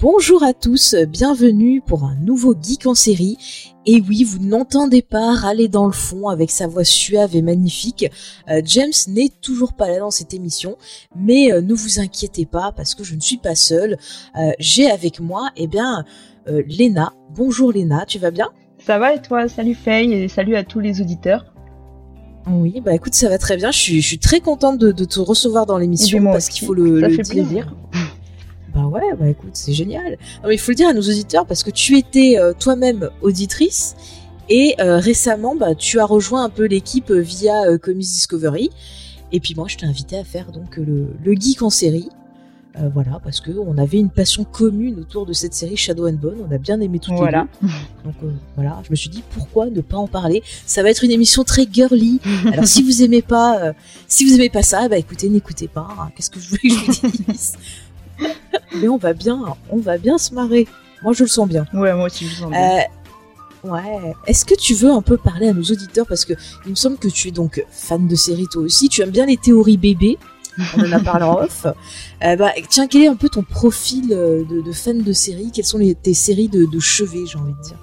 Bonjour à tous, bienvenue pour un nouveau Geek en série. Et oui, vous n'entendez pas râler dans le fond avec sa voix suave et magnifique. Euh, James n'est toujours pas là dans cette émission, mais euh, ne vous inquiétez pas parce que je ne suis pas seule. Euh, J'ai avec moi, eh bien, Léna. Bonjour Léna, tu vas bien? Ça va et toi? Salut Faye et salut à tous les auditeurs. Oui, bah écoute, ça va très bien. Je suis, je suis très contente de, de te recevoir dans l'émission parce qu'il faut le, ça le fait dire. plaisir. Bah ouais, bah écoute, c'est génial. Non, mais il faut le dire à nos auditeurs parce que tu étais euh, toi-même auditrice et euh, récemment, bah, tu as rejoint un peu l'équipe euh, via euh, Comics Discovery. Et puis moi, je t'ai invité à faire donc le, le geek en série. Voilà, parce que on avait une passion commune autour de cette série Shadow and Bone. On a bien aimé toutes Voilà. les deux. Donc voilà, je me suis dit pourquoi ne pas en parler? Ça va être une émission très girly. Alors si vous aimez pas, si vous aimez pas ça, bah écoutez, n'écoutez pas. hein. Qu'est-ce que je voulais que je vous dise? Mais on va bien, on va bien se marrer. Moi, je le sens bien. Ouais, moi aussi je sens bien. Euh, ouais. Est-ce que tu veux un peu parler à nos auditeurs? Parce que il me semble que tu es donc fan de séries toi aussi. Tu aimes bien les théories bébés. On en a parlé en off. Euh, bah, tiens, quel est un peu ton profil euh, de, de fan de séries? Quelles sont les, tes séries de, de chevet, j'ai envie de dire?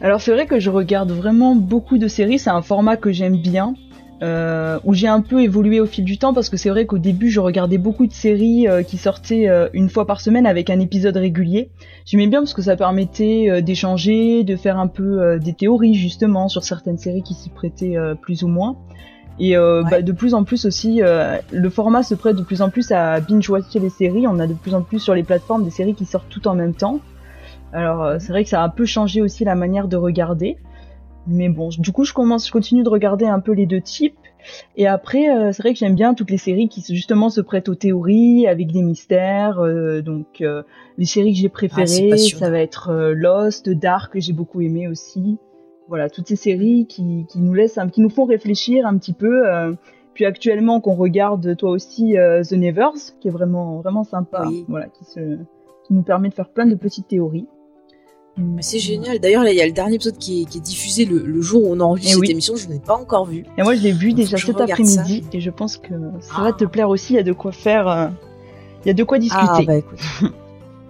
Alors c'est vrai que je regarde vraiment beaucoup de séries, c'est un format que j'aime bien. Euh, où j'ai un peu évolué au fil du temps parce que c'est vrai qu'au début je regardais beaucoup de séries euh, qui sortaient euh, une fois par semaine avec un épisode régulier. J'aimais bien parce que ça permettait euh, d'échanger, de faire un peu des théories justement sur certaines séries qui s'y prêtaient plus ou moins. Et Ouais. bah, de plus en plus aussi, le format se prête de plus en plus à binge-watcher les séries. On a de plus en plus sur les plateformes des séries qui sortent tout en même temps. Alors c'est vrai que ça a un peu changé aussi la manière de regarder. Mais bon, du coup je commence, je continue de regarder un peu les deux types. Et après, euh, c'est vrai que j'aime bien toutes les séries qui justement se prêtent aux théories, avec des mystères. euh, donc euh, les séries que j'ai Ah, préférées, ça va être Lost, Dark que j'ai beaucoup aimé aussi. Voilà, toutes ces séries qui, qui nous laissent, qui nous font réfléchir un petit peu. puis actuellement qu'on regarde toi aussi The Nevers, qui est vraiment vraiment sympa. Oui. Voilà, qui se qui nous permet de faire plein de petites théories. C'est génial. D'ailleurs, là, il y a le dernier épisode qui est, qui est diffusé le, le jour où on enregistre Eh cette oui. émission. Je ne l'ai pas encore vu. Et moi, je l'ai vu déjà cet après-midi et je pense que ça Ah. va te plaire aussi. Il y a de quoi faire. euh, Il y a de quoi discuter. Ah bah écoute.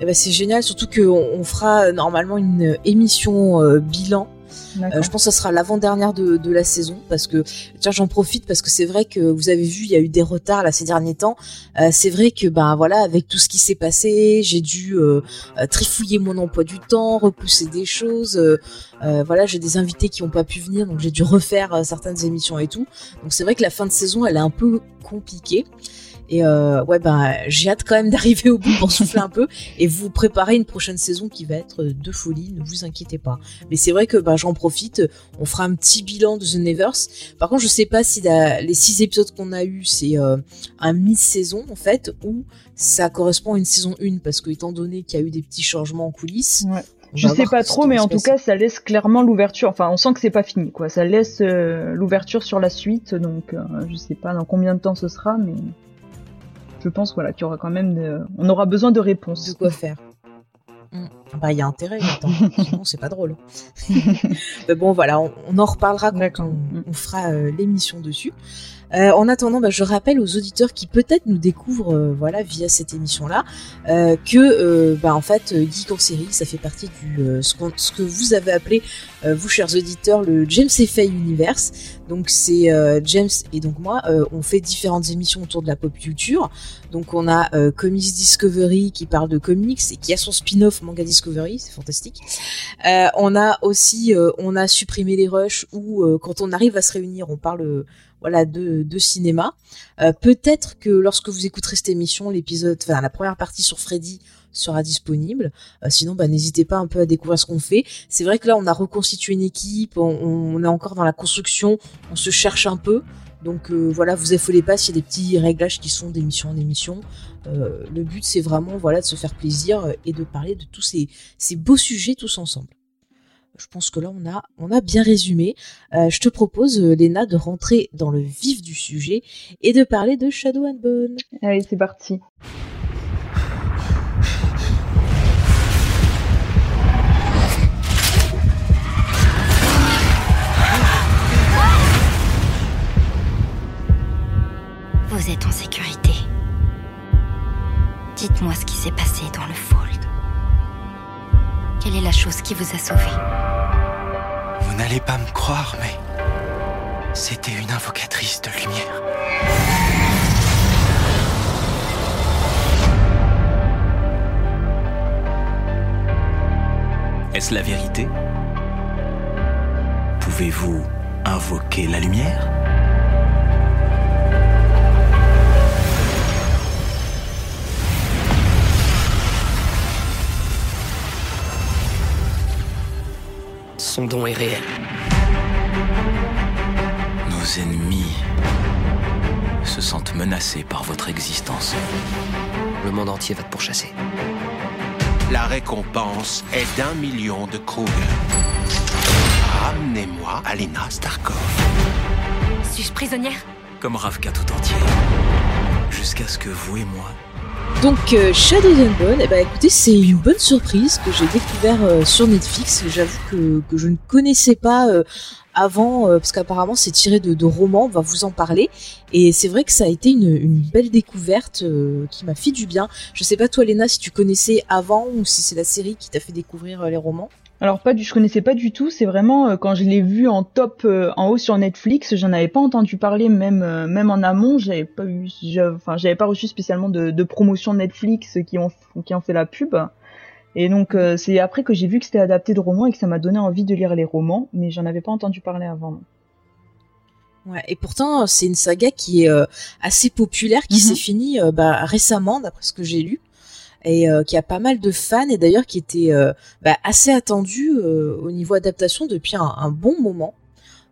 Eh ben, c'est génial, surtout qu'on on fera normalement une émission euh, bilan. Euh, je pense que ça sera l'avant-dernière de, de la saison parce que tiens j'en profite parce que c'est vrai que vous avez vu il y a eu des retards là ces derniers temps. Euh, c'est vrai que ben voilà avec tout ce qui s'est passé j'ai dû euh, trifouiller mon emploi du temps, repousser des choses. voilà j'ai des invités qui ont pas pu venir donc j'ai dû refaire certaines émissions et tout. Donc c'est vrai que la fin de saison elle est un peu compliquée. Et euh, ouais ben j'ai hâte quand même d'arriver au bout pour souffler un peu et vous préparer une prochaine saison qui va être de folie, ne vous inquiétez pas. Mais c'est vrai que ben, j'en profite, on fera un petit bilan de The Nevers. Par contre, je sais pas si la- les six épisodes qu'on a eu c'est euh, un mi-saison en fait ou ça correspond à une saison 1 parce que étant donné qu'il y a eu des petits changements en coulisses. Ouais. Je sais pas trop, mais en tout cas, ça laisse clairement l'ouverture. Enfin, on sent que c'est pas fini, quoi. Ça laisse euh, l'ouverture sur la suite, donc euh, je sais pas dans combien de temps ce sera, mais je pense voilà qu'il y aura quand même, de... on aura besoin de réponses. quoi faire. Hmm. Bah, il y a intérêt, attends. sinon c'est pas drôle. Mais bon, voilà, on, on en reparlera quand D'accord. on, on fera euh, l'émission dessus. Euh, en attendant, bah, je rappelle aux auditeurs qui peut-être nous découvrent, euh, voilà, via cette émission-là, que, bah, en fait, Geek en série, ça fait partie du ce, qu'on- ce que vous avez appelé, vous chers auditeurs, le James et Universe. Donc c'est James et donc moi, on fait différentes émissions autour de la pop culture. Donc on a Comics Discovery qui parle de comics et qui a son spin-off Manga Discovery, c'est fantastique. Euh, on a aussi, euh, on a supprimé les rushs où euh, quand on arrive à se réunir, on parle voilà de, cinéma. Peut-être que lorsque vous écouterez cette émission, l'épisode, enfin la première partie sur Freddy sera disponible. Sinon, bah, n'hésitez pas un peu à découvrir ce qu'on fait. C'est vrai que là, on a reconstitué une équipe, on, on est encore dans la construction, on se cherche un peu. Donc voilà, vous affolez pas s'il y a des petits réglages qui sont d'émission en émission. le but c'est vraiment voilà de se faire plaisir et de parler de tous ces, beaux sujets tous ensemble. Je pense que là, on a, bien résumé. Euh, je te propose, euh, Léna, de rentrer dans le vif du sujet et de parler de Shadow and Bone. Allez, c'est parti. Vous êtes en sécurité. Dites-moi ce qui s'est passé dans le Fold. Quelle est la chose qui vous a sauvé? Vous n'allez pas me croire, mais c'était une invocatrice de lumière. Est-ce la vérité? Pouvez-vous invoquer la lumière? Son don est réel. Nos ennemis se sentent menacés par votre existence. Le monde entier va te pourchasser. La récompense est d'un million de Kruger. Ramenez-moi Alina Starkov. Suis-je prisonnière? Comme Ravka tout entier. Jusqu'à ce que vous et moi donc euh, Shadow and Bone, eh ben, écoutez, c'est une bonne surprise que j'ai découvert euh, sur Netflix. J'avoue que, je ne connaissais pas euh, avant, parce qu'apparemment c'est tiré de, romans, on va vous en parler. Et c'est vrai que ça a été une, une belle découverte qui m'a fait du bien. Je sais pas toi Léna si tu connaissais avant ou si c'est la série qui t'a fait découvrir les romans. Alors pas du, je connaissais pas du tout. C'est vraiment euh, quand je l'ai vu en top, euh, en haut sur Netflix, j'en avais pas entendu parler même euh, même en amont. J'avais pas eu, enfin j'avais pas reçu spécialement de, de promotion Netflix qui ont qui ont fait la pub. Et donc c'est après que j'ai vu que c'était adapté de romans et que ça m'a donné envie de lire les romans, mais j'en avais pas entendu parler avant. Ouais, et pourtant c'est une saga qui est assez populaire, qui mhm. s'est finie bah, récemment d'après ce que j'ai lu et euh, qui a pas mal de fans et d'ailleurs qui était euh, bah, assez attendu euh, au niveau adaptation depuis un, bon moment.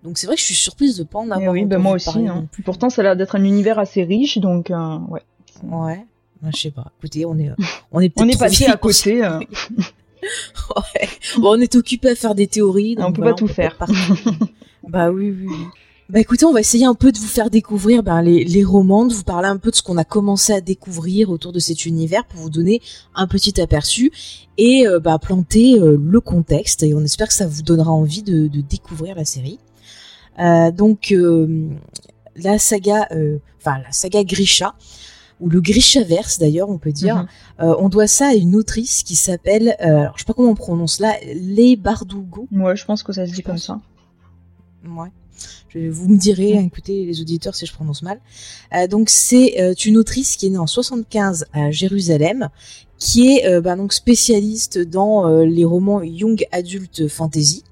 Donc c'est vrai que je suis surprise de pas en eh avoir. oui, bah moi aussi. Hein. Pourtant ça a l'air d'être un univers assez riche, donc ouais. Ouais. Bah, je sais pas. Écoutez, on est on est on est passé à côté. ouais. Bon, on est occupé à faire des théories. Donc on peut pas tout faire. bah oui, oui. oui. Bah écoutez, on va essayer un peu de vous faire découvrir ben, les, les, romans, de vous parler un peu de ce qu'on a commencé à découvrir autour de cet univers pour vous donner un petit aperçu et euh, bah, planter euh, le contexte. Et on espère que ça vous donnera envie de, de découvrir la série. Euh, donc la saga, enfin la saga Grisha ou le Grishaverse d'ailleurs, on peut dire. Mhm. on doit ça à une autrice qui s'appelle, alors je sais pas comment on prononce là, Les Bardugo. Ouais, je pense que ça se dit comme ça. Ouais. Vous me direz, écoutez les auditeurs si je prononce mal. Euh, donc c'est euh, une autrice qui est née en 75 à Jérusalem, qui est euh, bah, donc spécialiste dans les romans young adult fantasy.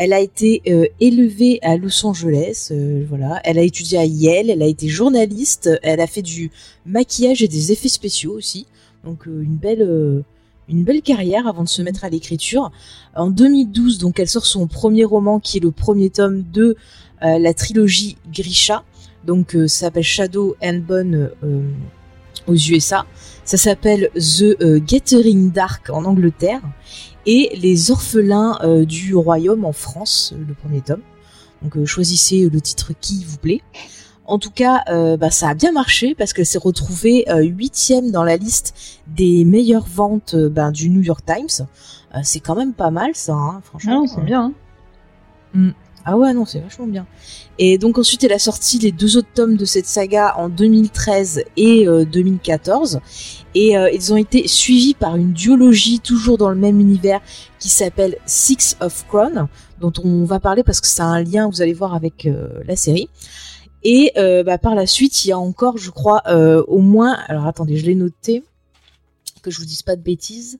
Elle a été élevée à Los Angeles, voilà. Elle a étudié à Yale, elle a été journaliste, elle a fait du maquillage et des effets spéciaux aussi. Donc une belle une belle carrière avant de se mettre à l'écriture. En 2012, donc, elle sort son premier roman qui est le premier tome de euh, la trilogie Grisha. Donc, euh, ça s'appelle Shadow and Bone euh, aux USA. Ça s'appelle The Gathering Dark en Angleterre et Les Orphelins du Royaume en France, le premier tome. Donc, choisissez le titre qui vous plaît. En tout cas, euh, bah, ça a bien marché parce qu'elle s'est retrouvée euh, huitième dans la liste des meilleures ventes euh, ben, du New York Times. c'est quand même pas mal ça, hein, franchement. c'est bien. Hein. Hmm. Ah ouais, non, c'est vachement bien. Et donc ensuite, elle a sorti les deux autres tomes de cette saga en 2013 et 2014. Et ils ont été suivis par une duologie toujours dans le même univers qui s'appelle Six of Crown, dont on va parler parce que ça a un lien, vous allez voir, avec la série. Et euh, bah, par la suite, il y a encore, je crois, euh, au moins. Alors attendez, je l'ai noté, que je vous dise pas de bêtises.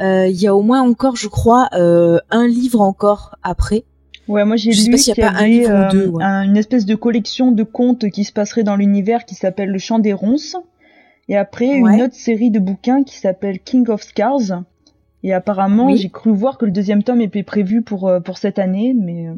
Euh, il y a au moins encore, je crois, un livre encore après. Ouais, moi j'ai lu qu'il y, a un livre ou deux, une espèce de collection de contes qui se passerait dans l'univers qui s'appelle Le Chant des Ronces. Et après, une autre série de bouquins qui s'appelle King of Scars. Et apparemment, j'ai cru voir que le deuxième tome était prévu pour, pour cette année, mais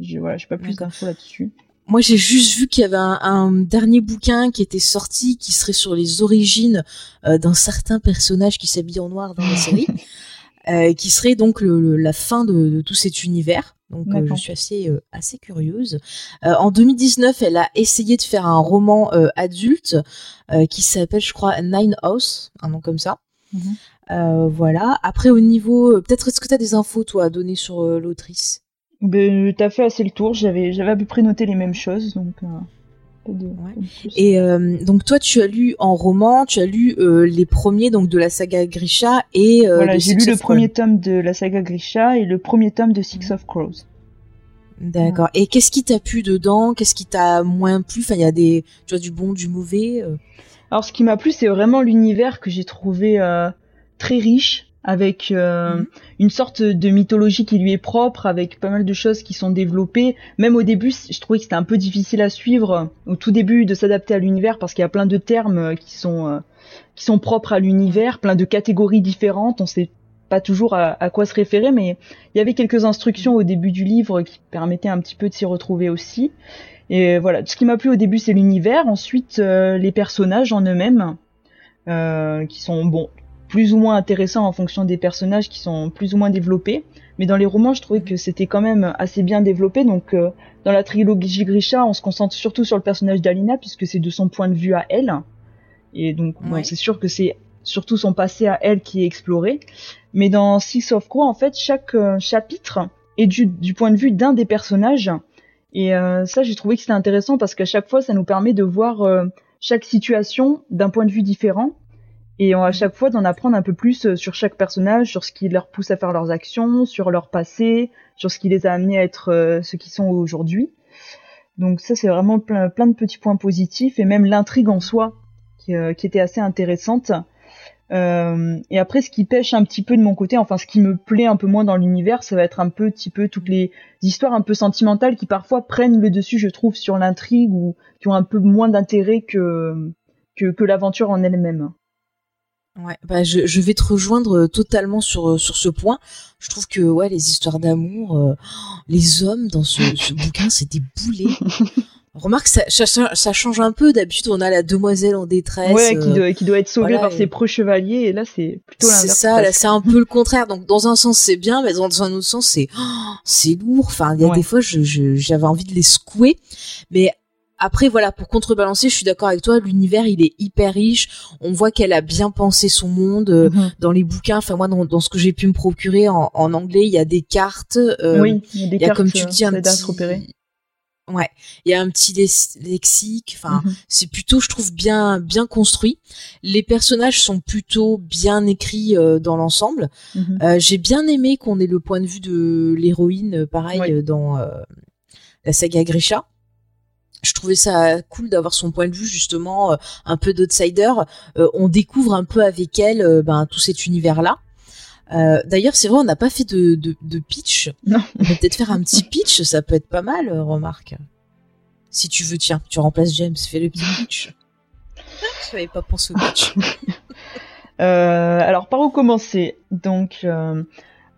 je, voilà, j'ai pas plus d'infos là-dessus. Moi, j'ai juste vu qu'il y avait un, un, dernier bouquin qui était sorti, qui serait sur les origines euh, d'un certain personnage qui s'habille en noir dans la série, euh, qui serait donc le, la fin de, de, tout cet univers. Donc, euh, je suis assez assez curieuse. En 2019, elle a essayé de faire un roman adulte qui s'appelle, je crois, Nine House, un nom comme ça. Mm-hmm. voilà. Après, au niveau, peut-être est-ce que tu as des infos toi à donner sur l'autrice? Ben, t'as fait assez le tour. J'avais, j'avais à peu près noté les mêmes choses, donc. Euh, de, ouais. Et euh, donc toi, tu as lu en roman, tu as lu euh, les premiers donc de la saga Grisha et. voilà, j'ai lu le premier tome de la saga Grisha et le premier tome de Six of Crows. D'accord. Et qu'est-ce qui t'a plu dedans? Qu'est-ce qui t'a moins plu? Enfin, il y a des, tu vois, du bon, du mauvais. Alors, ce qui m'a plu, c'est vraiment l'univers que j'ai trouvé très riche avec euh, mhm. une sorte de mythologie qui lui est propre, avec pas mal de choses qui sont développées. Même au début, je trouvais que c'était un peu difficile à suivre au tout début de s'adapter à l'univers parce qu'il y a plein de termes euh, qui sont euh, qui sont propres à l'univers, plein de catégories différentes. On sait pas toujours à, à, quoi se référer, mais il y avait quelques instructions au début du livre qui permettaient un petit peu de s'y retrouver aussi. Et voilà, ce qui m'a plu au début, c'est l'univers. Ensuite, les personnages en eux-mêmes, qui sont bon plus ou moins intéressant en fonction des personnages qui sont plus ou moins développés. Mais dans les romans, je trouvais que c'était quand même assez bien développé. Donc, euh, dans la trilogie Grisha, on se concentre surtout sur le personnage d'Alina, puisque c'est de son point de vue à elle. Et donc, bon, c'est sûr que c'est surtout son passé à elle qui est exploré. Mais dans Six of Crow, en fait, chaque euh, chapitre est du, du, point de vue d'un des personnages. Et euh, ça, j'ai trouvé que c'était intéressant parce qu'à chaque fois, ça nous permet de voir chaque situation d'un point de vue différent et à chaque fois d'en apprendre un peu plus euh, sur chaque personnage, sur ce qui leur pousse à faire leurs actions, sur leur passé, sur ce qui les a amenés à être euh, ce qu'ils sont aujourd'hui. Donc ça c'est vraiment plein, de petits points positifs et même l'intrigue en soi qui, euh, était assez intéressante. Et après ce qui pêche un petit peu de mon côté, enfin ce qui me plaît un peu moins dans l'univers, ça va être un petit peu toutes les histoires un peu sentimentales qui parfois prennent le dessus, je trouve, sur l'intrigue ou qui ont un peu moins d'intérêt que, que l'aventure en elle-même. Ouais, bah je, je vais te rejoindre euh, totalement sur euh, sur ce point. Je trouve que ouais, les histoires d'amour, euh, les hommes dans ce, ce bouquin, c'est des boulets. Remarque, ça, ça, ça, change un peu. D'habitude, on a la demoiselle en détresse. Ouais, qui, doit, qui doit être sauvée par ses preux chevaliers, et là, c'est plutôt l'inverse. C'est ça, là, c'est un peu le contraire. Donc, dans un sens, c'est bien, mais dans un autre sens, c'est c'est lourd. Enfin, il y a des fois, je j'avais envie de les secouer. Mais après voilà pour contrebalancer je suis d'accord avec toi l'univers il est hyper riche. On voit qu'elle a bien pensé son monde euh, mhm. dans les bouquins. Enfin moi dans, ce que j'ai pu me procurer en, anglais il y a des cartes euh, oui il y a des cartes comme tu dis un petit ouais il y a un petit lexique. Enfin mhm. c'est plutôt je trouve bien bien construit. Les personnages sont plutôt bien écrits euh, dans l'ensemble. Mhm. j'ai bien aimé qu'on ait le point de vue de l'héroïne pareil dans la saga Grisha je trouvais ça cool d'avoir son point de vue justement euh, un peu d'outsider. Euh, on découvre un peu avec elle euh, ben, tout cet univers-là. D'ailleurs, c'est vrai, on n'a pas fait de, de, pitch. Non. On peut peut-être faire un petit pitch, ça peut être pas mal, remarque. Si tu veux, tiens, tu remplaces James, fais le petit pitch. Je n'avais pas pensé au pitch. alors, par où commencer? Donc, on,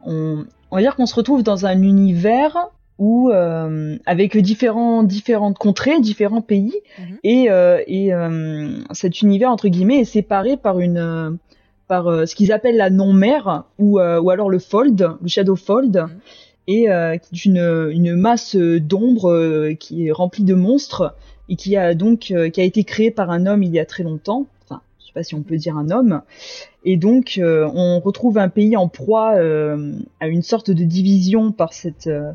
on va dire qu'on se retrouve dans un univers ou euh, avec différents différentes contrées, différents pays, mhm. et, euh, et euh, cet univers entre guillemets est séparé par une par ce qu'ils appellent la non-mer ou ou alors le fold, le shadow fold. Mhm. Et qui est une, une masse d'ombre qui est remplie de monstres et qui a donc qui a été créée par un homme il y a très longtemps. Enfin, je sais pas si on peut dire un homme. Et donc, on retrouve un pays en proie à une sorte de division par cette euh,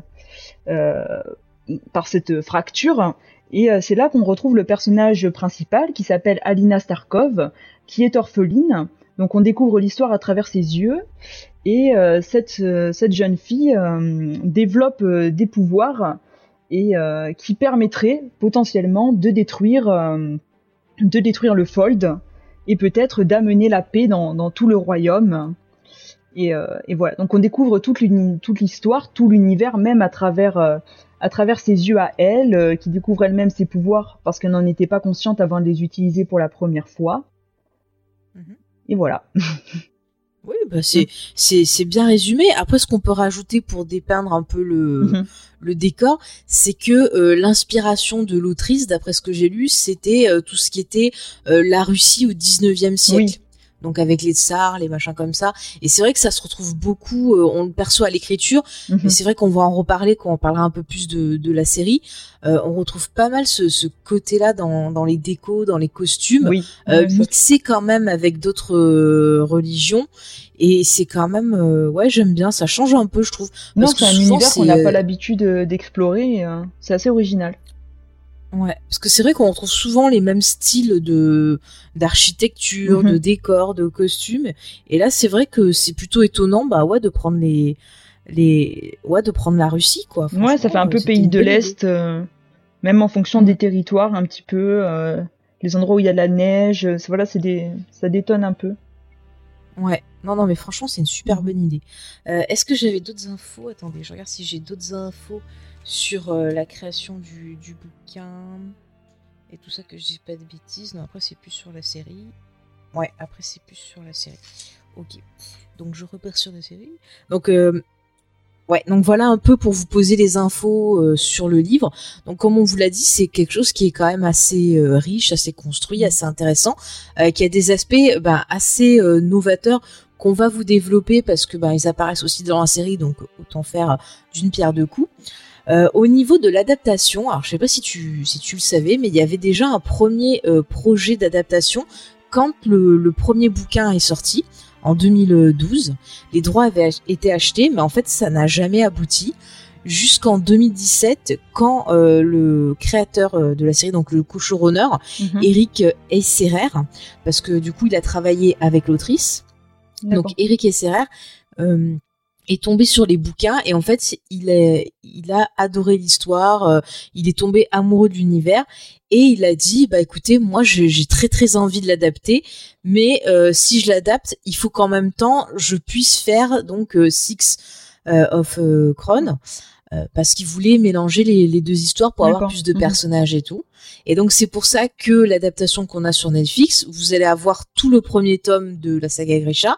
par cette fracture. Et euh, c'est là qu'on retrouve le personnage principal qui s'appelle Alina Starkov, qui est orpheline. Donc on découvre l'histoire à travers ses yeux. Et euh, cette, cette jeune fille développe des pouvoirs et qui permettraient potentiellement de détruire, de détruire le Fold et peut-être d'amener la paix dans, tout le royaume. Euh, et, voilà. Donc on découvre toute l'histoire, tout l'univers, même à travers euh, à travers ses yeux à elle, euh, qui découvre elle-même ses pouvoirs parce qu'elle n'en était pas consciente avant de les utiliser pour la première fois. Mhm. Et voilà. Oui, bah c'est bien résumé. Après, ce qu'on peut rajouter pour dépeindre un peu le Mhm. le décor, c'est que euh, l'inspiration de l'autrice, d'après ce que j'ai lu, c'était euh, tout ce qui était euh, la Russie au 19e siècle. Oui. Donc avec les tsars, les machins comme ça. Et c'est vrai que ça se retrouve beaucoup, euh, on le perçoit à l'écriture, Mhm. mais c'est vrai qu'on va en reparler quand on parlera un peu plus de, de la série. Euh, on retrouve pas mal ce, ce côté-là dans, dans les décos, dans les costumes, Oui. euh, mixé quand même avec d'autres religions. Et c'est quand même, ouais, j'aime bien, ça change un peu, je trouve. Non, c'est un univers qu'on n'a pas l'habitude d'explorer. euh, c'est assez original. Ouais, parce que c'est vrai qu'on retrouve souvent les mêmes styles de d'architecture, Mhm. de décor, de costumes. Et là, c'est vrai que c'est plutôt étonnant, bah ouais, de prendre les les ouais, de prendre la Russie, quoi. Ouais, ça fait un peu c'était pays de l'Est, euh, même en fonction des territoires, un petit peu. euh, les endroits où il y a de la neige, euh, voilà, c'est des, ça détonne un peu. Ouais, non, non, mais franchement, c'est une super Mhm. bonne idée. Euh, Est-ce que j'avais d'autres infos? Attendez, je regarde si j'ai d'autres infos sur euh, la création du, du bouquin et tout ça, que je dis pas de bêtises. Non, après, c'est plus sur la série. Ouais, après, c'est plus sur la série. Ok. Donc, je repère sur la série. Donc, euh, ouais, donc voilà un peu pour vous poser les infos euh, sur le livre. Donc, comme on vous l'a dit, c'est quelque chose qui est quand même assez euh, riche, assez construit, assez intéressant, qui a des aspects ben, assez novateurs qu'on va vous développer parce que ben, ils apparaissent aussi dans la série, donc autant faire d'une pierre deux coups. Euh, au niveau de l'adaptation, alors je sais pas si tu si tu le savais, mais il y avait déjà un premier euh, projet d'adaptation quand le, le premier bouquin est sorti en 2012. Les droits avaient été achetés, mais en fait ça n'a jamais abouti jusqu'en 2017 quand euh, le créateur euh, de la série, donc le co-showrunner, Mhm. Eric Esserer, parce que du coup il a travaillé avec l'autrice. Donc Eric Esserer euh, est tombé sur les bouquins et en fait il est il a adoré l'histoire, euh, il est tombé amoureux de l'univers et il a dit bah écoutez moi j'ai très très envie de l'adapter mais euh, si je l'adapte il faut qu'en même temps je puisse faire donc euh, Six of Crown euh, parce qu'il voulait mélanger les, les deux histoires pour avoir plus de Mhm. personnages et tout. Et donc c'est pour ça que l'adaptation qu'on a sur Netflix, vous allez avoir tout le premier tome de la saga Grisha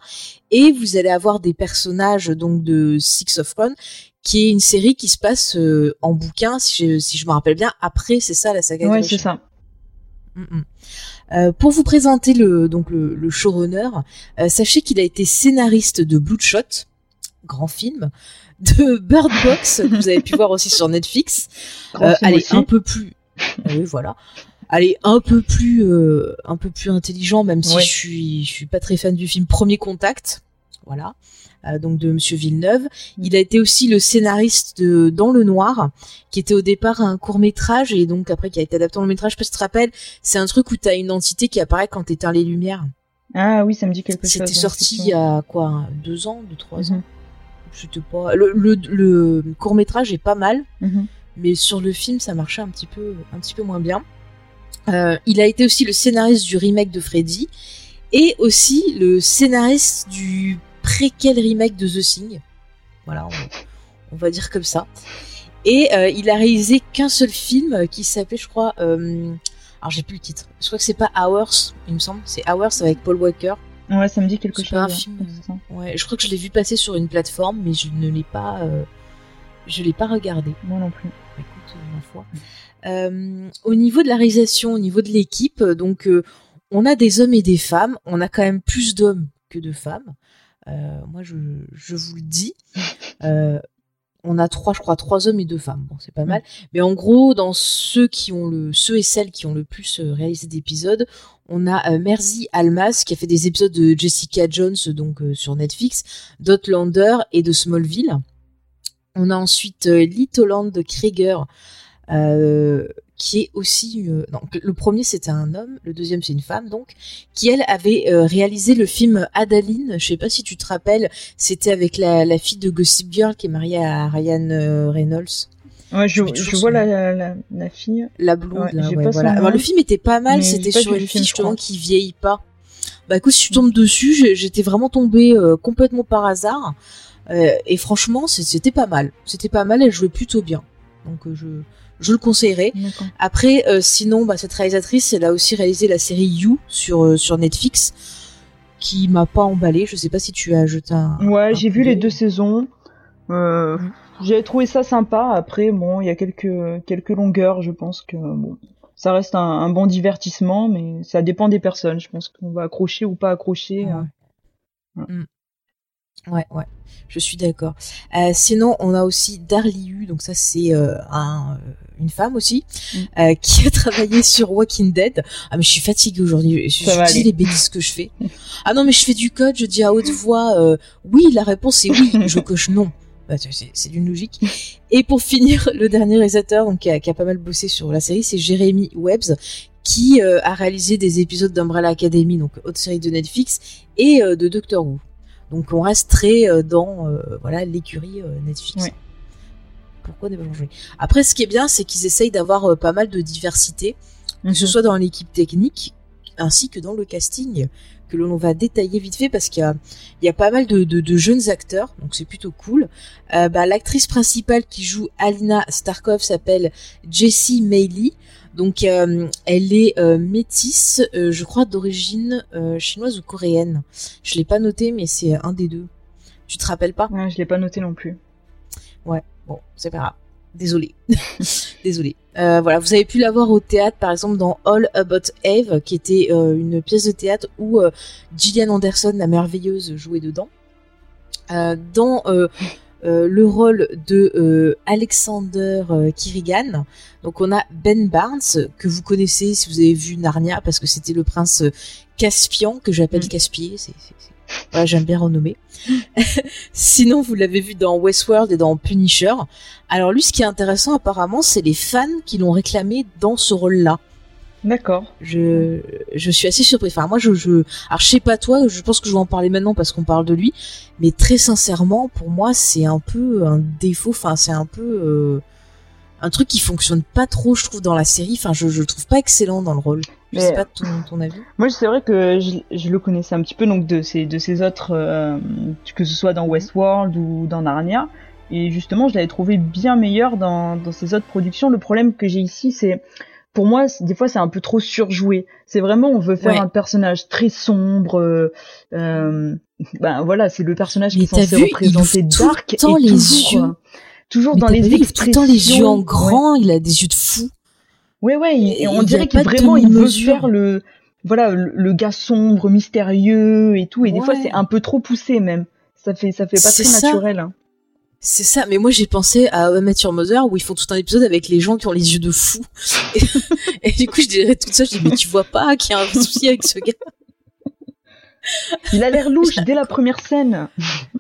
et vous allez avoir des personnages donc de Six of Crown qui est une série qui se passe euh, en bouquin si je, si je me rappelle bien après c'est ça la saga Grisha. c'est ça. Mm, mm. Euh, pour vous présenter le donc le, le showrunner, euh, sachez qu'il a été scénariste de Bloodshot, grand film, de Bird Box que vous avez pu voir aussi sur Netflix. Euh, allez, aussi. un peu plus. Oui, voilà. Allez, un peu plus, euh, un peu plus intelligent, même si Ouais. je suis, je suis pas très fan du film Premier Contact. Voilà. Euh, donc de Monsieur Villeneuve. Il a été aussi le scénariste de Dans le Noir, qui était au départ un court métrage et donc après qui a été adapté en long métrage. Parce que tu te rappelles, c'est un truc où t'as une entité qui apparaît quand t'éteins les lumières. Ah oui, ça me dit quelque chose. C'était sorti il y a quoi, deux ans, deux trois Mhm. ans. C'était pas. Le, le, le court métrage est pas mal Mhm. mais sur le film ça marchait un petit peu un petit peu moins bien. Euh, il a été aussi le scénariste du remake de Freddy et aussi le scénariste du préquel remake de The Thing. Voilà, on, on va dire comme ça. Et euh, il a réalisé qu'un seul film qui s'appelait, je crois, euh, alors j'ai plus le titre. Je crois que c'est pas Hours, il me semble. C'est Hours avec Paul Walker. Ouais, ça me dit quelque chose. un film. Ouais, je crois que je l'ai vu passer sur une plateforme, mais je ne l'ai pas, euh, je l'ai pas regardé. Moi non plus. Écoute, euh, ma foi. Euh, au niveau de la réalisation, au niveau de l'équipe, donc euh, on a des hommes et des femmes. On a quand même plus d'hommes que de femmes. Euh, moi, je, je vous le dis. On a trois, je crois, trois hommes et deux femmes. Bon, c'est pas mal. Mais en gros, dans ceux qui ont le, ceux et celles qui ont le plus euh, réalisé d'épisodes, on a euh, Mersey Almas qui a fait des épisodes de Jessica Jones, donc euh, sur Netflix, d'Outlander et de Smallville. On a ensuite euh, Lee Toland Krieger, euh, qui est aussi euh, non, le premier c'était un homme, le deuxième c'est une femme donc, qui elle avait euh, réalisé le film Adaline. Je sais pas si tu te rappelles, c'était avec la, la fille de Gossip Girl qui est mariée à Ryan euh, Reynolds, Ouais, je, vois la, la, fille. la blonde. Ouais, là, voilà. Alors le film était pas mal, c'était sur une le fille justement qui vieillit pas. Bah écoute, si tu tombes dessus, j'étais vraiment tombée euh, complètement par hasard. Euh, et franchement, c'était pas mal. C'était pas mal, elle jouait plutôt bien. Donc euh, je, je le conseillerais. Après, euh, sinon, bah, cette réalisatrice, elle a aussi réalisé la série You sur, euh, sur Netflix, qui m'a pas emballé. Je sais pas si tu as jeté un. Ouais, j'ai vu les deux saisons. Euh, Mhm. J'ai trouvé ça sympa. Après, bon, il y a quelques quelques longueurs. Je pense que bon, ça reste un, un bon divertissement, mais ça dépend des personnes. Je pense qu'on va accrocher ou pas accrocher. Ouais. euh. Mm. Ouais, ouais, je suis d'accord. Euh, sinon, on a aussi Darliu, donc ça c'est euh, un, euh, une femme aussi, Mm. euh, qui a travaillé sur Walking Dead. Ah mais je suis fatiguée aujourd'hui, je, je dis les bêtises que je fais. Ah non mais je fais du code, je dis à haute voix, oui, la réponse est oui, je coche non. Bah, c'est c'est d'une logique. Et pour finir, le dernier réalisateur donc, qui, a, qui a pas mal bossé sur la série, c'est Jeremy Webbs, qui a réalisé des épisodes d'Umbrella Academy, donc haute série de Netflix, et de Doctor Who. Donc on reste très euh, dans euh, voilà l'écurie euh, Netflix. Pourquoi ne pas changer Après, ce qui est bien, c'est qu'ils essayent d'avoir pas mal de diversité, que ce Mhm. soit dans l'équipe technique ainsi que dans le casting, que l'on va détailler vite fait parce qu'il y a, il y a pas mal de, de, de jeunes acteurs, donc c'est plutôt cool. Euh, bah, L'actrice principale qui joue Alina Starkov s'appelle Jessie Meili. Donc euh, elle est euh, métisse, euh, je crois d'origine chinoise ou coréenne. Je l'ai pas noté, mais c'est un des deux. Tu te rappelles pas? Ouais, je l'ai pas noté non plus. Bon, c'est pas grave. Désolé. Désolé. Euh, voilà, vous avez pu la voir au théâtre, par exemple, dans All About Eve, qui était euh, une pièce de théâtre où euh, Gillian Anderson, la merveilleuse, jouait dedans. Dans le rôle de euh, Alexander euh, Kirigan, donc on a Ben Barnes, que vous connaissez si vous avez vu Narnia, parce que c'était le prince euh, Caspian, que j'appelle Mm. Caspier. C'est- Voilà, j'aime bien renommer. Sinon, vous l'avez vu dans Westworld et dans Punisher. Alors lui, ce qui est intéressant apparemment, c'est les fans qui l'ont réclamé dans ce rôle-là. D'accord. Je, je suis assez surpris. Enfin, moi, je, je, alors je sais pas toi, je pense que je vais en parler maintenant parce qu'on parle de lui, mais très sincèrement, pour moi, c'est un peu un défaut. Enfin, c'est un peu euh, un truc qui fonctionne pas trop, je trouve, dans la série. Enfin, je, je le trouve pas excellent dans le rôle. Je Mais- sais pas ton, ton avis. Moi, c'est vrai que je, je le connaissais un petit peu donc de ces de ces autres, euh, que ce soit dans Westworld ou dans Narnia. Et justement, je l'avais trouvé bien meilleur dans dans ces autres productions. Le problème que j'ai ici, c'est pour moi, des fois, c'est un peu trop surjoué. C'est vraiment, on veut faire Ouais. un personnage très sombre. euh, euh, ben voilà, c'est le personnage qui est censé vu, il représenter ouvre tout le Dark temps et les toujours, yeux. toujours Mais dans les vu, ouvre tout le temps les yeux en expressions, ouais. grand, il a des yeux de fou. Ouais, ouais, Et on il dirait qu'il vraiment il veut faire le, voilà, le, le gars sombre, mystérieux et tout. Et des fois, c'est un peu trop poussé même. Ça fait, ça fait pas très ça. naturel. hein. C'est ça, mais moi j'ai pensé à Your Mother où ils font tout un épisode avec les gens qui ont les yeux de fou. Et, et du coup je dirais tout ça, je dis mais tu vois pas qu'il y a un souci avec ce gars. Il a l'air louche dès la première scène.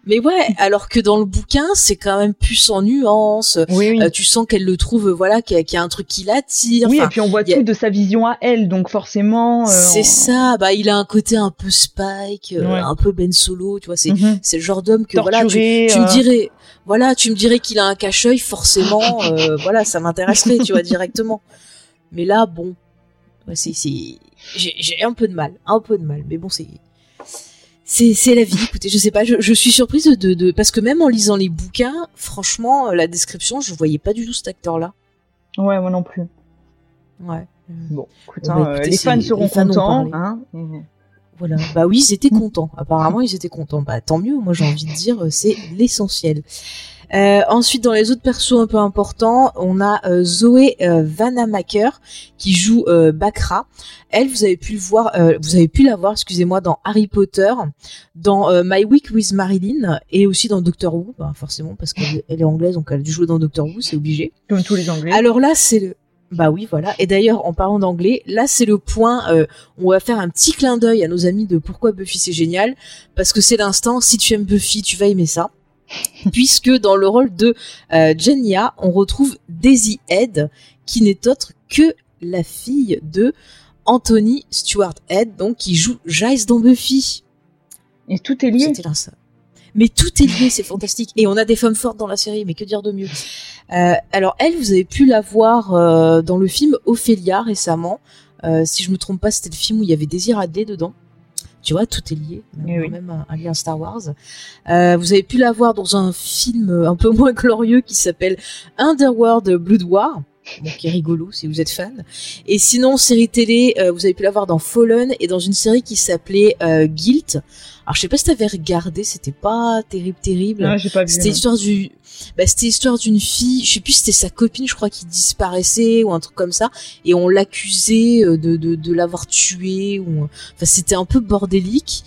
Mais ouais, alors que dans le bouquin c'est quand même plus en nuance. Oui, oui. Euh, tu sens qu'elle le trouve, voilà, qu'il y, a- qu'il y a un truc qui l'attire. oui, Enfin, et puis on voit a- tout de sa vision à elle, donc forcément. euh, c'est on- ça. Bah il a un côté un peu Spike, euh, un peu Ben Solo, tu vois. C'est Mhm. c'est le genre d'homme que voilà, tu, me dirais, voilà, tu me dirais qu'il a un cache-œil, forcément, voilà, ça m'intéresserait, tu vois, directement. Mais là, bon, c'est, j'ai un peu de mal, un peu de mal, mais bon, c'est, c'est, la vie. Écoutez, je sais pas, je, je suis surprise de, de, parce que même en lisant les bouquins, franchement, euh, la description, je voyais pas du tout cet acteur-là. Ouais, moi non plus. Ouais. Bon, écoute, hein, bah, écoutez, les fans seront les fans ont contents. Hein. Voilà. Bah oui, ils étaient contents. Apparemment, ils étaient contents. Bah tant mieux. Moi, j'ai envie de dire, c'est l'essentiel. Euh, ensuite, dans les autres persos un peu importants, on a euh, Zoé euh, Vanamaker qui joue euh, Bakra. Elle, vous avez pu le voir, euh, vous avez pu la voir, excusez-moi, dans Harry Potter, dans euh, My Week with Marilyn et aussi dans Doctor Who, bah, forcément parce qu'elle elle est anglaise, donc elle a dû jouer dans Doctor Who, c'est obligé. Comme tous les Anglais. Alors là, c'est le. Bah oui, voilà. Et d'ailleurs, en parlant d'anglais, là, c'est le point. euh, on va faire un petit clin d'œil à nos amis de Pourquoi Buffy c'est génial, parce que c'est l'instant. Si tu aimes Buffy, tu vas aimer ça, puisque dans le rôle de euh, Jenya, on retrouve Daisy Head, qui n'est autre que la fille de Anthony Stewart Head, donc qui joue Giles dans Buffy. Et tout est lié. C'était là, ça. Mais tout est lié, c'est fantastique. Et on a des femmes fortes dans la série, mais que dire de mieux Euh, Alors elle, vous avez pu la voir euh, dans le film Ophélia récemment. Euh, si je me trompe pas, c'était le film où il y avait Daisy Radley dedans. Tu vois, tout est lié, même, oui. même un, un lien Star Wars. Euh, vous avez pu la voir dans un film un peu moins glorieux qui s'appelle Underworld Blood War. Bon, qui est rigolo si vous êtes fan. Et sinon, série télé, euh, vous avez pu la voir dans Fallen et dans une série qui s'appelait euh, Guilt. Alors je sais pas si t'avais regardé, c'était pas terrible, terrible. Ah, j'ai pas vu. C'était l'histoire du, bah, c'était l'histoire d'une fille, je sais plus si c'était sa copine, je crois, qui disparaissait ou un truc comme ça, et on l'accusait euh, de, de, de l'avoir tuée ou, enfin, c'était un peu bordélique,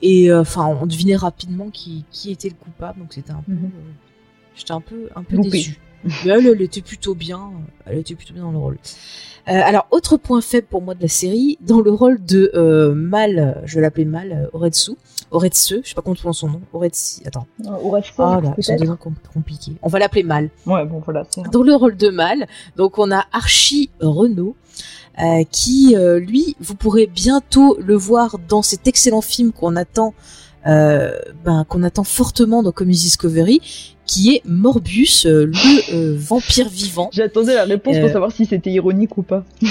et euh, enfin, on devinait rapidement qui, qui était le coupable, donc c'était un peu, euh, j'étais un peu, un peu Loupé. déçu. Elle, elle était plutôt bien, elle était plutôt bien dans le rôle. Euh, alors, autre point faible pour moi de la série, dans le rôle de euh, Mal, je vais l'appeler Mal, euh, Oretsu, Oretsu, je sais pas comment on prononce son nom, Oretsu, attends, Euh, Orelsan, ah là, c'est peut-être. des noms com- compliqués. On va l'appeler Mal. Ouais, bon, voilà. Dans le rôle de Mal, donc on a Archie Renault, euh, qui, euh, lui, vous pourrez bientôt le voir dans cet excellent film qu'on attend, ben, qu'on attend fortement dans Comedy Discovery, qui est Morbius, euh, le euh, vampire vivant. J'attendais la réponse pour Euh. savoir si c'était ironique ou pas.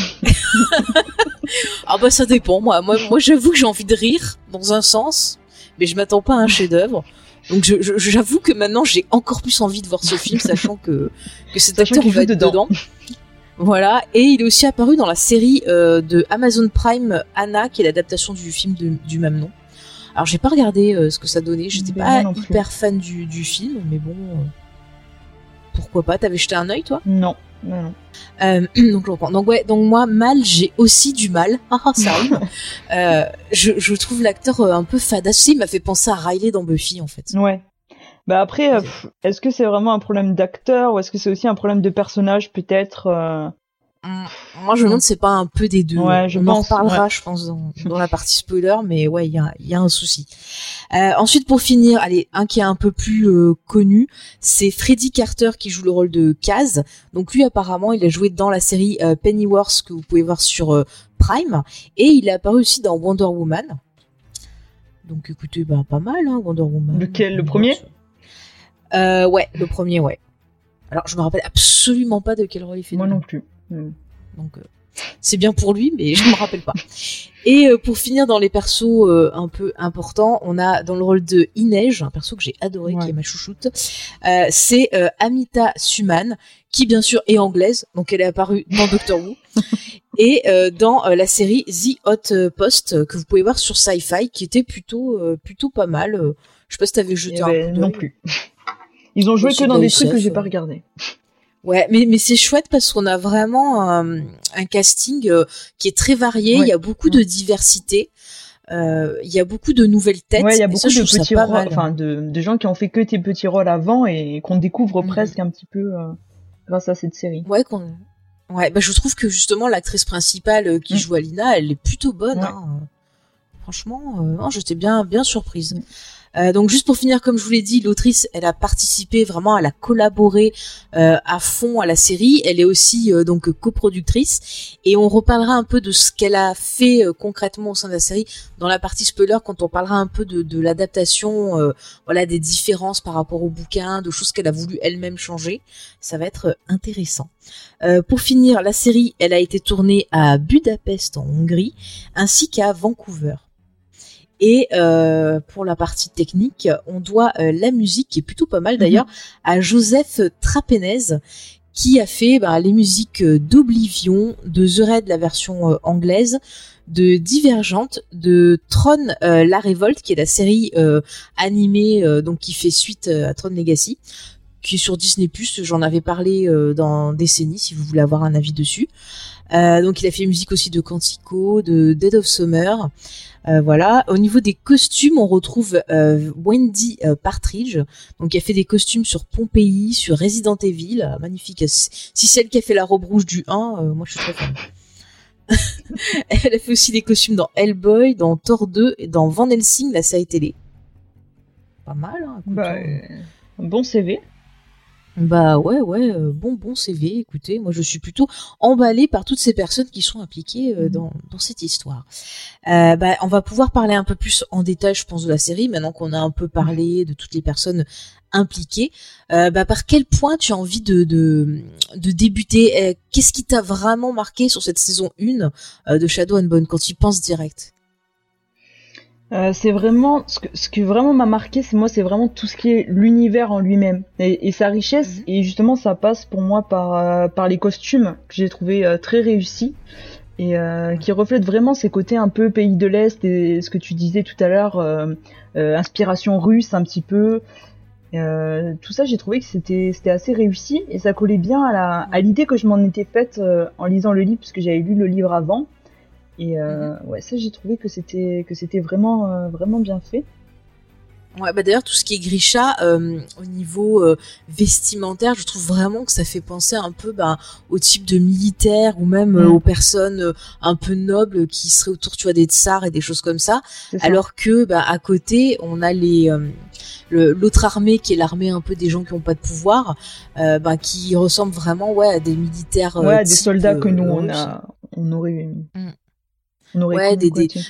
Ah bah ça dépend. Moi, moi, moi j'avoue que j'ai envie de rire dans un sens, mais je m'attends pas à un chef-d'œuvre. Donc je- je- j'avoue que maintenant j'ai encore plus envie de voir ce film, sachant que que cet Sachant acteur qu'il va être dedans. dedans. Voilà, et il est aussi apparu dans la série euh, de Amazon Prime Anna, qui est l'adaptation du film de- du même nom. Alors j'ai pas regardé euh, ce que ça donnait, j'étais pas hyper fan du, du film, mais bon, euh, pourquoi pas? T'avais jeté un œil toi? Non, non, non. euh, donc, je reprends. donc ouais, donc moi mal, j'ai aussi du mal. Ah ah, ça. Euh, je, je trouve l'acteur un peu fadasse. Il m'a fait penser à Riley dans Buffy en fait. Ouais. Bah après, est-ce que c'est vraiment un problème d'acteur ou est-ce que c'est aussi un problème de personnage peut-être. Moi je me demande c'est pas un peu des deux. Ouais, je On en pense, reparlera, je pense, dans, dans la partie spoiler, mais ouais, il y a, y a un souci. Euh, ensuite, pour finir, allez, un qui est un peu plus euh, connu, c'est Freddy Carter qui joue le rôle de Kaz. Donc lui, apparemment, il a joué dans la série euh, Pennyworth que vous pouvez voir sur Prime, et il est apparu aussi dans Wonder Woman. Donc écoutez, bah pas mal, hein, Wonder Woman. Lequel, le premier euh, Ouais, le premier, ouais. Alors je me rappelle absolument pas de quel rôle il fait. Moi non plus. Mm. Donc euh, c'est bien pour lui, mais je me rappelle pas. Et euh, pour finir dans les persos euh, un peu importants, on a dans le rôle de Inej, un perso que j'ai adoré, Ouais. qui est ma chouchoute. Euh, c'est euh, Amita Suman, qui bien sûr est anglaise, donc elle est apparue dans Doctor Who et dans la série The Hot Post que vous pouvez voir sur Sci-Fi, qui était plutôt plutôt pas mal. Je sais pas si t'avais jeté Eh un ben, coup non plus. Ils ont joué que dans de des trucs que j'ai pas regardé. Ouais, mais, mais c'est chouette parce qu'on a vraiment un, un casting euh, qui est très varié. Ouais. Il y a beaucoup de diversité. Euh, il y a beaucoup de nouvelles têtes. Ouais, il y a beaucoup ça, de petits rôles, enfin de, de gens qui ont fait que tes petits rôles avant et qu'on découvre Mhm. presque un petit peu euh, grâce à cette série. Ouais, qu'on... ouais, bah je trouve que justement l'actrice principale euh, qui Mm. joue Alina, elle est plutôt bonne. Ouais. hein. Franchement, euh, non, j'étais bien, bien surprise. Mm. Euh, donc juste pour finir, comme je vous l'ai dit, l'autrice, elle a participé vraiment, elle a collaboré euh, à fond à la série. Elle est aussi euh, donc coproductrice et on reparlera un peu de ce qu'elle a fait euh, concrètement au sein de la série dans la partie spoiler quand on parlera un peu de, de l'adaptation, euh, voilà, des différences par rapport au bouquin, de choses qu'elle a voulu elle-même changer. Ça va être intéressant. Pour finir, la série, elle a été tournée à Budapest en Hongrie ainsi qu'à Vancouver. Et euh, pour la partie technique, on doit euh, la musique, qui est plutôt pas mal d'ailleurs, à Joseph Trapenez, qui a fait bah, les musiques d'Oblivion, de The Raid, la version euh, anglaise, de Divergente, de Tron euh, la Révolte, qui est la série euh, animée euh, donc qui fait suite à Tron Legacy, qui est sur Disney+. J'en avais parlé euh, dans Décennie, si vous voulez avoir un avis dessus. Euh, donc il a fait musique aussi de Quantico, de Dead of Summer. Euh, voilà. Au niveau des costumes, on retrouve euh, Wendy euh, Partridge, donc qui a fait des costumes sur Pompéi, sur Resident Evil, euh, magnifique. Si c'est elle qui a fait la robe rouge du 1, euh, moi je suis très fan. elle a fait aussi des costumes dans Hellboy, dans Thor 2 et dans Van Helsing, la série télé. Pas mal, hein, Bah, hein. bon CV. Bah ouais, ouais, euh, bon, bon CV. Écoutez, moi je suis plutôt emballée par toutes ces personnes qui sont impliquées euh, Mhm. dans, dans cette histoire. Euh, bah, on va pouvoir parler un peu plus en détail, je pense, de la série, maintenant qu'on a un peu parlé de toutes les personnes impliquées. Euh, bah, par quel point tu as envie de, de, de débuter? Qu'est-ce qui t'a vraiment marqué sur cette saison 1 euh, de Shadow and Bone quand tu y penses direct? Euh, c'est vraiment ce que ce qui vraiment m'a marqué, c'est moi, c'est vraiment tout ce qui est l'univers en lui-même et, et, sa richesse. Mhm. Et justement, ça passe pour moi par euh, par les costumes que j'ai trouvé euh, très réussis et qui reflètent vraiment ces côtés un peu pays de l'est et ce que tu disais tout à l'heure, inspiration russe un petit peu. tout ça, j'ai trouvé que c'était c'était assez réussi et ça collait bien à la à l'idée que je m'en étais faite en lisant le livre parce que j'avais lu le livre avant et euh, Mhm. ouais, ça j'ai trouvé que c'était que c'était vraiment euh, vraiment bien fait. Ouais, bah d'ailleurs tout ce qui est Grisha euh, au niveau euh, vestimentaire, je trouve vraiment que ça fait penser un peu bah, au type de militaire ou même euh, Mm. aux personnes euh, un peu nobles qui seraient autour, tu vois, des tsars et des choses comme ça. Alors que bah, à côté, on a les euh, le- l'autre armée qui est l'armée un peu des gens qui ont pas de pouvoir, euh, bah, qui ressemble vraiment ouais à des militaires. ouais, des type, soldats que nous on a on aurait Mm. Ouais, des- des- tiens.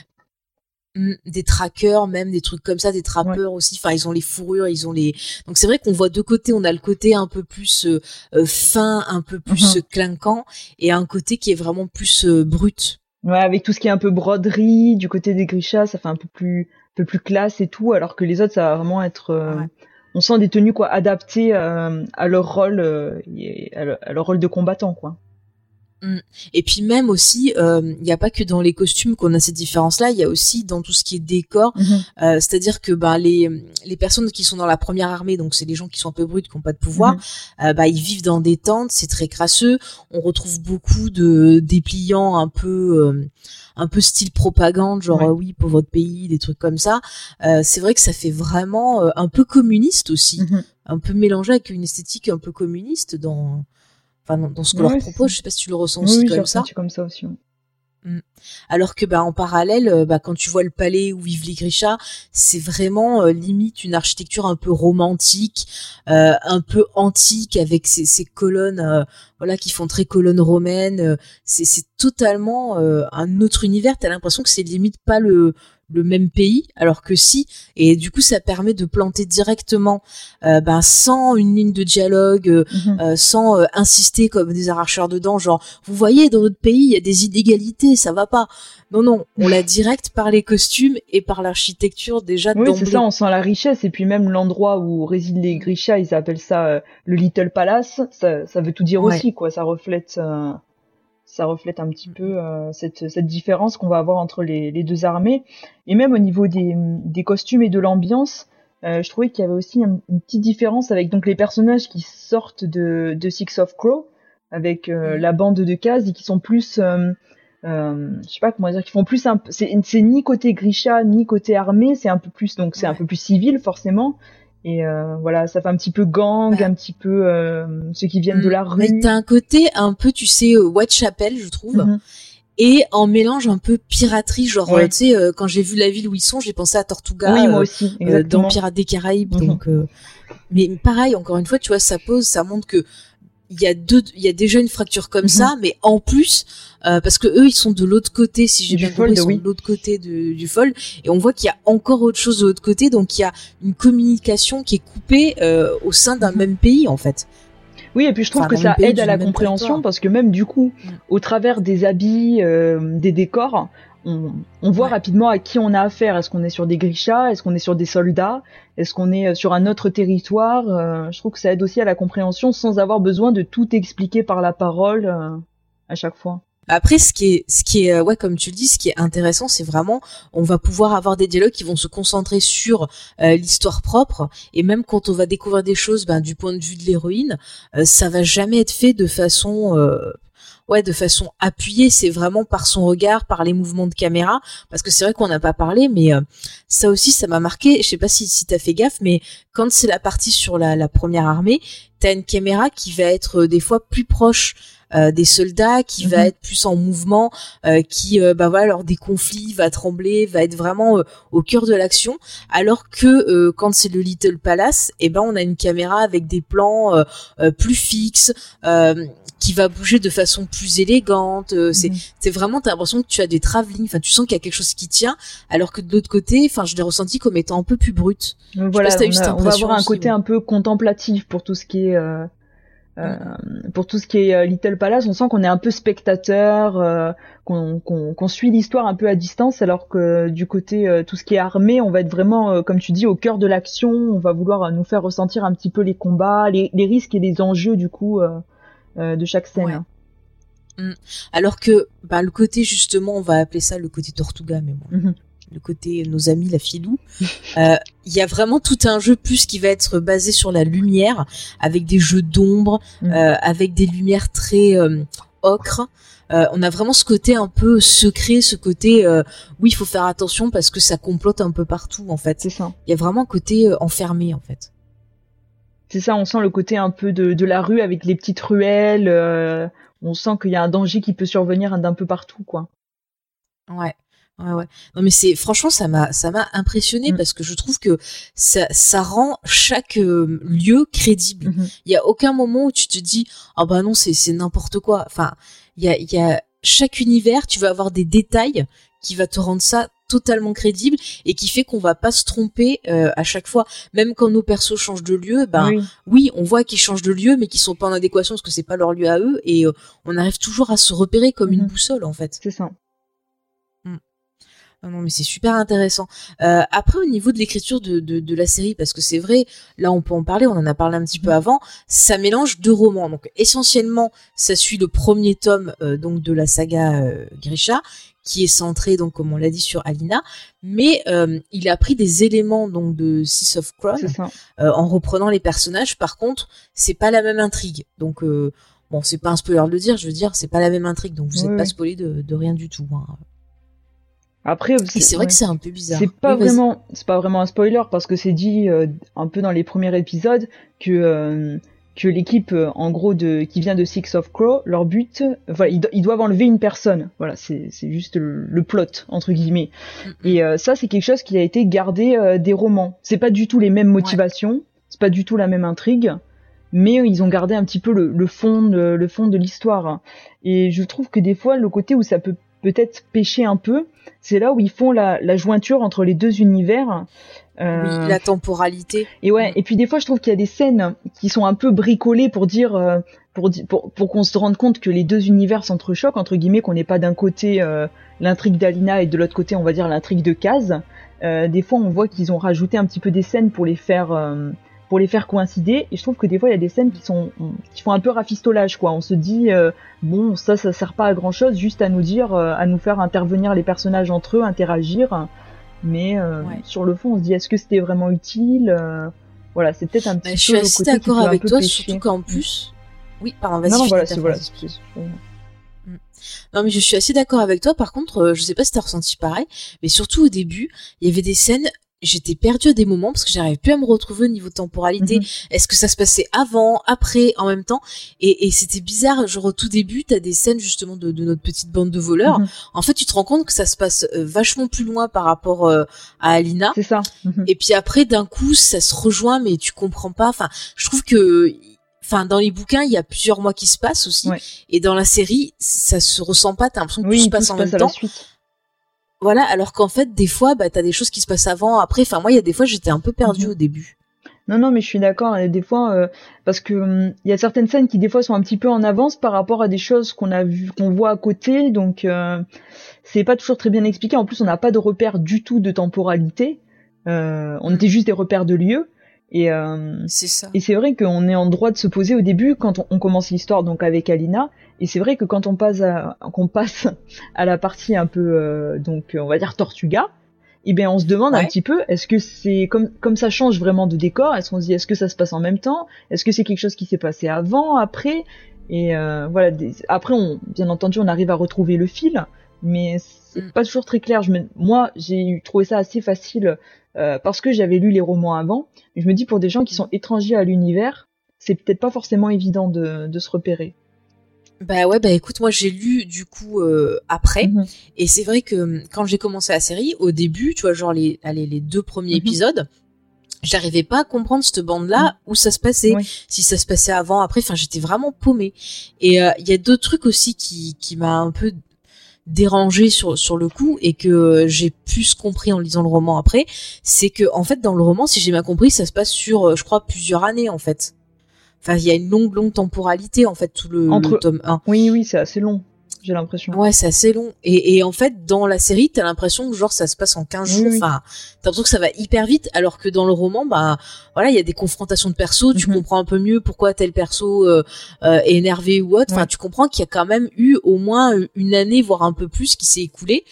Mm, des trackers même des trucs comme ça des trappeurs aussi enfin ils ont les fourrures ils ont les donc c'est vrai qu'on voit deux côtés on a le côté un peu plus euh, euh, fin un peu plus Mhm. euh, clinquant et un côté qui est vraiment plus euh, brut Ouais, avec tout ce qui est un peu broderie du côté des Grisha, ça fait un peu plus un peu plus classe et tout, alors que les autres ça va vraiment être euh, Ouais. on sent des tenues quoi adaptées à leur rôle et à, leur, à leur rôle de combattant quoi. Et puis même aussi euh, il n'y a pas que dans les costumes qu'on a ces différences là il y a aussi dans tout ce qui est décor Euh, c'est-à-dire que bah, les, les personnes qui sont dans la première armée, donc c'est les gens qui sont un peu bruts, qui n'ont pas de pouvoir, Mhm. euh, bah, ils vivent dans des tentes, c'est très crasseux. On retrouve beaucoup de dépliants un peu, euh, un peu style propagande, genre Ouais. euh, oui pour votre pays, des trucs comme ça. Euh, c'est vrai que ça fait vraiment euh, un peu communiste aussi, Mhm. un peu mélangé avec une esthétique un peu communiste dans, enfin dans, dans ce que Ouais, leur propose. Je sais pas si tu le ressens Oui, aussi oui, comme ça. comme ça aussi. ouais. Alors que bah en parallèle, euh, bah, quand tu vois le palais où vivent les Grisha, c'est vraiment euh, limite une architecture un peu romantique, euh, un peu antique avec ces, ces colonnes, euh, voilà, qui font très colonnes romaines. c'est c'est totalement euh, un autre univers. T'as l'impression que c'est limite pas le le même pays, alors que si. Et du coup, ça permet de planter directement, euh, ben sans une ligne de dialogue, euh, Mhm. euh, sans euh, insister comme des arracheurs de dents, genre vous voyez dans notre pays il y a des inégalités, ça va pas. Non non, on l'a direct par les costumes et par l'architecture déjà Oui, c'est ça, on sent la richesse. Et puis même l'endroit où résident les Grisha, ils appellent ça euh, le Little Palace. Ça, ça veut tout dire Ouais. aussi, quoi. Ça reflète, euh, ça reflète un petit peu euh, cette, cette différence qu'on va avoir entre les, les deux armées. Et même au niveau des, des costumes et de l'ambiance, euh, je trouvais qu'il y avait aussi un- une petite différence avec donc les personnages qui sortent de, de Six of Crow, avec euh, Mhm. la bande de cases et qui sont plus je sais pas comment dire, qui font plus un, c'est c'est ni côté Grisha ni côté armée, c'est un peu plus donc c'est un peu plus civil forcément. Et euh, voilà, ça fait un petit peu gang, Bah. un petit peu euh, ceux qui viennent de la Mais rue. t'as un côté un peu, tu sais, euh, Whitechapel, je trouve, Mhm. et en mélange un peu piraterie, genre, Ouais. tu sais, euh, quand j'ai vu la ville où ils sont, j'ai pensé à Tortuga, oui, moi aussi, dans Pirates des Caraïbes. Mhm. Donc, mais pareil, encore une fois, tu vois, ça pose, ça montre que il y a deux, il y a déjà une fracture comme Mhm. ça, mais en plus, euh, parce que eux, ils sont de l'autre côté, si j'ai bien compris, ils sont oui. de l'autre côté de- du fold, et on voit qu'il y a encore autre chose de l'autre côté, donc il y a une communication qui est coupée euh, au sein d'un Mhm. même pays, en fait. Oui, et puis je trouve Enfin, que ça aide à la compréhension territoire. parce que même du coup, Mm. au travers des habits, euh, des décors, on, on voit Ouais. rapidement à qui on a affaire. Est-ce qu'on est sur des Grishas? Est-ce qu'on est sur des soldats? Est-ce qu'on est euh, sur un autre territoire? Euh, Je trouve que ça aide aussi à la compréhension sans avoir besoin de tout expliquer par la parole euh, à chaque fois. Après, ce qui est, ce qui est, ouais, comme tu le dis, ce qui est intéressant, c'est vraiment, on va pouvoir avoir des dialogues qui vont se concentrer sur euh, l'histoire propre, et même quand on va découvrir des choses, ben, du point de vue de l'héroïne, euh, ça va jamais être fait de façon, euh, ouais, de façon appuyée. C'est vraiment par son regard, par les mouvements de caméra, parce que c'est vrai qu'on n'a pas parlé, mais euh, ça aussi, ça m'a marqué. Je sais pas si, si t'as fait gaffe, mais quand c'est la partie sur la, la première armée, t'as une caméra qui va être euh, des fois plus proche euh, des soldats, qui va Mhm. être plus en mouvement, euh, qui, euh, bah voilà, lors des conflits, va trembler, va être vraiment au cœur de l'action. Alors que euh, quand c'est le Little Palace, eh ben on a une caméra avec des plans euh, euh, plus fixes, euh, qui va bouger de façon plus élégante. euh, c'est Mhm. c'est vraiment t'as l'impression que tu as des travelling, enfin tu sens qu'il y a quelque chose qui tient, alors que de l'autre côté, enfin je l'ai ressenti comme étant un peu plus brut. Donc voilà, on, cette a- on va avoir un aussi, côté un peu contemplatif pour tout ce qui est euh, Euh, pour tout ce qui est euh, Little Palace, on sent qu'on est un peu spectateur, euh, qu'on qu'on suit l'histoire un peu à distance, alors que du côté euh, tout ce qui est armé, on va être vraiment, comme tu dis, au cœur de l'action. On va vouloir nous faire ressentir un petit peu les combats, les, les risques et les enjeux du coup de chaque scène. Ouais. Mm. Alors que bah, le côté justement, on va appeler ça le côté Tortuga, mais bon, -hmm. le côté nos amis la filou, il y a vraiment tout un jeu plus qui va être basé sur la lumière, avec des jeux d'ombre, euh, avec des lumières très euh, ocre. Euh, on a vraiment ce côté un peu secret, ce côté euh, oui, il faut faire attention parce que ça complote un peu partout en fait. C'est ça. Il y a vraiment un côté euh, enfermé en fait. C'est ça, on sent le côté un peu de, de la rue avec les petites ruelles. euh, on sent qu'il y a un danger qui peut survenir d'un peu partout, quoi. Ouais. Ouais, ouais. Non, mais c'est franchement, ça m'a, ça m'a impressionné Mm. parce que je trouve que ça, ça rend chaque euh, lieu crédible. Mhm. Il y a aucun moment où tu te dis, ah bah non, c'est, c'est n'importe quoi. Enfin, il y a, il y a chaque univers, tu vas avoir des détails qui va te rendre ça totalement crédible et qui fait qu'on va pas se tromper euh, à chaque fois. Même quand nos persos changent de lieu, ben oui. oui, on voit qu'ils changent de lieu, mais qu'ils sont pas en adéquation parce que c'est pas leur lieu à eux et euh, on arrive toujours à se repérer comme une Mhm. boussole en fait. C'est ça. Non, non, mais c'est super intéressant. Euh, après, au niveau de l'écriture de, de, de la série, parce que c'est vrai, là on peut en parler, on en a parlé un petit peu avant, ça mélange deux romans. Donc essentiellement, ça suit le premier tome euh, donc de la saga euh, Grisha, qui est centré donc comme on l'a dit sur Alina, mais euh, il a pris des éléments donc de Six of Crown euh, en reprenant les personnages. Par contre, c'est pas la même intrigue. Donc euh, bon, c'est pas un spoiler de le dire, je veux dire, c'est pas la même intrigue, donc vous Oui, êtes pas spoilé de, de rien du tout. Hein. Après, c'est vrai ouais. que c'est un peu bizarre. C'est pas Oui, vraiment, c'est pas vraiment un spoiler parce que c'est dit euh, un peu dans les premiers épisodes que euh, que l'équipe, euh, en gros, de qui vient de Six of Crow, leur but, voilà, ils, do- ils doivent enlever une personne. Voilà, c'est c'est juste le, le plot entre guillemets. Mm, Et ça, c'est quelque chose qui a été gardé des romans. C'est pas du tout les mêmes motivations, c'est pas du tout la même intrigue, mais ils ont gardé un petit peu le, le fond de, le fond de l'histoire. Et je trouve que des fois, le côté où ça peut peut-être pêcher un peu, c'est là où ils font la, la jointure entre les deux univers. Euh, Oui, la temporalité. et ouais, Mm. et puis des fois, je trouve qu'il y a des scènes qui sont un peu bricolées pour dire, euh, pour, pour, pour qu'on se rende compte que les deux univers s'entrechoquent, entre guillemets, qu'on n'est pas d'un côté euh, l'intrigue d'Alina et de l'autre côté, on va dire, l'intrigue de Kaz. Des fois, on voit qu'ils ont rajouté un petit peu des scènes pour les faire, pour les faire coïncider. Et je trouve que des fois, il y a des scènes qui sont, qui font un peu rafistolage, quoi. On se dit, euh, bon, ça, ça sert pas à grand chose, juste à nous dire, euh, à nous faire intervenir les personnages entre eux, interagir. Mais euh, Ouais. sur le fond, on se dit, est-ce que c'était vraiment utile Euh, Voilà, c'est peut-être un petit Bah, peu je suis assez d'accord avec toi, surtout qu'en plus. Oui, pardon, vas-y. non, non, voilà, c'est voilà. c'est- Non, mais je suis assez d'accord avec toi. Par contre, je sais pas si t'as ressenti pareil, mais surtout au début, il y avait des scènes. J'étais perdue à des moments parce que j'arrivais plus à me retrouver au niveau temporalité. Mhm. Est-ce que ça se passait avant, après, en même temps? Et, et c'était bizarre. Genre au tout début, t'as des scènes justement de, de notre petite bande de voleurs. Mhm. En fait, tu te rends compte que ça se passe euh, vachement plus loin par rapport euh, à Alina. C'est ça. Mhm. Et puis après, d'un coup, ça se rejoint, mais tu comprends pas. Enfin, je trouve que, enfin, dans les bouquins, il y a plusieurs mois qui se passent aussi, Ouais. et dans la série, ça se ressent pas. T'as l'impression que tout se tout passe se en passe même temps. suite. Voilà, alors qu'en fait, des fois, bah, t'as des choses qui se passent avant, après. Enfin, moi, il y a des fois, j'étais un peu perdue Mhm. au début. Non, non, mais je suis d'accord. Et des fois, euh, parce que hum, il y a certaines scènes qui des fois sont un petit peu en avance par rapport à des choses qu'on a vu, qu'on voit à côté. Donc, euh, c'est pas toujours très bien expliqué. En plus, on n'a pas de repère du tout de temporalité. Euh, on Mm. était juste des repères de lieu. Et, euh, C'est ça. et c'est vrai qu'on est en droit de se poser au début quand on, on commence l'histoire donc avec Alina. Et c'est vrai que quand on passe à, qu'on passe à la partie un peu euh, donc on va dire Tortuga, eh bien on se demande un petit peu est-ce que c'est comme comme ça change vraiment de décor Est-ce qu'on se dit est-ce que ça se passe en même temps Est-ce que c'est quelque chose qui s'est passé avant, après? Et euh, voilà. des- après, on, bien entendu, on arrive à retrouver le fil, mais c'est Mm. pas toujours très clair. Je me, moi, j'ai trouvé ça assez facile euh, parce que j'avais lu les romans avant. Mais je me dis pour des gens qui sont étrangers à l'univers, c'est peut-être pas forcément évident de, de se repérer. Bah ouais, bah écoute, moi, j'ai lu, du coup, euh, après. Mhm. Et c'est vrai que hum, quand j'ai commencé la série, au début, tu vois, genre les, allez, les deux premiers Mhm. épisodes, j'arrivais pas à comprendre cette bande-là où ça se passait. Si ça se passait avant, après, enfin, j'étais vraiment paumée. Et euh, il y a d'autres trucs aussi qui, qui m'a un peu dérangé sur sur le coup et que j'ai plus compris en lisant le roman après, c'est que en fait dans le roman, si j'ai bien compris, ça se passe sur, euh, je crois, plusieurs années en fait. enfin il y a une longue longue temporalité en fait tout le, Entre- le tome 1. Oui, oui, c'est assez long, j'ai l'impression. Ouais, c'est assez long. Et, et en fait, dans la série, t'as l'impression que genre ça se passe en 15 Oui, jours. oui. Enfin, t'as l'impression que ça va hyper vite, alors que dans le roman, bah voilà, il y a des confrontations de persos. Tu Mhm. comprends un peu mieux pourquoi tel perso euh, euh, est énervé ou autre. Enfin, Ouais. tu comprends qu'il y a quand même eu au moins une année, voire un peu plus, qui s'est écoulée.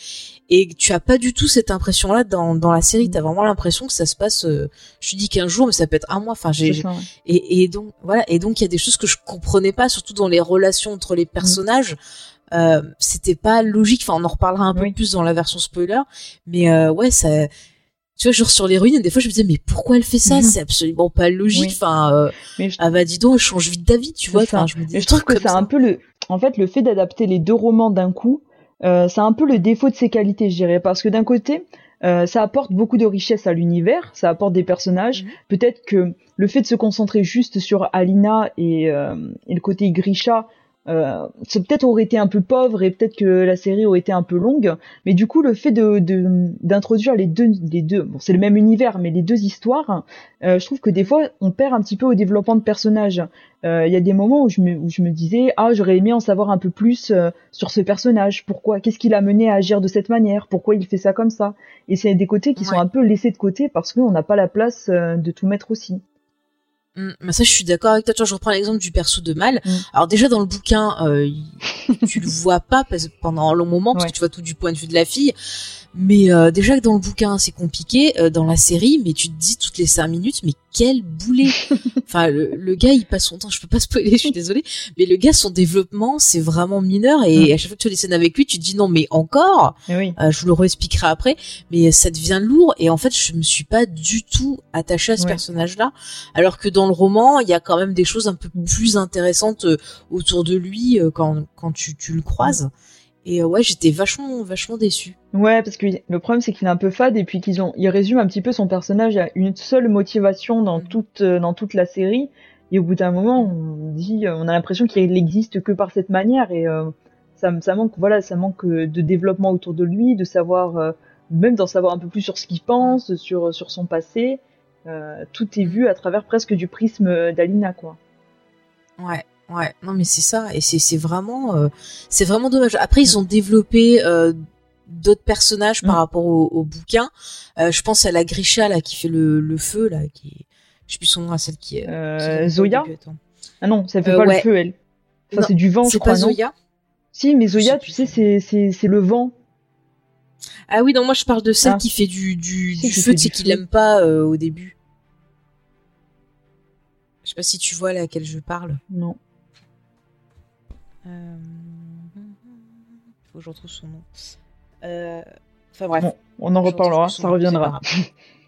Et tu as pas du tout cette impression-là dans, dans la série. Mhm. T'as vraiment l'impression que ça se passe. euh, je te dis 15 jours, mais ça peut être un mois. Enfin, j'ai ouais. et, et donc voilà et donc il y a des choses que je comprenais pas surtout dans les relations entre les personnages euh, c'était pas logique enfin on en reparlera un peu plus dans la version spoiler mais euh, ouais ça tu vois genre sur l'héroïne des fois je me disais mais pourquoi elle fait ça? Mhm. c'est absolument pas logique Oui. enfin euh, Mais je- ah bah dis donc elle change vite d'avis tu vois enfin je me dis Et des je trouve que c'est un peu le, en fait, le fait d'adapter les deux romans d'un coup, c'est un peu le défaut de ses qualités, je dirais, parce que d'un côté, euh, ça apporte beaucoup de richesse à l'univers, ça apporte des personnages. Mhm. Peut-être que le fait de se concentrer juste sur Alina et, euh, et le côté Grisha, euh, ça peut-être aurait été un peu pauvre et peut-être que la série aurait été un peu longue. Mais du coup, le fait de de- d'introduire les deux, les deux, bon, c'est le même univers, mais les deux histoires, euh, je trouve que des fois, on perd un petit peu au développement de personnages. Euh, Il y a des moments où je me, où je me disais, ah, j'aurais aimé en savoir un peu plus euh, sur ce personnage. Pourquoi Qu'est-ce qui l'a mené à agir de cette manière? Pourquoi il fait ça comme ça Et c'est des côtés qui sont un peu laissés de côté parce qu'on n'a pas la place euh, de tout mettre aussi. Mm, mais ça, je suis d'accord avec toi. Tu vois, je reprends l'exemple du perso de Mal. Mm. Alors déjà dans le bouquin, euh, tu le vois pas parce, pendant un long moment parce Ouais. que tu vois tout du point de vue de la fille. Mais euh, déjà que dans le bouquin c'est compliqué, euh, dans la série, mais tu te dis toutes les cinq minutes, mais quel boulet Enfin, le, le gars, il passe son temps. Je peux pas spoiler, je suis désolée, mais le gars, son développement, c'est vraiment mineur. Et à chaque fois que tu as des scènes avec lui, tu te dis non, mais encore. Et oui. Euh, je vous le réexpliquerai après, mais ça devient lourd et en fait je me suis pas du tout attachée à ce Ouais. personnage-là, alors que dans le roman il y a quand même des choses un peu plus intéressantes euh, autour de lui euh, quand quand tu, tu le croises. Et euh, ouais j'étais vachement vachement déçue. Ouais, parce que le problème c'est qu'il est un peu fade et puis qu'ils ont, ils résument un petit peu son personnage à une seule motivation dans Mhm. toute, euh, dans toute la série. Et au bout d'un moment, on dit, euh, on a l'impression qu'il existe que par cette manière et euh, ça, ça manque, voilà, ça manque de développement autour de lui, de savoir, même d'en savoir un peu plus sur ce qu'il pense, sur sur son passé. Tout est vu à travers presque du prisme d'Alina, quoi. Ouais. Ouais, non mais c'est ça et c'est c'est vraiment euh, c'est vraiment dommage. Après ils ont développé euh, d'autres personnages par Mm. rapport au, au bouquin. Euh, je pense à la Grisha là qui fait le, le feu là qui je sais plus son nom à celle qui est Zoya Ah non, ça fait pas ouais. le feu, elle. Ça c'est du vent, je C'est crois, pas non Zoya Si, mais Zoya, tu sais, c'est c'est c'est le vent. Ah oui, non, moi je parle de celle Ah. qui fait du, du, feu, tu sais qu'il aime pas euh, au début. Je sais pas si tu vois laquelle je parle. Non. Euh... Faut que je retrouve son nom. Euh, Enfin bref. Bon, on en reparlera, ça reviendra.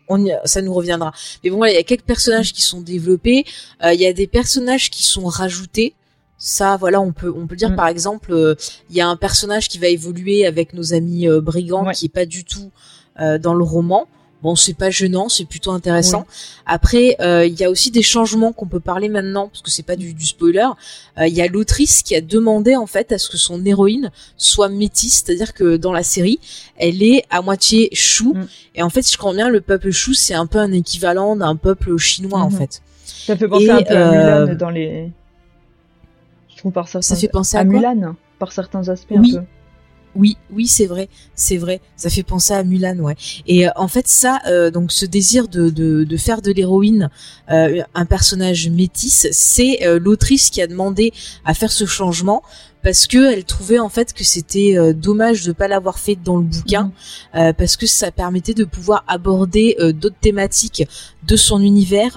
On y- ça nous reviendra. Mais bon, il y a quelques personnages qui sont développés. Euh, Il y a des personnages qui sont rajoutés. Ça, voilà, on peut, on peut dire Mm. par exemple, euh, il y a un personnage qui va évoluer avec nos amis euh, brigands Ouais. qui est pas du tout dans le roman. Bon, c'est pas gênant, c'est plutôt intéressant. Après, euh, il y a aussi des changements qu'on peut parler maintenant parce que c'est pas du, du spoiler. Euh, Il y a l'autrice qui a demandé en fait à ce que son héroïne soit métisse, c'est-à-dire que dans la série, elle est à moitié chou. Mm. Et en fait, si je comprends bien, le peuple chou, c'est un peu un équivalent d'un peuple chinois en Mhm. fait. Ça fait penser Et, un peu à euh, Mulan dans les. Je trouve par certains. Ça fait penser à, à Mulan par certains aspects Oui. un peu. Oui, oui, c'est vrai, c'est vrai. Ça fait penser à Mulan, ouais. Et euh, en fait, ça, euh, donc ce désir de, de, faire de l'héroïne euh, un personnage métis, c'est l'autrice qui a demandé à faire ce changement parce que elle trouvait en fait que c'était euh, dommage de pas l'avoir fait dans le bouquin euh, parce que ça permettait de pouvoir aborder euh, d'autres thématiques de son univers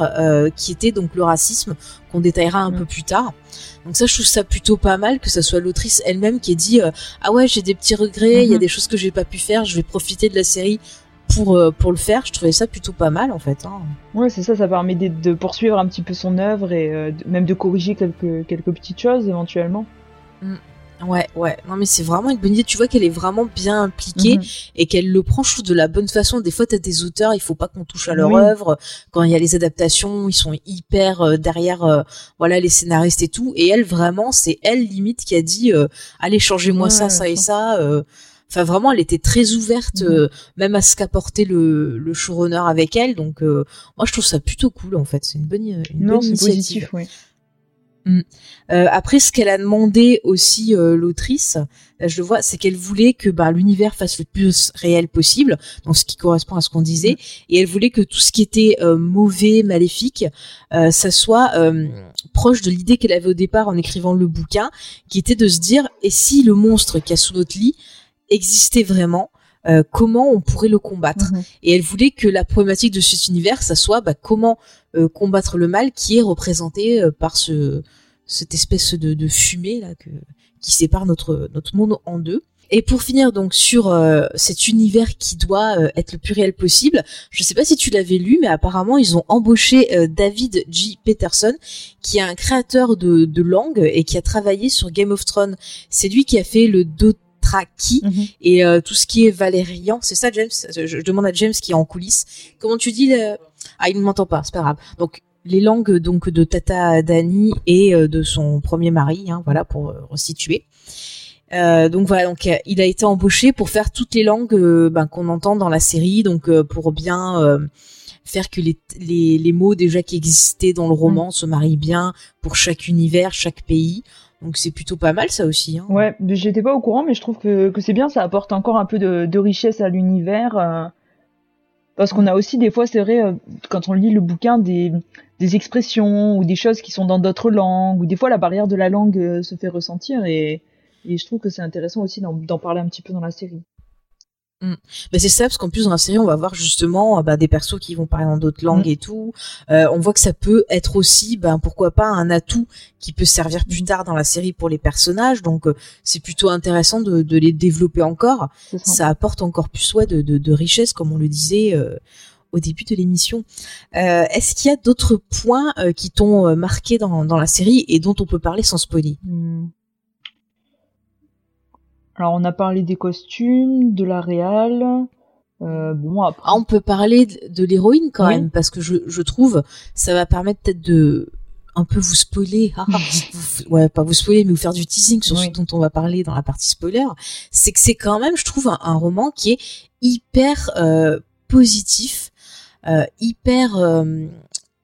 qui était donc le racisme qu'on détaillera un Mhm. peu plus tard. Donc ça, je trouve ça plutôt pas mal que ça soit l'autrice elle-même qui ait dit ah ouais j'ai des petits regrets, il y a Mhm. des choses que j'ai pas pu faire, je vais profiter de la série pour pour le faire. Je trouvais ça plutôt pas mal en fait. Hein. Ouais, c'est ça, ça permet de, de poursuivre un petit peu son œuvre et euh, de- même de corriger quelques, quelques petites choses éventuellement. Ouais, ouais. Non mais c'est vraiment une bonne idée. Tu vois qu'elle est vraiment bien impliquée Mhm. et qu'elle le prend, je trouve, de la bonne façon. Des fois, t'as des auteurs, il faut pas qu'on touche à leur Oui. œuvre. Quand il y a les adaptations, ils sont hyper euh, derrière, euh, voilà, les scénaristes et tout. Et elle, vraiment, c'est elle limite qui a dit, euh, allez, changez-moi Ouais, ça, ça et ça. euh. Enfin, vraiment, elle était très ouverte, Mhm. euh, même à ce quapportait le, le showrunner avec elle. Donc, euh, moi, je trouve ça plutôt cool, en fait. C'est une bonne, une Non, bonne c'est initiative. positif, oui. Mm. Euh, après, ce qu'elle a demandé aussi euh, l'autrice, là, je le vois, c'est qu'elle voulait que bah, l'univers fasse le plus réel possible, donc ce qui correspond à ce qu'on disait, et elle voulait que tout ce qui était euh, mauvais, maléfique, euh, ça soit euh, proche de l'idée qu'elle avait au départ en écrivant le bouquin, qui était de se dire et si le monstre qui a sous notre lit existait vraiment euh, comment on pourrait le combattre? Mhm. et elle voulait que la problématique de cet univers ça soit bah, comment euh, combattre le mal qui est représenté euh, par ce cette espèce de, de fumée là que, qui sépare notre notre monde en deux. Et pour finir donc sur euh, cet univers qui doit euh, être le plus réel possible, je sais pas si tu l'avais lu, mais apparemment ils ont embauché euh, David G. Peterson, qui est un créateur de, de langue et qui a travaillé sur Game of Thrones. C'est lui qui a fait le Dothraki Mhm. et euh, tout ce qui est Valérian. C'est ça, James? Je, je demande à James qui est en coulisses. Comment tu dis le... Ah, il ne m'entend pas, c'est pas grave. Donc les langues donc de Tata Dani et euh, de son premier mari, hein, voilà pour euh, resituer. Euh, donc voilà, donc il a été embauché pour faire toutes les langues euh, ben, qu'on entend dans la série, donc euh, pour bien faire que les, les, les mots déjà qui existaient dans le roman se marient bien pour chaque univers, chaque pays. Donc c'est plutôt pas mal ça aussi. Hein. Ouais, j'étais pas au courant, mais je trouve que, que c'est bien, ça apporte encore un peu de, de richesse à l'univers. Parce qu'on a aussi des fois, c'est vrai, euh, quand on lit le bouquin, des, expressions ou des choses qui sont dans d'autres langues, ou des fois la barrière de la langue euh, se fait ressentir, et, je trouve que c'est intéressant aussi d'en parler un petit peu dans la série. Bah, c'est ça, parce qu'en plus dans la série, on va voir justement bah, des persos qui vont parler dans d'autres langues Mm. et tout. Euh, on voit que ça peut être aussi, ben pourquoi pas, un atout qui peut servir plus tard dans la série pour les personnages. Donc euh, c'est plutôt intéressant de, de les développer encore. Ça. Ça apporte encore plus ouais, de, de, de richesse, comme on le disait euh, au début de l'émission. Euh, Est-ce qu'il y a d'autres points euh, qui t'ont marqué dans, dans la série et dont on peut parler sans spoiler? Hmm. Alors on a parlé des costumes, de la réal. Euh, bon après. Ah, on peut parler de, de l'héroïne quand Oui. même, parce que je, je trouve ça va permettre peut-être de un peu vous spoiler, ah, ah, vous- ouais, pas vous spoiler, mais vous faire du teasing sur Oui. ce dont on va parler dans la partie spoiler. C'est que c'est quand même, je trouve, un, un roman qui est hyper euh, positif, euh, hyper euh,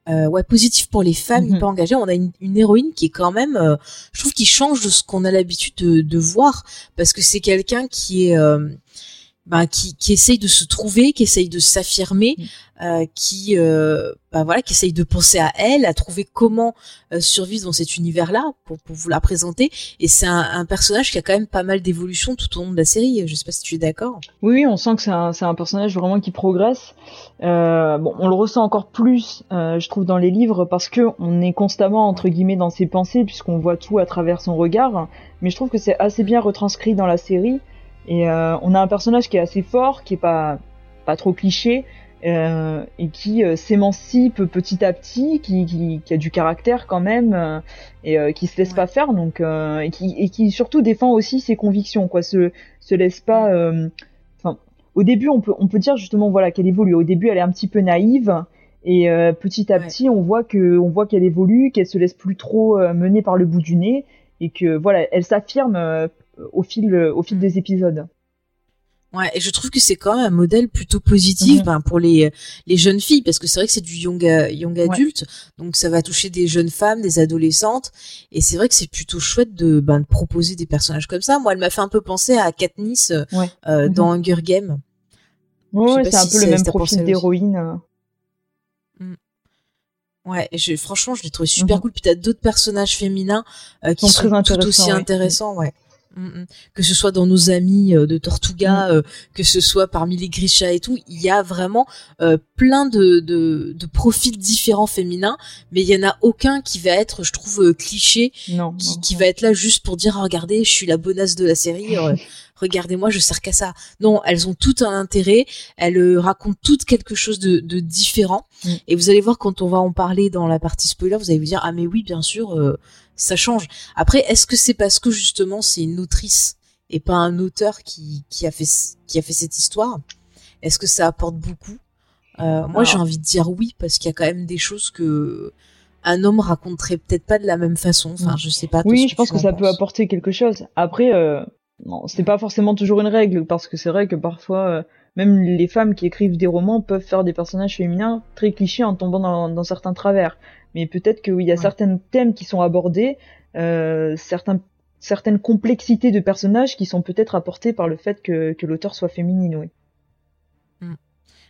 euh, ouais positif pour les femmes, Mhm. hyper engagé. On a une, une héroïne qui est quand même, euh, je trouve, qui change de ce qu'on a l'habitude de, de voir, parce que c'est quelqu'un qui est euh, bah, qui, qui essaye de se trouver, qui essaye de s'affirmer, euh, qui euh, bah, voilà, qui essaye de penser à elle, à trouver comment euh, survivre dans cet univers-là pour, pour vous la présenter. Et c'est un, un personnage qui a quand même pas mal d'évolution tout au long de la série. Je sais pas si tu es d'accord. Oui, oui, on sent que c'est un, un personnage vraiment qui progresse. Euh, bon, on le ressent encore plus, euh, je trouve, dans les livres parce que on est constamment entre guillemets dans ses pensées puisqu'on voit tout à travers son regard. Mais je trouve que c'est assez bien retranscrit dans la série et euh, on a un personnage qui est assez fort, qui est pas pas trop cliché. euh, et qui euh, s'émancipe petit à petit, qui, qui, qui a du caractère quand même, et qui se laisse Ouais. pas faire, donc et qui et qui surtout défend aussi ses convictions, quoi, se se laisse pas euh, au début, on peut, on peut dire justement voilà qu'elle évolue. Au début, elle est un petit peu naïve et petit à Ouais. petit, on voit que, on voit qu'elle évolue, qu'elle se laisse plus trop mener par le bout du nez et que voilà, elle s'affirme au fil, au fil des épisodes. Ouais, et je trouve que c'est quand même un modèle plutôt positif ben, pour les les jeunes filles parce que c'est vrai que c'est du young a- young Ouais. adulte, donc ça va toucher des jeunes femmes, des adolescentes, et c'est vrai que c'est plutôt chouette de ben de proposer des personnages comme ça. Moi, elle m'a fait un peu penser à Katniss euh, Ouais. euh, Mhm. dans Hunger Games. Ouais, c'est un peu le même profil d'héroïne. euh. Ouais, et je, franchement, je l'ai trouvé super Mhm. cool. Puis t'as d'autres personnages féminins euh, qui Sont sont, très tout aussi ouais. intéressants, ouais. Mm, mm. Que ce soit dans nos amis euh, de Tortuga, euh, que ce soit parmi les Grisha et tout, il y a vraiment euh, plein de, de, de profils différents féminins, mais il y en a aucun qui va être, je trouve, cliché, Non. qui, non. qui va être là juste pour dire, Ah, regardez, je suis la bonasse de la série, regardez-moi, je sers qu'à ça. Non, elles ont tout un intérêt, elles euh, racontent toutes quelque chose de, de différent, Mm. et vous allez voir quand on va en parler dans la partie spoiler, vous allez vous dire, ah mais oui, bien sûr, euh, ça change. Après, est-ce que c'est parce que justement c'est une autrice et pas un auteur qui, qui a fait qui a fait cette histoire? Est-ce que ça apporte beaucoup? Euh, Moi, j'ai envie de dire oui parce qu'il y a quand même des choses que un homme raconterait peut-être pas de la même façon. Enfin, Mm. je sais pas. Oui, je pense que ça peut apporter quelque chose. Après, euh, non, c'est pas forcément toujours une règle parce que c'est vrai que parfois, euh, même les femmes qui écrivent des romans peuvent faire des personnages féminins très clichés en tombant dans, dans certains travers. Mais peut-être qu'il y a Ouais. certains thèmes qui sont abordés, euh, certains, certaines complexités de personnages qui sont peut-être apportées par le fait que, que l'auteur soit féminine, oui.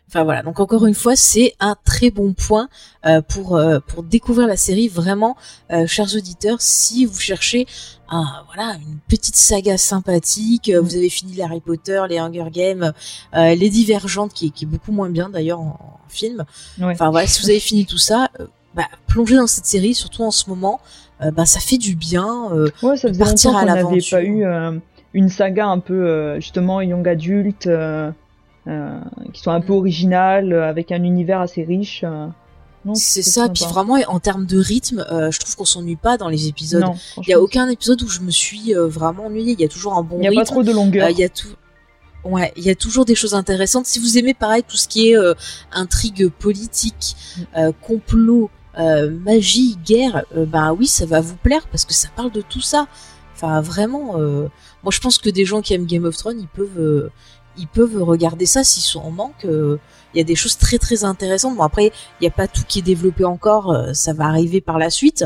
Enfin voilà, donc encore une fois, c'est un très bon point euh, pour euh, pour découvrir la série. Vraiment, euh, chers auditeurs, si vous cherchez un voilà une petite saga sympathique, vous avez fini les Harry Potter, les Hunger Games, les Divergentes, qui, est- qui est beaucoup moins bien d'ailleurs en, en film. Ouais. Enfin voilà, si vous avez fini tout ça, bah, plongez dans cette série, surtout en ce moment. bah ça fait du bien. Ouais, ça de faisait partir longtemps à qu'on n'avait l'aventure. pas eu une saga un peu justement young adulte, qui soit un peu Mm. originale, euh, avec un univers assez riche. euh. C'est ça. Puis vraiment, en termes de rythme, euh, je trouve qu'on s'ennuie pas dans les épisodes. Il y a aucun épisode où je me suis euh, vraiment ennuyée. Il y a toujours un bon Il n'y a rythme. pas trop de longueur. Euh, Il y a tout. Ouais, il y a toujours des choses intéressantes. Si vous aimez pareil tout ce qui est euh, intrigue politique, euh, complot, euh, magie, guerre, euh, bah oui, ça va vous plaire parce que ça parle de tout ça. Enfin, vraiment, euh, moi je pense que des gens qui aiment Game of Thrones, ils peuvent, euh, ils peuvent regarder ça s'ils sont en manque. euh, Il y a des choses très très intéressantes. Bon après, il n'y a pas tout qui est développé encore, euh, ça va arriver par la suite.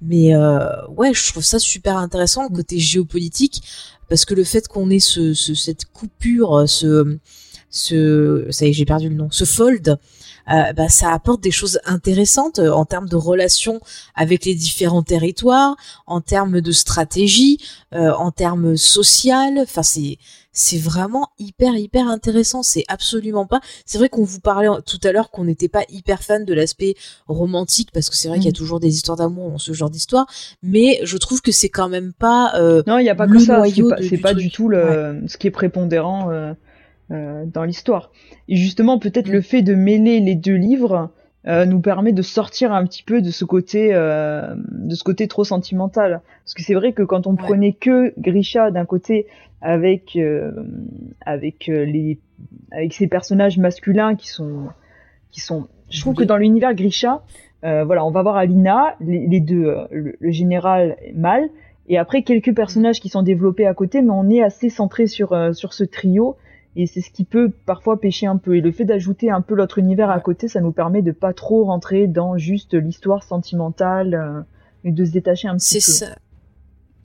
Mais euh, ouais, je trouve ça super intéressant le côté géopolitique parce que le fait qu'on ait ce, ce- cette coupure, ce, ce, ça y est, j'ai perdu le nom, ce fold, euh, bah, ça apporte des choses intéressantes euh, en termes de relations avec les différents territoires, en termes de stratégie, euh, en termes social. Enfin, c'est c'est vraiment hyper hyper intéressant. C'est absolument pas. C'est vrai qu'on vous parlait tout à l'heure qu'on n'était pas hyper fan de l'aspect romantique parce que c'est vrai qu'il y a Mhm. toujours des histoires d'amour dans ce genre d'histoire, mais je trouve que c'est quand même pas. euh, Non, il n'y a pas que ça. C'est pas, du pas du tout le, ce qui est prépondérant euh, euh, dans l'histoire. Et justement, peut-être Mm. le fait de mêler les deux livres euh, nous permet de sortir un petit peu de ce côté, euh, de ce côté trop sentimental. Parce que c'est vrai que quand on Ouais. prenait que Grisha d'un côté avec euh, avec les avec ces personnages masculins qui sont qui sont, je trouve que dans l'univers Grisha, voilà, on va voir Alina, les, les deux, le, le général mal, et après quelques personnages qui sont développés à côté, mais on est assez centré sur sur ce trio et c'est ce qui peut parfois pêcher un peu. Et le fait d'ajouter un peu l'autre univers à côté, ça nous permet de pas trop rentrer dans juste l'histoire sentimentale euh, et de se détacher un petit C'est peu. ça.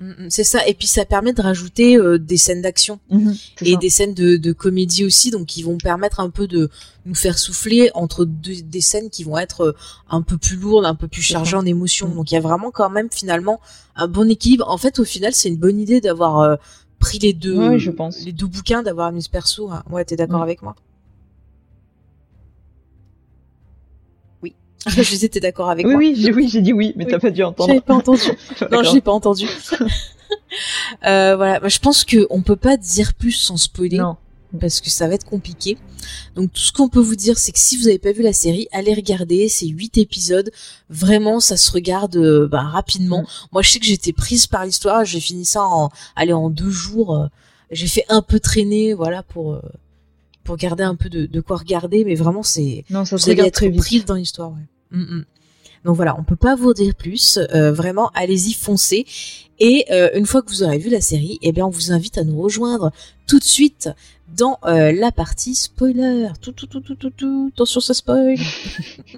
Mm, mm, C'est ça. Et puis ça permet de rajouter euh, des scènes d'action Mhm, c'est et ça. des scènes de, de comédie aussi, donc qui vont permettre un peu de nous faire souffler entre deux, des scènes qui vont être euh, un peu plus lourdes, un peu plus C'est chargées en émotions. Mm. Donc il y a vraiment quand même finalement un bon équilibre. En fait, au final, c'est une bonne idée d'avoir euh, pris les deux, Ouais, je pense. les deux bouquins, d'avoir mis ce perso. hein. Ouais, t'es d'accord Mm. avec moi? Oui. je disais, t'es d'accord avec Oui, moi oui, j'ai oui, j'ai dit oui, mais Oui. t'as pas dû entendre. J'avais pas entendu. Non, j'ai pas entendu. euh, voilà, Bah, je pense que on peut pas dire plus sans spoiler Non. Parce que ça va être compliqué. Donc tout ce qu'on peut vous dire, c'est que si vous avez pas vu la série, allez regarder. C'est huit épisodes. Vraiment, ça se regarde euh, bah, rapidement. Mm. Moi, je sais que j'étais prise par l'histoire. J'ai fini ça en, allez, en deux jours. euh, J'ai fait un peu traîner, voilà, pour euh, pour garder un peu de, de quoi regarder. Mais vraiment, c'est Non, ça se vous allez regarde être très vite. pris dans l'histoire. Ouais. Mm, mm. Donc voilà, on peut pas vous dire plus. Vraiment, allez-y, foncez. Et euh, une fois que vous aurez vu la série, eh bien, on vous invite à nous rejoindre tout de suite dans euh, la partie spoiler. Tout, tout, tout, tout, tout, tout. Attention, ça spoil.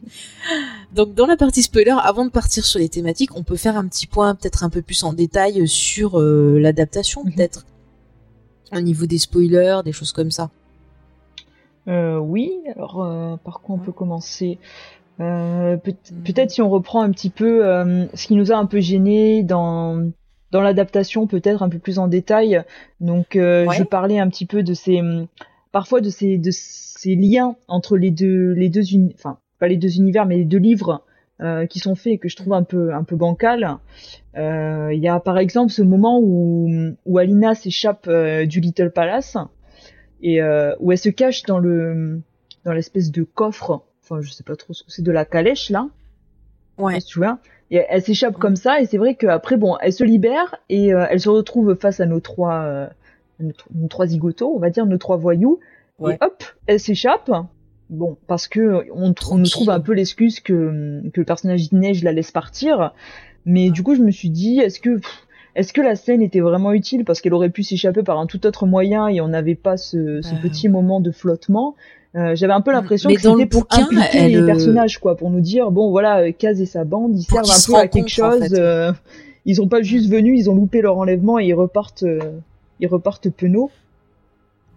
Donc dans la partie spoiler, avant de partir sur les thématiques, on peut faire un petit point peut-être un peu plus en détail sur euh, l'adaptation, Mhm. peut-être au niveau des spoilers, des choses comme ça. Euh, oui, alors euh, par quoi on peut commencer? Euh, peut- Mhm. Peut-être si on reprend un petit peu euh, ce qui nous a un peu gêné dans dans l'adaptation, peut-être un peu plus en détail. Donc, euh, Ouais. je parlais un petit peu de ces hum, parfois de ces de ces liens entre les deux les deux enfin pas les deux univers mais les deux livres euh, qui sont faits et que je trouve un peu un peu bancal. Euh, Il y a par exemple ce moment où où Alina s'échappe euh, du Little Palace et où elle se cache dans le dans l'espèce de coffre enfin je sais pas trop ce que c'est de la calèche là Ouais. tu vois? Et elle, s'échappe comme ça et c'est vrai qu'après bon elle se libère et euh, elle se retrouve face à nos trois euh, nos, tr- nos trois zigotos on va dire nos trois voyous. Ouais. et hop elle s'échappe. Bon parce que on, tr- on nous trouve un peu l'excuse que que le personnage d'Inège la laisse partir. Mais du coup je me suis dit est-ce que est-ce que la scène était vraiment utile? Parce qu'elle aurait pu s'échapper par un tout autre moyen et on n'avait pas ce, ce petit moment de flottement Euh, J'avais un peu l'impression que c'était pour bouquin, impliquer elle, les euh, personnages, quoi, pour nous dire bon voilà, euh, Kaz et sa bande, ils servent un peu à quelque en chose. fait. euh, ils sont pas juste venus, ils ont loupé leur enlèvement et ils repartent, ils repartent penauds.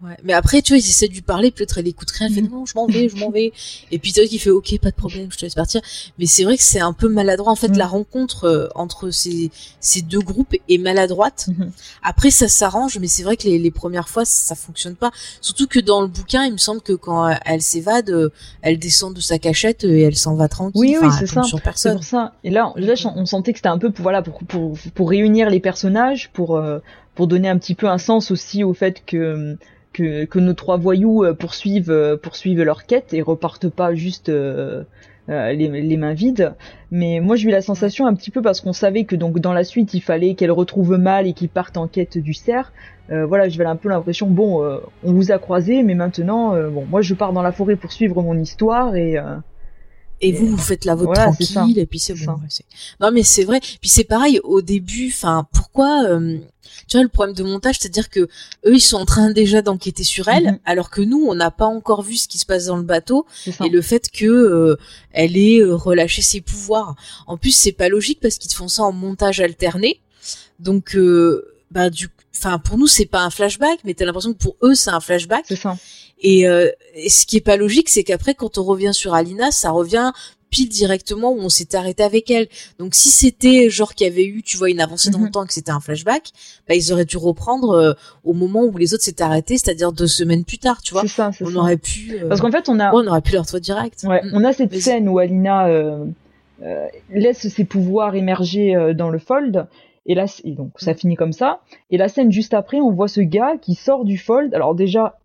Ouais. Mais après, tu vois, ils essaient de lui parler, peut-être elle écoute rien, elle fait non, je m'en vais, je m'en vais. Et puis toi qui fait ok, pas de problème, je te laisse partir. Mais c'est vrai que c'est un peu maladroit. En fait, Mm. la rencontre euh, entre ces, ces deux groupes est maladroite. Mhm. Après, ça s'arrange, mais c'est vrai que les, les premières fois, ça fonctionne pas. Surtout que dans le bouquin, il me semble que quand euh, elle s'évade, euh, elle descend de sa cachette et elle s'en va tranquille. Oui, oui, Enfin, c'est elle tombe ça. Sur C'est personne. pour ça. Et là, on- là, on sentait que c'était un peu pour voilà pour pour pour réunir les personnages, pour euh, pour donner un petit peu un sens aussi au fait que que que nos trois voyous euh, poursuivent euh, poursuivent leur quête et repartent pas juste euh, euh, les, les mains vides. Mais moi, j'ai eu la sensation un petit peu parce qu'on savait que donc dans la suite, il fallait qu'elle retrouve mal et qu'ils partent en quête du cerf. Euh, voilà, j'avais un peu l'impression bon, euh, on vous a croisés, mais maintenant, euh, bon, moi, je pars dans la forêt pour suivre mon histoire et euh, Et vous, vous faites la vôtre Voilà, tranquille, et puis c'est C'est bon. ouais, non, mais c'est vrai. Puis c'est pareil au début. Enfin, pourquoi euh, Tu vois le problème de montage, c'est-à-dire que eux, ils sont en train déjà d'enquêter sur elle, Mhm. alors que nous, on n'a pas encore vu ce qui se passe dans le bateau et le fait que euh, elle ait euh, relâché ses pouvoirs. En plus, c'est pas logique parce qu'ils font ça en montage alterné. Donc, euh, bah du, enfin pour nous, c'est pas un flashback, mais t'as l'impression que pour eux, c'est un flashback. C'est ça. Et, euh, et ce qui est pas logique, c'est qu'après, quand on revient sur Alina, ça revient pile directement où on s'est arrêté avec elle. Donc si c'était genre qu'il y avait eu, tu vois, une avancée dans le Mhm. temps et que c'était un flashback, bah ils auraient dû reprendre euh, au moment où les autres s'étaient arrêtés, c'est-à-dire deux semaines plus tard, tu vois. Ça, On ça. aurait pu, euh, Parce qu'en fait, on a, ouais, on aurait pu leur retrouver direct. Ouais, Mm. on a cette scène où Alina euh, laisse ses pouvoirs émerger dans le fold. Et là, et donc ça Mm. finit comme ça. Et la scène juste après, on voit ce gars qui sort du fold. Alors déjà,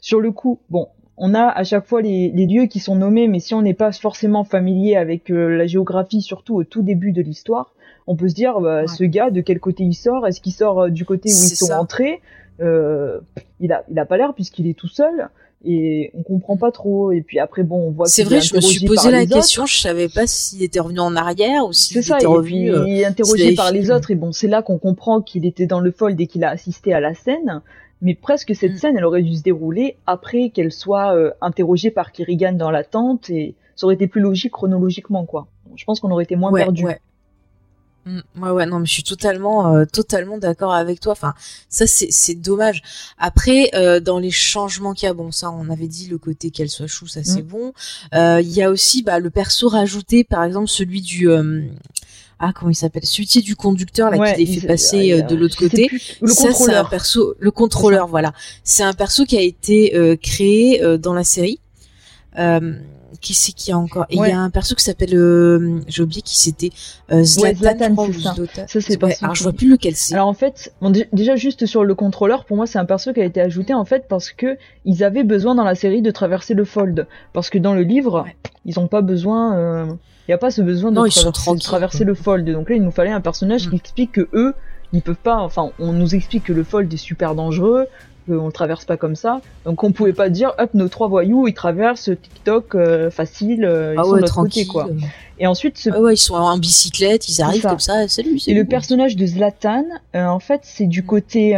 sur le coup, bon, on a à chaque fois les, les lieux qui sont nommés, mais si on n'est pas forcément familier avec euh, la géographie, surtout au tout début de l'histoire, on peut se dire, bah, Ouais. ce gars, de quel côté il sort? Est-ce qu'il sort euh, du côté où ils sont ça. entrés euh, Il a, il a pas l'air puisqu'il est tout seul. Et on comprend pas trop. Et puis après, bon, on voit C'est vrai, je me suis posé la les autres. question, je savais pas s'il était revenu en arrière ou s'il était revenu. il est interrogé par les autres, et bon, c'est là qu'on comprend qu'il était dans le fold et qu'il a assisté à la scène. Mais presque cette Mm. scène, elle aurait dû se dérouler après qu'elle soit euh, interrogée par Kirigan dans la tente, et ça aurait été plus logique chronologiquement, quoi. Je pense qu'on aurait été moins ouais, perdu. ouais. Mm, ouais, ouais, non, mais je suis totalement, euh, totalement d'accord avec toi. Enfin, ça, c'est, c'est dommage. Après, euh, dans les changements qu'il y a, bon, ça, on avait dit le côté qu'elle soit chou, ça, c'est Mm. bon. Euh, Il y a aussi, bah, le perso rajouté, par exemple, celui du, euh, ah, comment il s'appelle, celui du conducteur, là, Ouais, qui les fait passer euh, de l'autre côté. plus. Le ça, c'est un perso, le contrôleur, voilà. C'est un perso qui a été euh, créé euh, dans la série. Qui c'est qui a encore il Ouais. y a un perso qui s'appelle, j'ai oublié qui c'était, Zlatan, Zlatan, je crois, c'est ou ça. Zlatan. Ça, c'est Ouais, parce alors je vois plus lequel c'est. Alors en fait, bon, déjà juste sur le contrôleur, pour moi c'est un perso qui a été ajouté en fait parce que ils avaient besoin dans la série de traverser le fold, parce que dans le livre Ouais. ils ont pas besoin, il y a pas ce besoin de sont traverser, de le fold. Donc là il nous fallait un personnage Mm. qui explique que eux ils peuvent pas, enfin on nous explique que le fold est super dangereux, qu'on le traverse pas comme ça, donc on pouvait pas dire hop nos trois voyous ils traversent TikTok euh, facile, euh, ils ah sont ouais, de l'autre côté tranquille. quoi. Et ensuite ce Ah ouais, ils sont en bicyclette, ils arrivent ça. comme ça, salut, et le personnage de Zlatan, euh, en fait, c'est Mm. du côté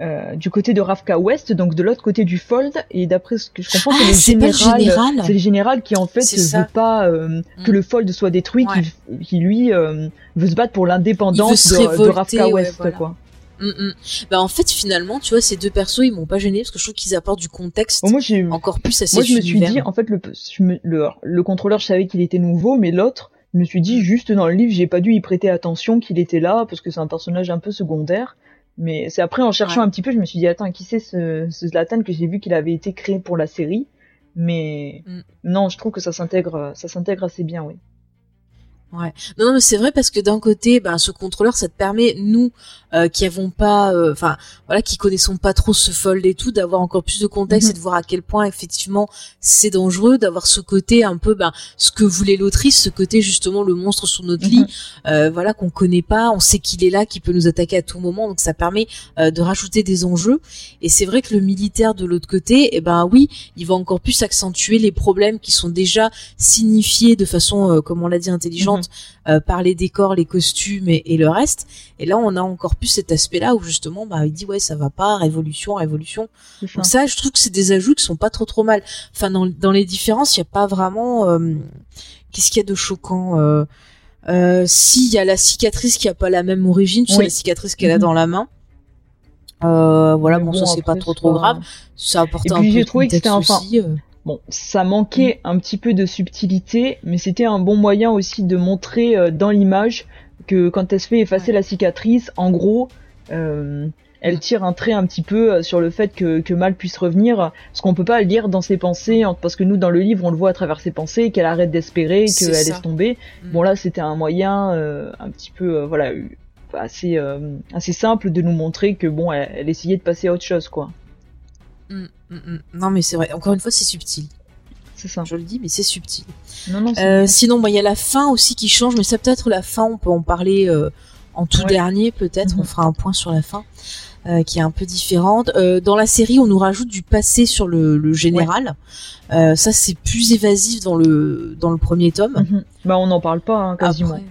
euh, du côté de Ravka West, donc de l'autre côté du fold. Et d'après ce que je comprends, Ah, c'est le général. C'est le général qui en fait veut pas euh, que Mm. le fold soit détruit, Ouais. qui, qui lui euh, veut se battre pour l'indépendance de, Ravka ouais, voilà. quoi. Mm, mm. Bah en fait finalement, tu vois, ces deux persos, ils m'ont pas gêné parce que je trouve qu'ils apportent du contexte Bon, moi, encore plus à moi cet je me suis dit, en fait, le, le, le contrôleur, je savais qu'il était nouveau, mais l'autre, je me suis dit, juste dans le livre, j'ai pas dû y prêter attention qu'il était là, parce que c'est un personnage un peu secondaire. Mais c'est après, en cherchant Ouais. un petit peu, je me suis dit, attends, qui c'est ce, ce Zlatan que j'ai vu qu'il avait été créé pour la série? Mais Mm. non, je trouve que ça s'intègre, ça s'intègre assez bien, oui. Ouais. Non, non, mais c'est vrai parce que d'un côté, ben ce contrôleur, ça te permet nous euh, qui avons pas, euh, enfin voilà, qui connaissons pas trop ce fold et tout, d'avoir encore plus de contexte Mhm. et de voir à quel point effectivement c'est dangereux, d'avoir ce côté un peu, ben ce que voulait l'autrice, ce côté justement le monstre sous notre Mhm. lit, euh, voilà qu'on connaît pas, on sait qu'il est là, qu'il peut nous attaquer à tout moment, donc ça permet euh, de rajouter des enjeux. Et c'est vrai que le militaire de l'autre côté, eh ben oui, il va encore plus accentuer les problèmes qui sont déjà signifiés de façon, euh, comme on l'a dit, intelligente différente euh, par les décors, les costumes et, et, le reste. Et là, on a encore plus cet aspect-là où justement, bah, il dit ouais, ça va pas, révolution, révolution. Donc ça, je trouve que c'est des ajouts qui sont pas trop trop mal. Enfin, dans, dans les différences, il y a pas vraiment. Euh, Qu'est-ce qu'il y a de choquant euh, euh, Si, il y a la cicatrice qui a pas la même origine, tu oui. sais, la cicatrice qu'elle a Mhm. dans la main. Euh, voilà, bon, bon, ça c'est pas trop trop grave. Ça apporte un peu j'ai de trouvé que c'était enfin- aussi, euh. Bon, ça manquait un petit peu de subtilité, mais c'était un bon moyen aussi de montrer euh, dans l'image que quand elle se fait effacer la cicatrice, en gros, euh, elle tire un trait un petit peu euh, sur le fait que, que Mal puisse revenir, ce qu'on peut pas lire dans ses pensées, en- parce que nous dans le livre on le voit à travers ses pensées, qu'elle arrête d'espérer, qu'elle laisse tomber. Mm. Bon là c'était un moyen euh, un petit peu euh, voilà assez euh, assez simple de nous montrer que bon elle, elle essayait de passer à autre chose quoi. Mm, mm, mm. Non, mais c'est vrai. Encore une fois, c'est subtil. C'est ça. Je le dis, mais c'est subtil. Non non. c'est Euh, sinon, bah, il y a la fin aussi qui change, mais ça peut-être la fin, on peut en parler euh, en tout Ouais. dernier, peut-être. Mhm. On fera un point sur la fin, euh, qui est un peu différente. Dans la série, on nous rajoute du passé sur le, le général. Ça, c'est plus évasif dans le dans le premier tome. Mhm. Bah on n'en parle pas hein, quasiment. Après,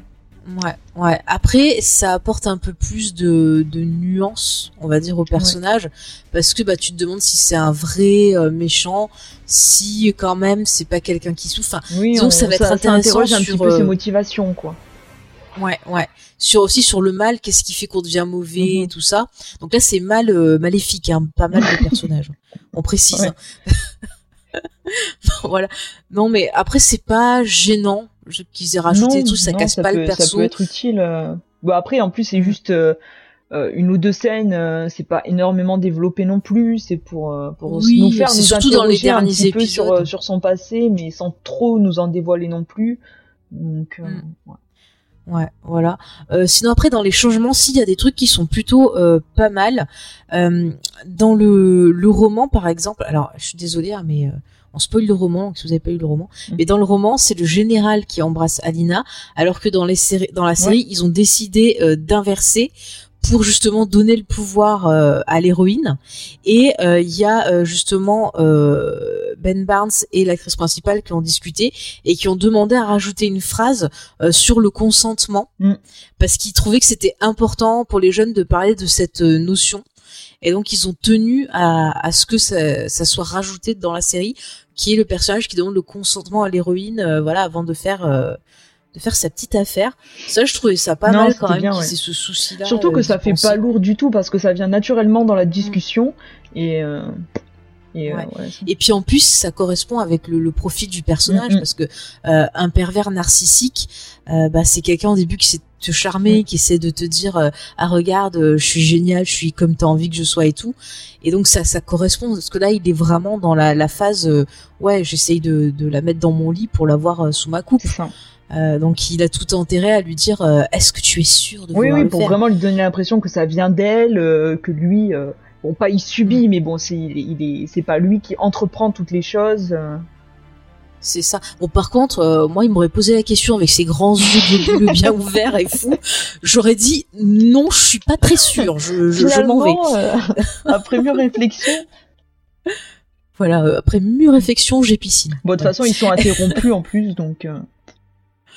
ouais, ouais. Après, ça apporte un peu plus de, de nuances, on va dire, au personnage, parce que bah tu te demandes si c'est un vrai euh, méchant, si quand même c'est pas quelqu'un qui souffre. Enfin, Oui, on, que ça va être ça intéressant interroge un petit sur, peu ses euh, motivations, quoi. Ouais, ouais. Sur aussi sur le mal, qu'est-ce qui fait qu'on devient mauvais et tout ça. Donc là, c'est mal euh, maléfique, hein, pas mal de personnages. On précise. Ouais. hein. voilà. Non, mais après, c'est pas gênant qu'ils aient rajouté des trucs, ça non, casse pas peut, le perso. Ça peut être utile. euh. Bon, après, en plus, c'est juste euh, euh, une ou deux scènes. euh, c'est pas énormément développé non plus. C'est pour pour Oui, nous faire nous surtout dans les un petit peu sur sur son passé, mais sans trop nous en dévoiler non plus. Donc, Mm. ouais. Ouais, voilà. Euh, sinon après dans les changements, s'il y a des trucs qui sont plutôt euh, pas mal. Euh, dans le, le roman par exemple, alors je suis désolée hein, mais euh, on spoil le roman si vous avez pas eu le roman. Mhm. Mais dans le roman, c'est le général qui embrasse Alina, alors que dans les séries, dans la série, ils ont décidé euh, d'inverser pour justement donner le pouvoir euh, à l'héroïne. Et euh, il y a euh, justement euh, Ben Barnes et l'actrice principale qui ont discuté et qui ont demandé à rajouter une phrase euh, sur le consentement Mm. parce qu'ils trouvaient que c'était important pour les jeunes de parler de cette notion. Et donc ils ont tenu à, à ce que ça, ça soit rajouté dans la série, qui est le personnage qui demande le consentement à l'héroïne, euh, voilà, avant de faire euh, de faire sa petite affaire. Ça, je trouvais ça pas Non, mal quand même bien, qu'ils ouais. aient ce souci-là. Surtout que euh, ça fait penser. pas lourd du tout parce que ça vient naturellement dans la discussion et euh, et euh, Ouais. Et puis en plus, ça correspond avec le, le profil du personnage Mhm. parce que euh, un pervers narcissique, euh, bah, c'est quelqu'un au début qui sait te charmer, qui essaie de te dire ah regarde, je suis génial, je suis comme t'as envie que je sois et tout. Et donc ça, ça correspond parce que là, il est vraiment dans la, la phase ouais, j'essaye de, de la mettre dans mon lit pour l'avoir sous ma coupe. Euh, donc il a tout intérêt à lui dire euh, est-ce que tu es sûr de Oui, vouloir oui, le pour faire vraiment lui donner l'impression que ça vient d'elle, euh, que lui, bon, pas il subit, mais bon, c'est, il il est- c'est pas lui qui entreprend toutes les choses. C'est ça. Bon, par contre, euh, moi, il m'aurait posé la question avec ses grands yeux bien ouverts et fous. J'aurais dit non, je suis pas très sûre. Je, je, je m'en vais. Euh, après mieux réflexion, Voilà. euh, après mûre réflexion, j'ai piscine. bon, de toute façon, ils sont interrompus en plus, donc.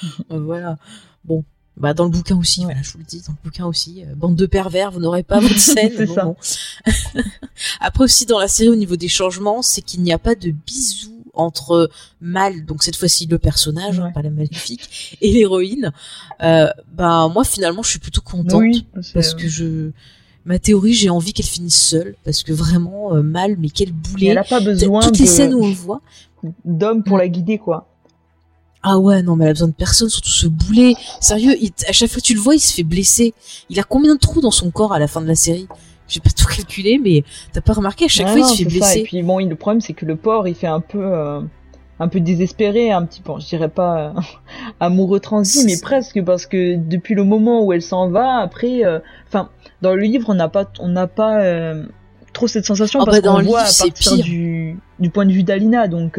voilà. Bon. Bah dans le bouquin aussi, voilà, je vous le dis, dans le bouquin aussi, euh, bande de pervers, vous n'aurez pas votre scène. C'est bon. Après aussi dans la série au niveau des changements, c'est qu'il n'y a pas de bisous entre Mal, donc cette fois-ci le personnage, hein, Ouais. pas la maléfique, et l'héroïne. Euh, bah moi finalement je suis plutôt contente oui, parce que je ma théorie j'ai envie qu'elle finisse seule parce que vraiment euh, Mal, mais quel boulet. elle a pas besoin Toutes de- les scènes où on le voit, d'hommes pour la guider, quoi. Ah ouais, non, mais elle a besoin de personne, surtout ce boulet. Sérieux, il- à chaque fois que tu le vois, il se fait blesser. Il a combien de trous dans son corps à la fin de la série? J'ai pas tout calculé, mais t'as pas remarqué, à chaque Ah fois, non, il se fait ça. Et blesser. puis bon, le problème, c'est que le porc, il fait un peu, euh, un peu désespéré, un petit peu, je dirais pas euh, amoureux transi, mais presque, parce que depuis le moment où elle s'en va, après, euh, enfin, dans le livre, on n'a pas, on n'a pas trop cette sensation Ah parce bah, qu'on voit livre, à c'est partir du, du point de vue d'Alina, donc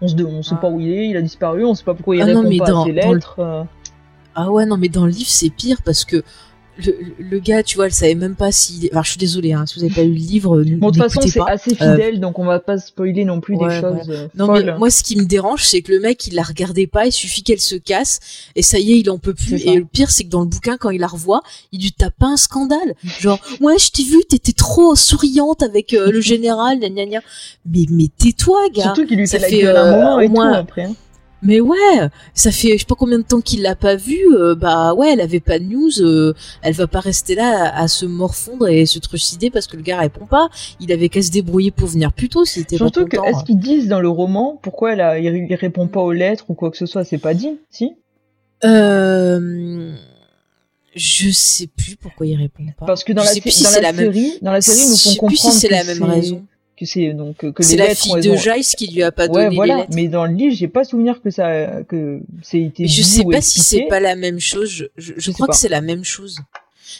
on se, on sait Ah. pas où il est, il a disparu, on sait pas pourquoi il Ah non, répond mais pas dans- à ses dans le- lettres. euh. Ah ouais, non, mais dans le livre, c'est pire parce que le, le gars, tu vois, elle savait même pas si. Enfin, je suis désolée, hein, si vous avez pas lu le livre, Bon, de toute façon, c'est assez fidèle, donc on va pas spoiler non plus ouais, des choses euh, Non folles. mais moi ce qui me dérange c'est que le mec il la regardait pas, il suffit qu'elle se casse et ça y est il en peut plus et le pire c'est que dans le bouquin quand il la revoit il lui tape pas un scandale genre ouais je t'ai vu t'étais trop souriante avec euh, le général gna gna gna mais mais tais-toi gars Surtout qu'il lui ça fait la gueule un euh, moment au et moins- tout après. hein. Mais ouais ça fait je sais pas combien de temps qu'il l'a pas vu euh, bah ouais elle avait pas de news euh, elle va pas rester là à, à se morfondre et se trucider parce que le gars répond pas il avait qu'à se débrouiller pour venir plus tôt s'il était Surtout pas que, content est-ce qu'ils disent dans le roman pourquoi elle a, il, il répond pas aux lettres ou quoi que ce soit? C'est pas dit, si? Euh, je sais plus pourquoi il répond pas. Parce que dans Je la, sais plus sé- si dans c'est la la même- série, dans la série, ils nous Je sais plus si c'est que la même raison. Que c'est donc que les la fille elles de ont- Jace qui lui a pas Ouais, donné voilà. les lettres. Mais dans le livre, j'ai pas souvenir que ça que c'est été. Mais je sais pas si c'est expliqué. pas la même chose. Je, je, je crois que c'est la même chose.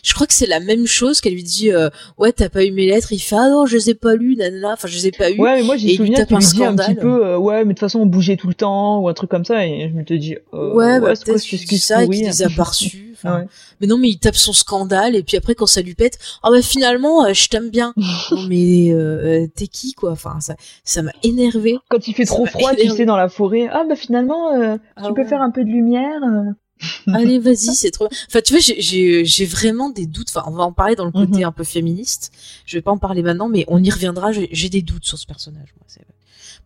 Je crois que c'est la même chose qu'elle lui dit euh, ouais t'as pas eu mes lettres. Il fait ah non je les ai pas lues nanana. Enfin je les ai pas eues. Ouais, mais moi j'ai souvenir qu'il un lui dit un petit peu euh, ouais, mais de toute façon on bougeait tout le temps ou un truc comme ça et je me te dis euh, ouais, bah, c'est quoi peut-être dit excuse ça et qu'il les a pas reçus. Ouais. Mais non mais il tape son scandale et puis après quand ça lui pète ah bah finalement euh, je t'aime bien. non mais euh, euh, t'es qui quoi? Enfin ça ça m'a énervé. Quand il fait Ça trop froid, tu sais, dans la forêt, ah bah finalement, euh, Ah tu peux ouais. faire un peu de lumière. Allez, vas-y, c'est trop. Enfin, tu vois, j'ai- vraiment des doutes. Enfin, on va en parler dans le côté Mhm. un peu féministe. Je vais pas en parler maintenant, mais on y reviendra. J'ai des doutes sur ce personnage. Moi,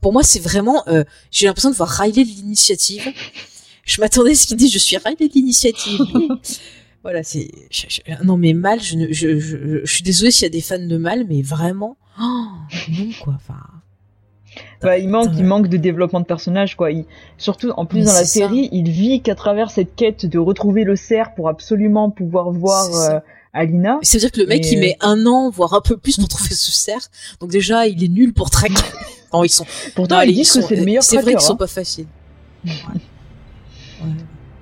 Pour moi, c'est vraiment. euh, j'ai l'impression de voir Riley de l'initiative. Je m'attendais à ce qu'il dise. Je suis Riley de l'initiative. Voilà, c'est. Non, mais mal. Je, ne... je, je, je suis désolée s'il y a des fans de mal, mais vraiment. Oh, non, quoi. Enfin. Bah, il manque, il manque de développement de personnage, quoi. Il- surtout, en plus, Mais dans la ça. série, il vit qu'à travers cette quête de retrouver le cerf pour absolument pouvoir voir euh, Alina. Ça veut dire que le mec, Et, il euh, met un an, voire un peu plus pour trouver ce cerf. Donc déjà, il est nul pour traquer. Non, ils sont. Pourtant, non, ils disent sont- que c'est le meilleur C'est vrai qu'ils sont hein. pas faciles. Ouais. Ouais.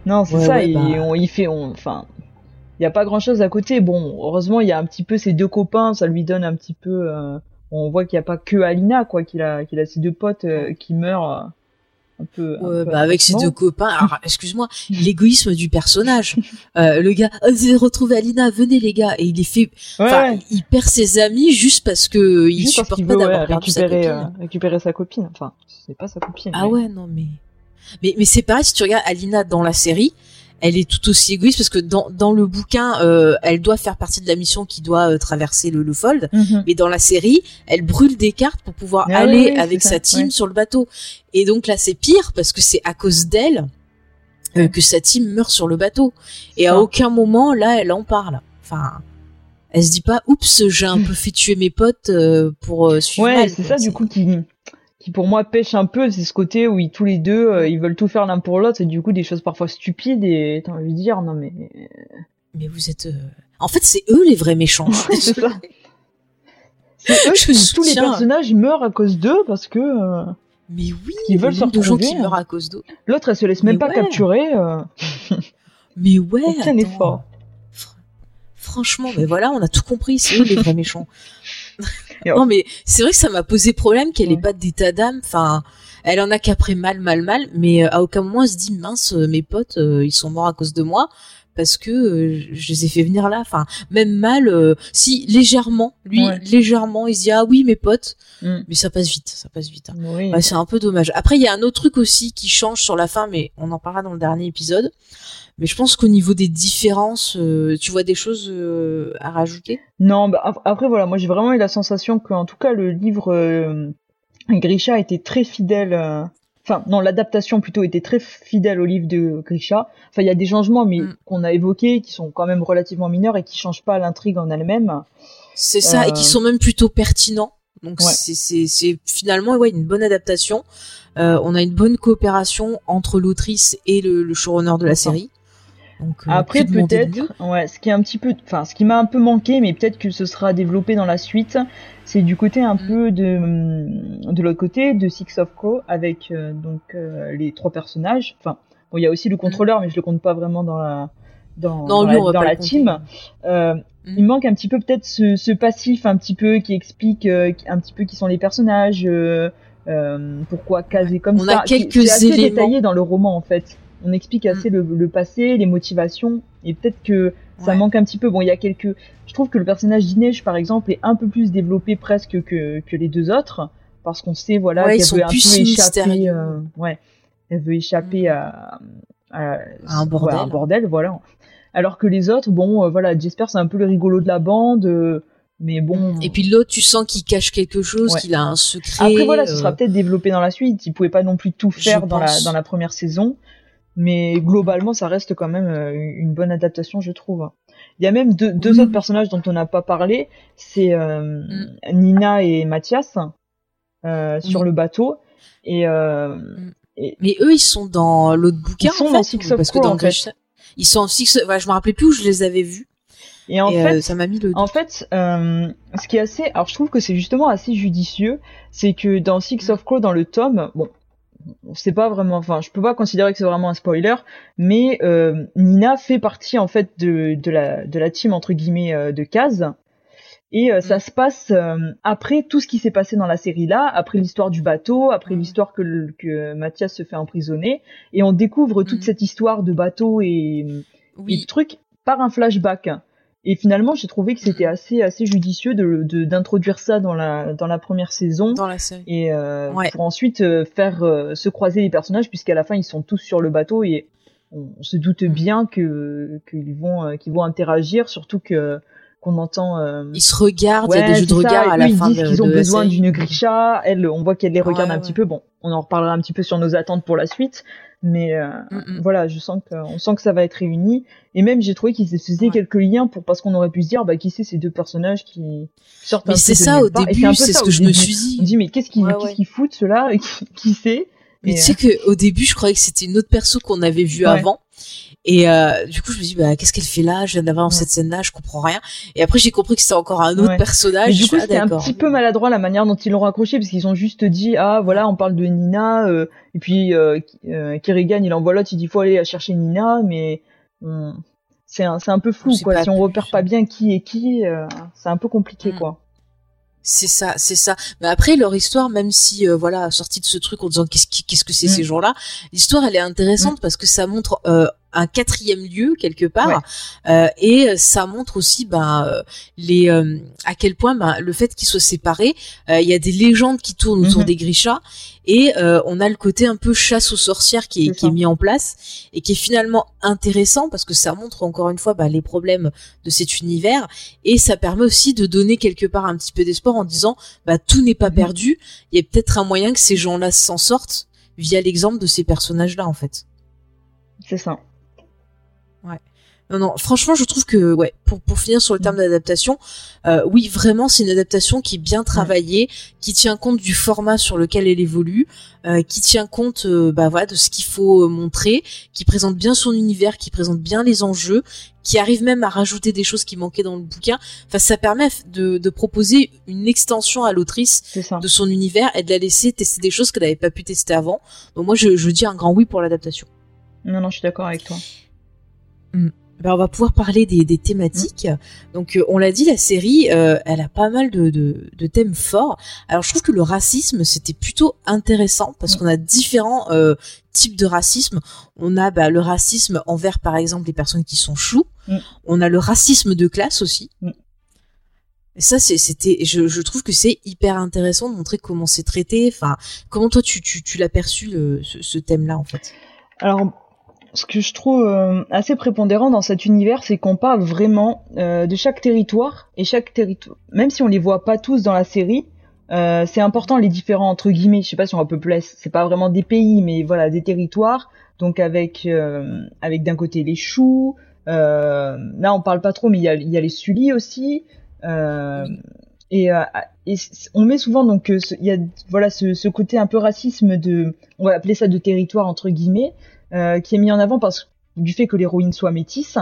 Non, c'est Ouais, ça. ouais, et bah. on, il fait, on, enfin, il y a pas grand chose à côté. Bon, heureusement, il y a un petit peu ses deux copains, ça lui donne un petit peu. euh, on voit qu'il n'y a pas que Alina, quoi, qu'il a, qu'il a ses deux potes euh, qui meurent euh, un peu. un Ouais, peu bah avec ses deux copains. Alors, excuse-moi, l'égoïsme du personnage. Euh, le gars, oh, vous retrouvé Alina, venez les gars, et il les fait. Ouais, il perd ses amis juste parce que il Juste parce supporte pas veut d'avoir ouais, perdu sa récupérer, copine. euh, récupérer sa copine. Enfin, c'est pas sa copine. Ah mais- ouais, non mais. Mais, mais c'est pareil, si tu regardes Alina dans la série, elle est tout aussi égoïste parce que dans, dans le bouquin, euh, elle doit faire partie de la mission qui doit euh, traverser le, le fold. Mhm. Mais dans la série, elle brûle des cartes pour pouvoir Ah aller oui, oui, avec sa ça, team ouais. sur le bateau. Et donc là, c'est pire parce que c'est à cause d'elle euh, que sa team meurt sur le bateau. Et à Ça. aucun moment, là, elle en parle. Enfin, elle se dit pas, oups, j'ai un peu fait tuer mes potes euh, pour euh, suivre Ouais, c'est ça du coup qui, qui pour moi pêche un peu, c'est ce côté où ils, tous les deux euh, ils veulent tout faire l'un pour l'autre et du coup des choses parfois stupides et t'as envie de dire non mais Mais vous êtes. euh, En fait, c'est eux les vrais méchants. c'est ça. Eux Je qui- tous les personnages meurent à cause d'eux parce que euh, Mais oui, Qui le veulent se qui retrouver, hein. meurent à cause d'eux. l'autre elle se laisse même Mais pas ouais. capturer. Mais ouais. Aucun attends. effort. Fr- Franchement, mais voilà, on a tout compris, c'est eux les vrais méchants. Non, mais c'est vrai que ça m'a posé problème qu'elle ait Ouais. pas d'état d'âme. Enfin, elle en a qu'après mal, mal, mal, mais euh, à aucun moment elle se dit mince, euh, mes potes, euh, ils sont morts à cause de moi parce que euh, je les ai fait venir là. Enfin, même mal, euh, si légèrement, lui, Ouais. légèrement, il se dit ah oui, mes potes, Mm. mais ça passe vite, ça passe vite. hein. Oui. Ouais, c'est un peu dommage. Après, il y a un autre truc aussi qui change sur la fin, mais on en parlera dans le dernier épisode. Mais je pense qu'au niveau des différences, euh, tu vois des choses euh, à rajouter? Non, bah, ap- après voilà, moi j'ai vraiment eu la sensation que en tout cas le livre euh, Grisha était très fidèle. Enfin, non, l'adaptation plutôt était très fidèle au livre de Grisha. Enfin, il y a des changements, mais Mm. qu'on a évoqués, qui sont quand même relativement mineurs et qui changent pas l'intrigue en elle-même. C'est ça, et qui sont même plutôt pertinents. Donc Ouais. c'est finalement ouais une bonne adaptation. Euh, on a une bonne coopération entre l'autrice et le, le showrunner de la série. Donc euh, Après, peut-être, ouais, ce qui est un petit peu, enfin, ce qui m'a un peu manqué, mais peut-être que ce sera développé dans la suite, c'est du côté un Mm. peu de, hum, de l'autre côté, de Six of Crow, avec euh, donc euh, les trois personnages. Enfin, bon, il y a aussi le contrôleur, mais je le compte pas vraiment dans la dans, Non, dans lui, la, on dans team. Euh, Mm. Il manque un petit peu peut-être ce, ce passif un petit peu qui explique un petit peu qui sont les personnages, pourquoi caser comme On ça. a qui- quelques C'est assez éléments. détaillé dans le roman en fait. On explique assez le, le passé, les motivations, et peut-être que ça Ouais. manque un petit peu. Bon, il y a quelques. Je trouve que le personnage d'Inège, par exemple, est un peu plus développé presque que, que les deux autres, parce qu'on sait, voilà, Ouais, qu'elle veut un peu échapper. euh, ouais, elle veut échapper à, à, À un ouais, bordel. un bordel, voilà. Alors que les autres, bon, euh, voilà, Jesper, c'est un peu le rigolo de la bande, euh, mais bon. Et puis l'autre, tu sens qu'il cache quelque chose, qu'il a un secret. Après voilà, ce sera peut-être développé dans la suite. Ils pouvaient pas non plus tout faire dans la dans la première saison, mais globalement, ça reste quand même euh, une bonne adaptation, je trouve. Il y a même deux, deux Oui. autres personnages dont on n'a pas parlé, c'est euh, Mm. Nina et Mathias euh, sur Oui. le bateau. Et euh, Mais eux, ils sont dans l'autre bouquin. Ils sont en dans Six parce que Crow, dans en fait. Grisha- ils sont en Six. Je me rappelais plus où je les avais vus. et en et fait, ça m'a mis le. En fait, ce qui est assez, alors je trouve que c'est justement assez judicieux, c'est que dans Six Mm. of Crow, dans le tome, bon, c'est pas vraiment, enfin, je peux pas considérer que c'est vraiment un spoiler, mais euh, Nina fait partie en fait de, de la de la team entre guillemets euh, de Kaz. Et euh, ça Mm. se passe après tout ce qui s'est passé dans la série là, après l'histoire du bateau, après Mm. l'histoire que, le- que Mathias se fait emprisonner, et on découvre toute Mm. cette histoire de bateau et, et de trucs par un flashback. Et finalement, j'ai trouvé que c'était assez assez judicieux de de- d'introduire ça dans la dans la première saison Dans la série. et euh, Ouais. pour ensuite euh, faire euh, se croiser les personnages puisqu'à la fin ils sont tous sur le bateau et on, on se doute Mm. bien que qu'ils vont euh, qu'ils vont interagir surtout que qu'on entend euh, Ils se regardent. il y a des jeux de ça, regard à la ils fin disent de, qu'ils ont de besoin d'une grisha elle on voit qu'elle les regarde Ouais, un ouais. petit peu bon on en reparlera un petit peu sur nos attentes pour la suite mais euh, Mm, mm. voilà, je sens que on sent que ça va être réuni et même j'ai trouvé qu'ils se faisaient quelques liens pour parce qu'on aurait pu se dire bah qui c'est ces deux personnages qui sortent Mais c'est ça nulle au début, un peu c'est ça ce que je me suis dit. On dit mais qu'est-ce qu'ils ouais. qu'ils foutent ceux-là? Qui, qui c'est? Mais tu sais que au début, je croyais que c'était une autre perso qu'on avait vue Ouais. avant. Et euh, du coup, je me suis dit, bah, qu'est-ce qu'elle fait là? Je viens d'avoir Ouais. cette scène-là, je comprends rien. Et après, j'ai compris que c'était encore un autre Ouais. personnage. Du coup, ah, c'était un petit peu maladroit la manière dont ils l'ont raccroché, parce qu'ils ont juste dit ah voilà, on parle de Nina, euh, et puis euh, euh, Kerrigan il envoie l'autre, il dit faut aller chercher Nina, mais on- c'est un, un peu flou quoi. Si on repère pas bien qui est qui, euh, c'est un peu compliqué Mm. quoi. C'est ça, c'est ça. Mais après, leur histoire, même si, euh, voilà, sortie de ce truc en disant qu'est-ce qui- qu'est-ce que c'est Mm. ces gens-là, l'histoire, elle est intéressante parce que ça montre euh, un quatrième lieu quelque part, euh, et ça montre aussi, ben, euh, les, euh, à quel point, ben, le fait qu'ils soient séparés, euh, il y a des légendes qui tournent autour Mhm. des Grishas, et euh, on a le côté un peu chasse aux sorcières qui est, qui est mis en place et qui est finalement intéressant parce que ça montre encore une fois ben, les problèmes de cet univers. Et ça permet aussi de donner quelque part un petit peu d'espoir en disant bah tout n'est pas Mhm. perdu. Il y a peut-être un moyen que ces gens-là s'en sortent via l'exemple de ces personnages-là en fait. C'est ça. Non non franchement je trouve que ouais pour pour finir sur le terme d'adaptation euh, oui vraiment c'est une adaptation qui est bien travaillée qui tient compte du format sur lequel elle évolue euh, qui tient compte euh, bah voilà de ce qu'il faut euh, montrer qui présente bien son univers qui présente bien les enjeux qui arrive même à rajouter des choses qui manquaient dans le bouquin enfin ça permet de, de proposer une extension à l'autrice de son univers et de la laisser tester des choses qu'elle n'avait pas pu tester avant. Donc moi, je, je dis un grand oui pour l'adaptation. Non non, je suis d'accord avec toi. Ben, on va pouvoir parler des, des thématiques. Donc euh, on l'a dit, la série, euh, elle a pas mal de, de, de thèmes forts. Alors je trouve que le racisme, c'était plutôt intéressant parce Mm. qu'on a différents euh, types de racisme. On a bah, le racisme envers, par exemple, les personnes qui sont choues. Mm. On a le racisme de classe aussi. Mm. Et ça, c'était, je, je trouve que c'est hyper intéressant de montrer comment c'est traité. Enfin, comment toi tu, tu, tu l'as perçu le- ce, ce thème-là en fait? Alors, ce que je trouve euh, assez prépondérant dans cet univers, c'est qu'on parle vraiment euh, de chaque territoire et chaque territoire, même si on les voit pas tous dans la série, euh, c'est important les différents entre guillemets. Je sais pas si on peut placer, c'est pas vraiment des pays, mais voilà des territoires. Donc avec avec d'un côté les choux, là on parle pas trop, mais il y a, les sulis aussi. Et, on met souvent donc il y a voilà ce, ce côté un peu racisme de on va appeler ça de territoire entre guillemets qui est mis en avant parce du fait que l'héroïne soit métisse.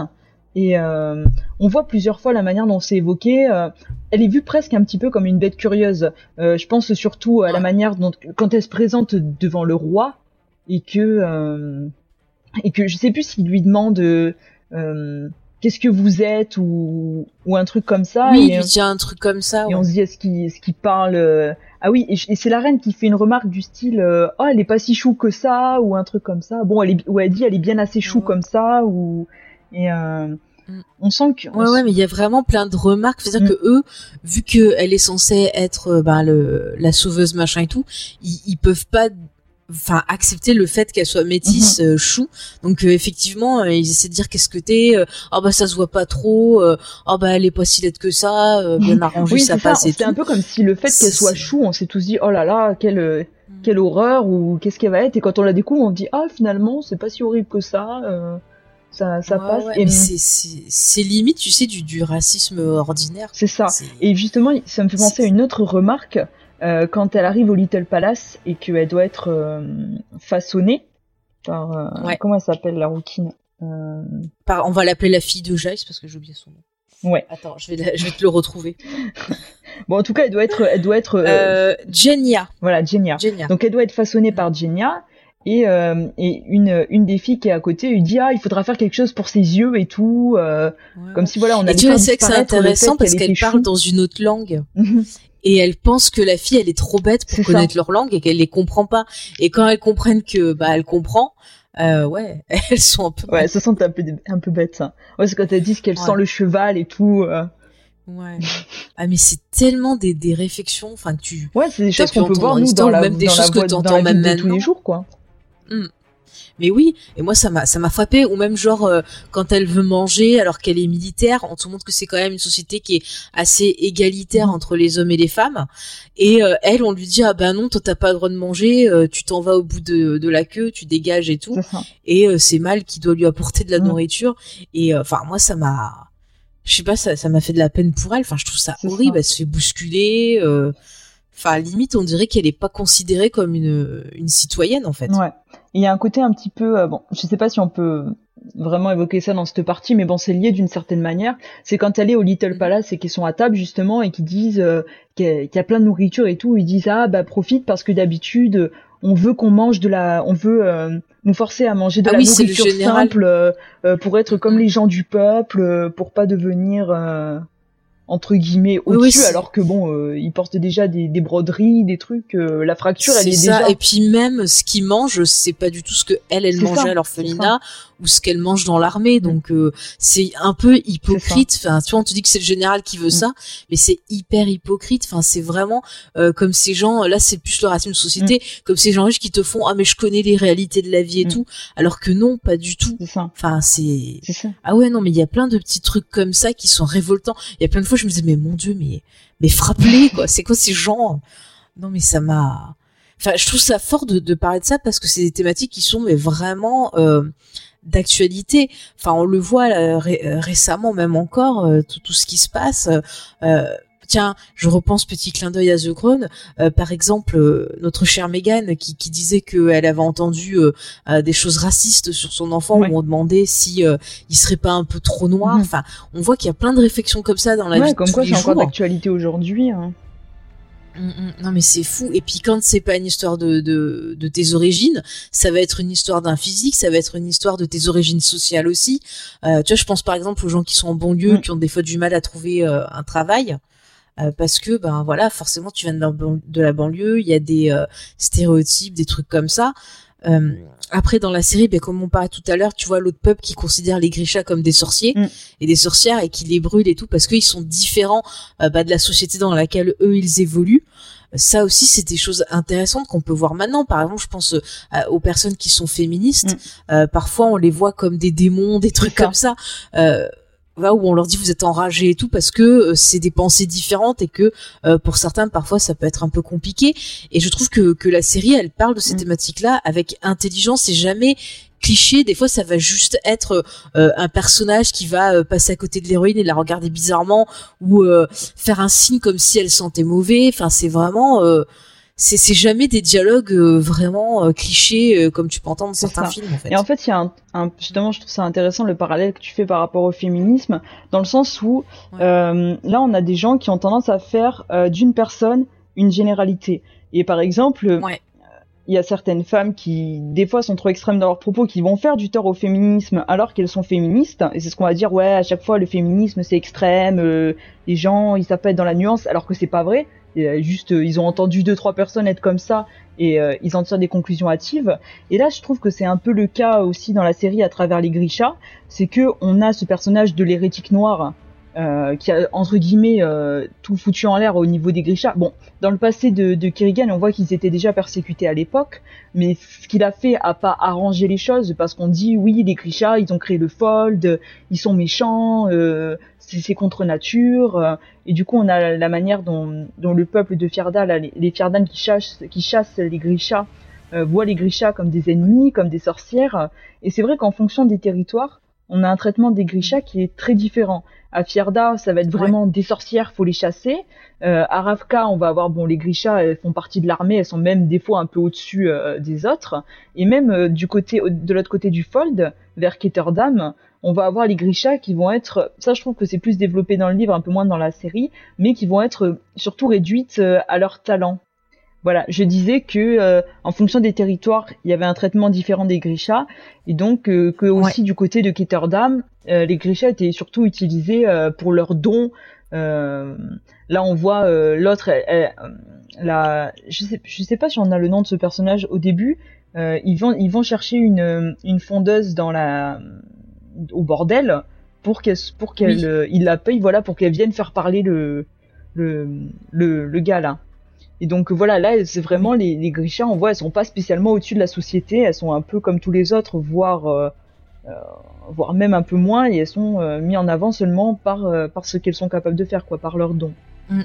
Et euh, on voit plusieurs fois la manière dont c'est évoqué euh, elle est vue presque un petit peu comme une bête curieuse. Euh, je pense surtout à la manière dont quand elle se présente devant le roi et que euh, et que je sais plus s'il lui demande euh, euh, qu'est-ce que vous êtes ou ou un truc comme ça oui, et, il lui dit un truc comme ça. et ouais. on se dit est-ce qu'il est-ce qu'il parle euh, ah oui et, et c'est la reine qui fait une remarque du style euh, oh elle est pas si chou que ça ou un truc comme ça bon elle est ou elle dit elle est bien assez chou Ouais. comme ça ou et euh, Mm. On sent que. Ouais, ouais, mais il y a vraiment plein de remarques. C'est-à-dire Mm. que eux, vu qu'elle est censée être euh, ben, le, la sauveuse machin et tout, ils, ils peuvent pas enfin accepter le fait qu'elle soit métisse euh, chou donc euh, effectivement euh, ils essaient de dire qu'est-ce que t'es oh bah ça se voit pas trop oh bah elle est pas si laide que ça bien arrangée Oui, ça passe C'est un peu comme si le fait qu'elle soit chou, on s'est tous dit oh là là, quelle Mm. quelle horreur ou qu'est-ce qu'elle va être? Et quand on la découvre, on dit ah finalement c'est pas si horrible que ça. ça ça Ouais, passe. ouais, Et c'est limite tu sais du du racisme ordinaire c'est ça. Et justement, ça me fait penser à une autre remarque euh, quand elle arrive au Little Palace et qu'elle doit être euh, façonnée par euh, Ouais. comment elle s'appelle la rouquine. Par- on va l'appeler la fille de Jace parce que j'ai oublié son nom Ouais. attends je vais la- je vais te le retrouver Bon, en tout cas, elle doit être, elle doit être, Genia voilà, Genia. Genia Donc elle doit être façonnée par Genia. Et, euh, et une, une des filles qui est à côté lui dit ah il faudra faire quelque chose pour ses yeux et tout euh, Ouais, comme si voilà on Et allait tu c'est que c'est intéressant parce qu'elle était parle chou. dans une autre langue. et elle pense que la fille elle est trop bête pour ça. connaître leur langue et qu'elle les comprend pas. Et quand elles comprennent que bah elle comprend, euh, ouais, elles sont un peu ouais ça sent un peu un peu bête ça ouais c'est quand elle dit qu'elle Ouais. sent le cheval et tout euh. ouais. Ah mais c'est tellement des des réflexions, enfin que tu ouais c'est des choses qu'on peut voir nous dans la même des dans la choses que voie- dans t'entends la même de tous les jours quoi Mais oui, et moi ça m'a ça m'a frappé ou même genre euh, quand elle veut manger alors qu'elle est militaire, on te montre que c'est quand même une société qui est assez égalitaire entre les hommes et les femmes et euh, elle on lui dit ah ben non toi t'as pas le droit de manger, euh, tu t'en vas au bout de, de la queue, tu dégages et tout et euh, c'est Mal qui doit lui apporter de la nourriture et euh, enfin moi ça m'a je sais pas ça ça m'a fait de la peine pour elle, enfin je trouve ça horrible, ça. elle se fait bousculer euh, Enfin, limite, on dirait qu'elle est pas considérée comme une, une citoyenne, en fait. Ouais. Il y a un côté un petit peu, euh, bon, je sais pas si on peut vraiment évoquer ça dans cette partie, mais bon, c'est lié d'une certaine manière. C'est quand elle est au Little Mhm. Palace et qu'ils sont à table justement et qu'ils disent euh, qu'il y, a- qu'il y a plein de nourriture et tout, ils disent ah bah profite parce que d'habitude on veut qu'on mange de la, on veut euh, nous forcer à manger de Ah la oui, nourriture simple euh, euh, pour être comme les gens du peuple, pour pas devenir euh, entre guillemets au-dessus, oui, alors que bon, euh, ils portent déjà des, des broderies, des trucs, euh, la fracture elle C'est est ça. déjà Et puis même ce qu'ils mangent, c'est pas du tout ce que elle, elle mangeait ça, à l'orphelinat ou ce qu'elle mange dans l'armée. Mm. Donc euh, c'est un peu hypocrite. Enfin, tu vois, on te dit que c'est le général qui veut Mm. ça, mais c'est hyper hypocrite. Enfin, c'est vraiment euh, comme ces gens. Là, c'est plus le racisme de société, comme ces gens riches qui te font ah mais je connais les réalités de la vie et Mm. tout, alors que non, pas du tout. ça, Enfin, c'est ah ouais non mais il y a plein de petits trucs comme ça qui sont révoltants. Il y a plein de fois je me disais mais mon dieu mais mais frappe-les quoi. C'est quoi ces gens? Non mais ça m'a. Enfin je trouve ça fort de, de parler de ça parce que c'est des thématiques qui sont mais vraiment euh, d'actualité. Enfin on le voit là, ré- euh, récemment même encore euh, tout, tout ce qui se passe. Euh, Tiens, je repense petit clin d'œil à The Crown. Euh, par exemple, euh, notre chère Megan qui, qui disait qu'elle avait entendu euh, des choses racistes sur son enfant Ouais. où on demandait si euh, il serait pas un peu trop noir. Mhm. Enfin, on voit qu'il y a plein de réflexions comme ça dans la vie Ouais, de comme tous quoi c'est encore d'actualité aujourd'hui. hein. Mm, mm. Non mais c'est fou. Et puis quand c'est pas une histoire de, de, de tes origines, ça va être une histoire d'un physique, ça va être une histoire de tes origines sociales aussi. Euh, tu vois, je pense par exemple aux gens qui sont en banlieue, Mm. qui ont des fois du mal à trouver euh, un travail. euh, parce que ben voilà forcément tu viens de la, banlieue il y a des euh, stéréotypes des trucs comme ça Euh, après dans la série ben comme on parlait tout à l'heure tu vois l'autre peuple qui considère les Grishas comme des sorciers Mm. et des sorcières et qui les brûlent et tout parce qu'ils sont différents euh, bah, de la société dans laquelle eux ils évoluent. Ça aussi c'est des choses intéressantes qu'on peut voir maintenant. Par exemple je pense euh, aux personnes qui sont féministes. Euh, parfois on les voit comme des démons des trucs comme ça où on leur dit vous êtes enragés et tout parce que euh, c'est des pensées différentes et que euh, pour certains parfois ça peut être un peu compliqué. Et je trouve que, que la série elle parle de ces Mm. thématiques là avec intelligence. Et jamais cliché. Des fois ça va juste être euh, un personnage qui va euh, passer à côté de l'héroïne et la regarder bizarrement ou euh, faire un signe comme si elle sentait mauvais. Enfin c'est vraiment euh, c'est jamais des dialogues euh, vraiment euh, clichés euh, comme tu peux entendre dans certains ça. films en fait Et en fait, il y a un, un- justement, je trouve ça intéressant le parallèle que tu fais par rapport au féminisme, dans le sens où Ouais. euh, là, on a des gens qui ont tendance à faire euh, d'une personne une généralité. Et par exemple, Ouais. il y a certaines femmes qui, des fois, sont trop extrêmes dans leurs propos, qui vont faire du tort au féminisme alors qu'elles sont féministes. Et c'est ce qu'on va dire, ouais, à chaque fois, le féminisme, c'est extrême, euh, les gens, ils savent pas être dans la nuance, alors que c'est pas vrai. Et juste, ils ont entendu deux trois personnes être comme ça et ils en tirent des conclusions hâtives. Et là, je trouve que c'est un peu le cas aussi dans la série à travers les Grisha, c'est que on a ce personnage de l'hérétique noir euh, qui a entre guillemets euh, tout foutu en l'air au niveau des Grisha. Bon, dans le passé de, de Kerrigan, on voit qu'ils étaient déjà persécutés à l'époque, mais ce qu'il a fait a pas arrangé les choses parce qu'on dit oui, les Grisha, ils ont créé le Fold, ils sont méchants, euh, c'est contre nature, euh, et du coup on a la manière dont, dont le peuple de Fierda, les, les qui chassent, qui chassent les Grisha, voient les Grisha comme des ennemis, comme des sorcières, et c'est vrai qu'en fonction des territoires, on a un traitement des Grisha qui est très différent. À Fierda, ça va être vraiment des sorcières, faut les chasser. Euh, à Ravka, on va avoir bon les Grisha, elles font partie de l'armée, elles sont même des fois un peu au-dessus euh, des autres. Et même euh, du côté de l'autre côté du Fold, vers Ketterdam, on va avoir les Grisha qui vont être, ça je trouve que c'est plus développé dans le livre, un peu moins dans la série, mais qui vont être surtout réduites à leur talent. Voilà, je disais que euh, en fonction des territoires, il y avait un traitement différent des Grisha, et donc euh, que aussi du côté de Ketterdam, euh, les Grisha étaient surtout utilisés pour leurs dons. là, on voit l'autre, la, je sais, je sais pas si on a le nom de ce personnage au début. ils vont, ils vont chercher une, une fondeuse dans la, au bordel pour qu'elle, pour qu'elle, il la paye, voilà, pour qu'elle vienne faire parler le, le, le, le gars là. Et donc voilà, là, c'est vraiment les, les Grisha, on voit, elles sont pas spécialement au-dessus de la société, elles sont un peu comme tous les autres, voire, euh, euh voire même un peu moins, et elles sont euh, mises en avant seulement par, par ce qu'elles sont capables de faire, quoi, par leurs dons. Mm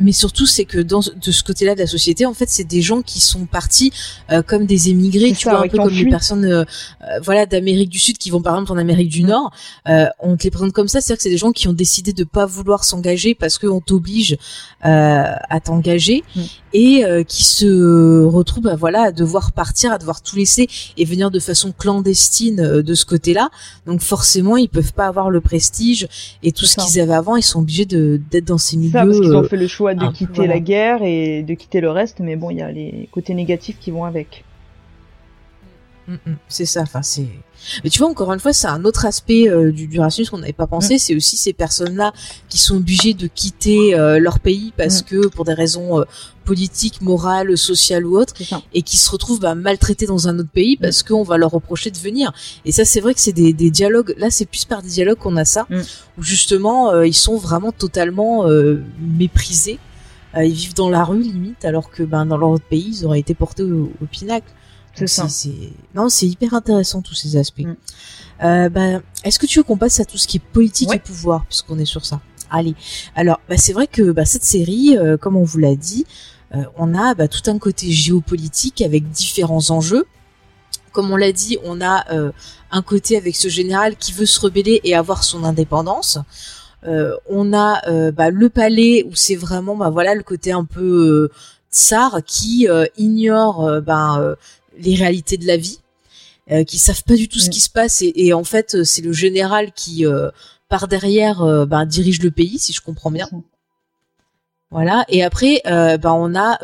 mais surtout c'est que dans de ce côté-là de la société en fait c'est des gens qui sont partis euh, comme des émigrés tu vois un peu comme les personnes euh, euh, voilà d'Amérique du Sud qui vont par exemple en Amérique du mm. Nord on te les présente comme ça. C'est-à-dire que c'est des gens qui ont décidé de pas vouloir s'engager parce qu'on t'oblige à t'engager mm. et qui se retrouvent bah, voilà à devoir partir à devoir tout laisser et venir de façon clandestine de ce côté-là. Donc forcément ils peuvent pas avoir le prestige et tout ce qu'ils avaient avant. Ils sont obligés de d'être dans ces milieux ça, parce ont fait le choix de quitter la guerre et de quitter le reste, mais bon, il y a les côtés négatifs qui vont avec. Mm, mm. c'est ça, enfin c'est. Mais tu vois, encore une fois, c'est un autre aspect euh, du, du racisme qu'on n'avait pas pensé. Mm. C'est aussi ces personnes-là qui sont obligées de quitter euh, leur pays parce que pour des raisons euh, politiques, morales, sociales ou autres, et qui se retrouvent bah, maltraités dans un autre pays parce qu'on va leur reprocher de venir. Et ça, c'est vrai que c'est des, des, dialogues. Là, c'est plus par des dialogues qu'on a ça, où justement, ils sont vraiment totalement méprisés. ils vivent dans la rue limite, alors que ben dans leur autre pays, ils auraient été portés au pinacle. C'est ça. Non, c'est hyper intéressant tous ces aspects. Mm. Euh, bah, est-ce que tu veux qu'on passe à tout ce qui est politique et pouvoir, puisqu'on est sur ça? Allez. Alors, bah, c'est vrai que bah, cette série, euh, comme on vous l'a dit, euh, on a bah, tout un côté géopolitique avec différents enjeux. Comme on l'a dit, on a un côté avec ce général qui veut se rebeller et avoir son indépendance. on a bah, le palais où c'est vraiment bah, voilà le côté un peu tsar qui ignore ben les réalités de la vie, euh, qui savent pas du tout ce mm. qui se passe et, en fait euh, c'est le général qui euh, par derrière euh, ben, dirige le pays si je comprends bien. Voilà. Et après, ben, on a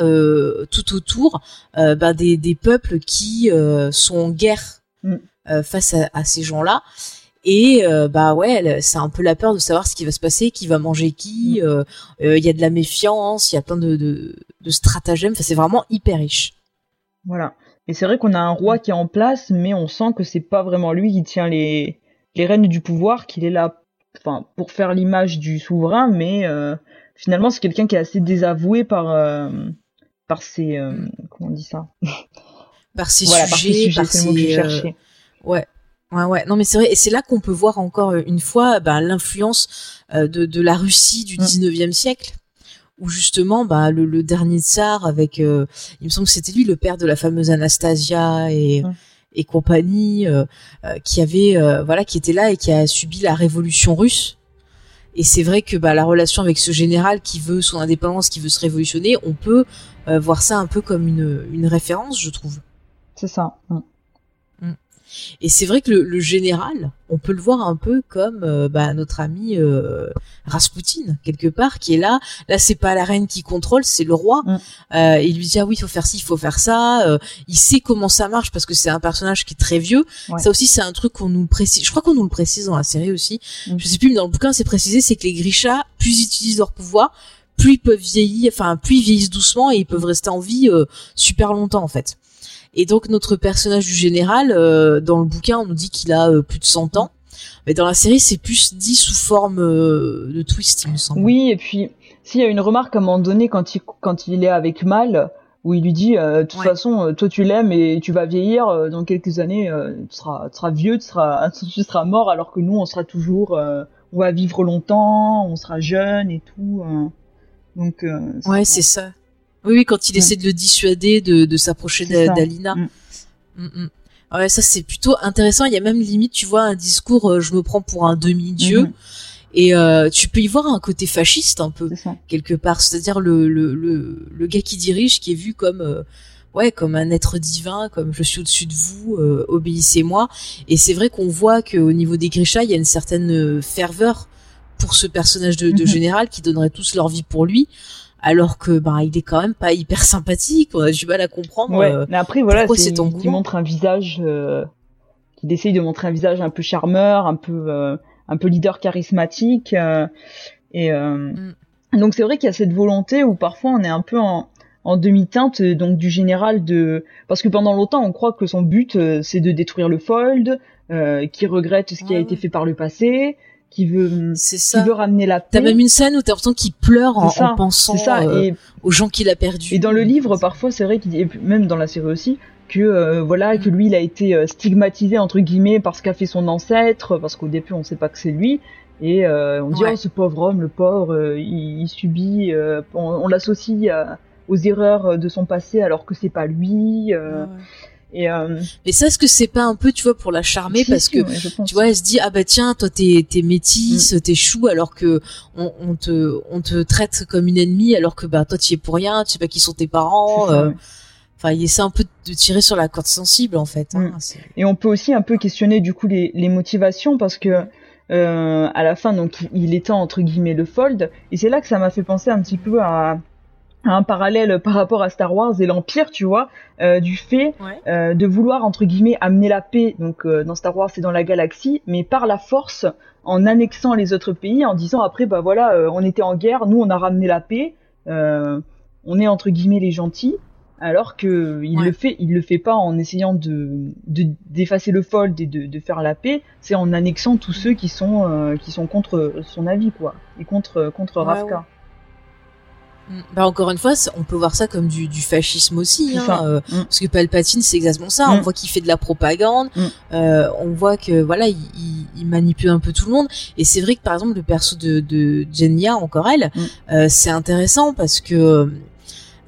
tout autour ben, des, des, peuples qui sont en guerre mm. face à, ces gens-là. Et bah ouais, c'est un peu la peur de savoir ce qui va se passer, qui va manger qui. Mm. Il y a de la méfiance, il y a plein de, de, de stratagèmes. Enfin, c'est vraiment hyper riche. Voilà. Et c'est vrai qu'on a un roi qui est en place, mais on sent que c'est pas vraiment lui qui tient les, les rênes du pouvoir, qu'il est là enfin, pour faire l'image du souverain, mais euh, finalement c'est quelqu'un qui est assez désavoué par, euh, par ses... Euh, comment on dit ça? Par ses sujets, par ses... Sujets, ouais. Ouais, ouais. Non, mais c'est vrai. Et c'est là qu'on peut voir encore une fois bah, l'influence de, de la Russie du 19e mm. siècle où justement bah le, le dernier tsar avec euh, il me semble que c'était lui le père de la fameuse Anastasia et et compagnie euh, euh, qui avait voilà qui était là et qui a subi la révolution russe. Et c'est vrai que bah la relation avec ce général qui veut son indépendance qui veut se révolutionner on peut voir ça un peu comme une une référence je trouve. C'est ça et c'est vrai que le, général, on peut le voir un peu comme euh, bah, notre ami euh, Rasputin quelque part, qui est là. Là, c'est pas la reine qui contrôle, c'est le roi. Mm. Euh, il lui dit ah oui, il faut faire ci, il faut faire ça. Euh, il sait comment ça marche parce que c'est un personnage qui est très vieux. Ça aussi, c'est un truc qu'on nous précise. Je crois qu'on nous le précise dans la série aussi. Mm. Je sais plus, mais dans le bouquin, c'est précisé, c'est que les Grisha, plus ils utilisent leur pouvoir, plus ils peuvent vieillir, enfin plus ils vieillissent doucement et ils peuvent rester en vie euh, super longtemps en fait. Et donc notre personnage du général, euh, dans le bouquin, on nous dit qu'il a euh, plus de 100 ans. Mais dans la série, c'est plus dit sous forme de twist, il me semble. Oui, et puis s'il y a une remarque à un moment donné quand il quand il est avec Mal, où il lui dit de toute façon toi tu l'aimes et tu vas vieillir dans quelques années tu seras tu seras vieux tu seras tu seras mort alors que nous on sera toujours on va vivre longtemps on sera jeune et tout donc ouais c'est ça oui, oui, quand il essaie de le dissuader de, de s'approcher d'Alina. Mm. Mm, mm. Ouais, ça c'est plutôt intéressant. Il y a même limite, tu vois, un discours, euh, je me prends pour un demi-dieu. Et euh, tu peux y voir un côté fasciste un peu quelque part, c'est-à-dire le, le, le, le, gars qui dirige, qui est vu comme euh, ouais comme un être divin, comme je suis au-dessus de vous, euh, obéissez-moi. Et c'est vrai qu'on voit qu'au niveau des Grisha, il y a une certaine ferveur pour ce personnage de, de mm-hmm. général qui donnerait tous leur vie pour lui alors que bah il est quand même pas hyper sympathique on a du mal à comprendre ouais, euh, mais après voilà c'est qui montre un visage euh, qui essaye de montrer un visage un peu charmeur un peu euh, un peu leader charismatique euh, et mm. donc c'est vrai qu'il y a cette volonté où parfois on est un peu en en demi-teinte donc du général de parce que pendant longtemps on croit que son but c'est de détruire le fold qui regrette ce qui a été fait par le passé qui veut, qui veut ramener la paix. T'as même une scène où t'as l'impression qu'il pleure en, pensant ça. Euh, aux gens qu'il a perdus. Et dans le livre, parfois, c'est vrai qu'il dit, même dans la série aussi, que euh, voilà, que lui, il a été euh, stigmatisé entre guillemets parce qu'a fait son ancêtre, parce qu'au début, on sait pas que c'est lui. Et on dit oh ce pauvre homme, le pauvre, il, il, subit, on, on l'associe aux erreurs de son passé alors que c'est pas lui. Et euh... Mais ça, est-ce que c'est pas un peu, tu vois, pour la charmer parce que tu vois, elle se dit ah bah tiens, toi t'es t'es métisse, mm. t'es chou, alors que on, on, te on te traite comme une ennemie, alors que bah toi tu es pour rien, tu sais pas qui sont tes parents. Euh... Enfin, il essaie un peu de tirer sur la corde sensible en fait. Hein, mm. Et on peut aussi un peu questionner du coup les, les motivations parce que euh, à la fin donc il étend entre guillemets le fold et c'est là que ça m'a fait penser un petit peu à un parallèle par rapport à Star Wars et l'Empire, tu vois, euh, du fait euh, de vouloir entre guillemets amener la paix. Donc euh, dans Star Wars, c'est dans la galaxie, mais par la force, en annexant les autres pays, en disant après bah voilà, on était en guerre, nous on a ramené la paix, on est entre guillemets les gentils, alors que il le fait, il le fait pas en essayant de d'effacer le fold et de, de, faire la paix, c'est en annexant tous ceux qui sont qui sont contre son avis quoi, et contre contre Ravka. Mm. Bah encore une fois, on peut voir ça comme du, du fascisme aussi, hein, euh, mm. parce que Palpatine c'est exactement ça. On mm. voit qu'il fait de la propagande, euh, on voit que voilà, il, il, manipule un peu tout le monde. Et c'est vrai que par exemple le perso de, de Jenya, encore elle, euh, c'est intéressant parce que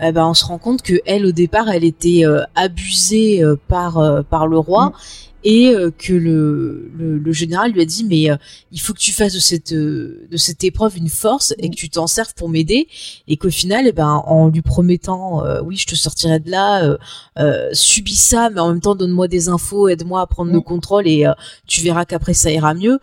bah, on se rend compte que elle au départ, elle était abusée par par le roi et euh, que le, le, général lui a dit mais euh, il faut que tu fasses de cette euh, de cette épreuve une force et que tu t'en serves pour m'aider. Et qu'au final eh ben en lui promettant oui je te sortirai de là subis ça mais en même temps donne-moi des infos aide-moi à prendre le contrôle et tu verras qu'après ça ira mieux.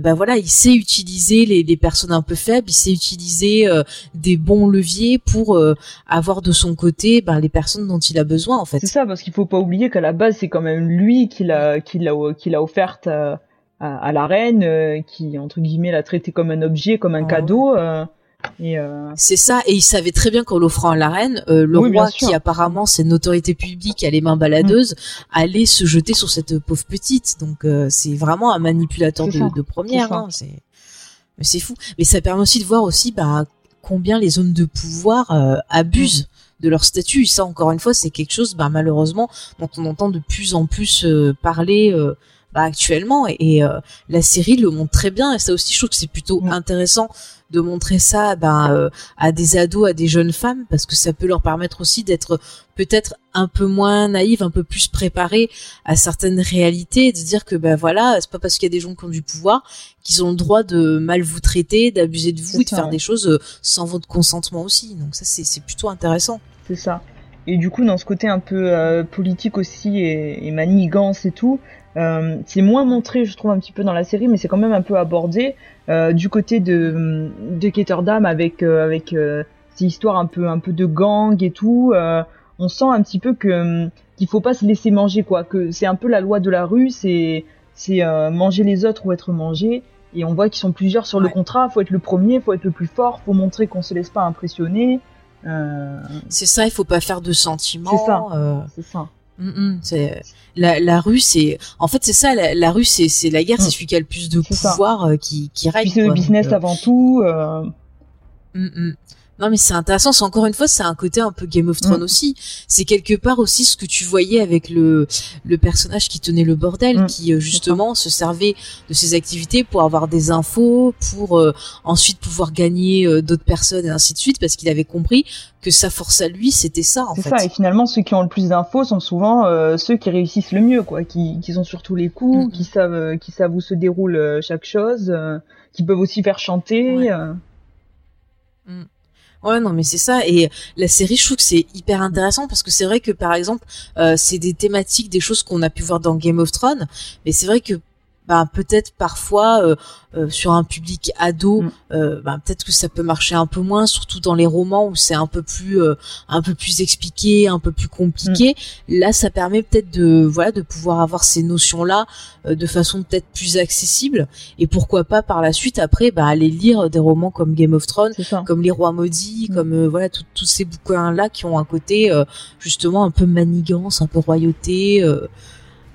Ben voilà il sait utiliser les, les, personnes un peu faibles il sait utiliser des bons leviers pour avoir de son côté ben, les personnes dont il a besoin en fait. C'est ça parce qu'il faut pas oublier qu'à la base c'est quand même lui qui l'a qu'il a, qu'il a offerte à, à, la reine, euh, qui entre guillemets l'a traité comme un objet, comme un ah cadeau. Euh, euh... C'est ça, et il savait très bien qu'en l'offrant à la reine, euh, le roi, qui apparemment c'est une autorité publique, a les mains baladeuses, mm. allait se jeter sur cette pauvre petite. Donc c'est vraiment un manipulateur de, de, première. Hein, c'est c'est fou. Mais ça permet aussi de voir aussi bah, combien les hommes de pouvoir abusent de leur statut. Ça, encore une fois, c'est quelque chose, bah, malheureusement, dont on entend de plus en plus euh, parler euh, bah, actuellement. Et, euh, la série le montre très bien. Et ça aussi, je trouve que c'est plutôt intéressant de montrer ça bah, à des ados, à des jeunes femmes, parce que ça peut leur permettre aussi d'être peut-être un peu moins naïves, un peu plus préparées à certaines réalités, de dire que ben voilà, c'est pas parce qu'il y a des gens qui ont du pouvoir qu'ils ont le droit de mal vous traiter, d'abuser de vous et de faire des choses sans votre consentement aussi. Donc ça c'est plutôt intéressant. C'est ça. Et du coup, dans ce côté un peu euh, politique aussi et, et, manigance et tout, euh, c'est moins montré, je trouve, un petit peu dans la série, mais c'est quand même un peu abordé euh, du côté de de Ketterdam avec avec ces histoires un peu un peu de gang et tout. on sent un petit peu que qu'il faut pas se laisser manger quoi, que c'est un peu la loi de la rue, c'est c'est manger les autres ou être mangé. Et on voit qu'ils sont plusieurs sur le contrat. Faut être le premier, faut être le plus fort, faut montrer qu'on se laisse pas impressionner. Euh, C'est ça, il faut pas faire de sentiments. C'est ça. euh, c'est ça. mm, mm, la, la rue, c'est en fait c'est ça. La, la rue, c'est la guerre, c'est Mm. celui qui a le plus de pouvoir euh, qui qui règne. C'est le business euh, avant tout. euh, mm. Non mais c'est intéressant, c'est encore une fois c'est un côté un peu Game of Thrones Mm. aussi. C'est quelque part aussi ce que tu voyais avec le le personnage qui tenait le bordel, Mm. qui euh, justement se servait de ses activités pour avoir des infos, pour euh, ensuite pouvoir gagner euh, d'autres personnes et ainsi de suite, parce qu'il avait compris que sa force à lui c'était ça en C'est ça, et finalement, ceux qui ont le plus d'infos sont souvent euh, ceux qui réussissent le mieux, quoi, qui, qui sont sur tous les coups, Mhm. qui savent, euh, qui savent où se déroule euh, chaque chose, euh, qui peuvent aussi faire chanter. Ouais. Ouais, non, mais c'est ça. Et la série, je trouve que c'est hyper intéressant parce que c'est vrai que, par exemple, euh, c'est des thématiques, des choses qu'on a pu voir dans Game of Thrones, mais c'est vrai que, bah, peut-être parfois euh, euh, sur un public ado, Mm. euh, bah, peut-être que ça peut marcher un peu moins, surtout dans les romans où c'est un peu plus, euh, un peu plus expliqué, un peu plus compliqué. Là, ça permet peut-être de, voilà, de pouvoir avoir ces notions-là euh, de façon peut-être plus accessible. Et pourquoi pas par la suite, après, bah, aller lire des romans comme Game of Thrones comme les rois maudits, Mm. comme euh, voilà tous ces bouquins là qui ont un côté euh, justement un peu manigance, un peu royauté, euh,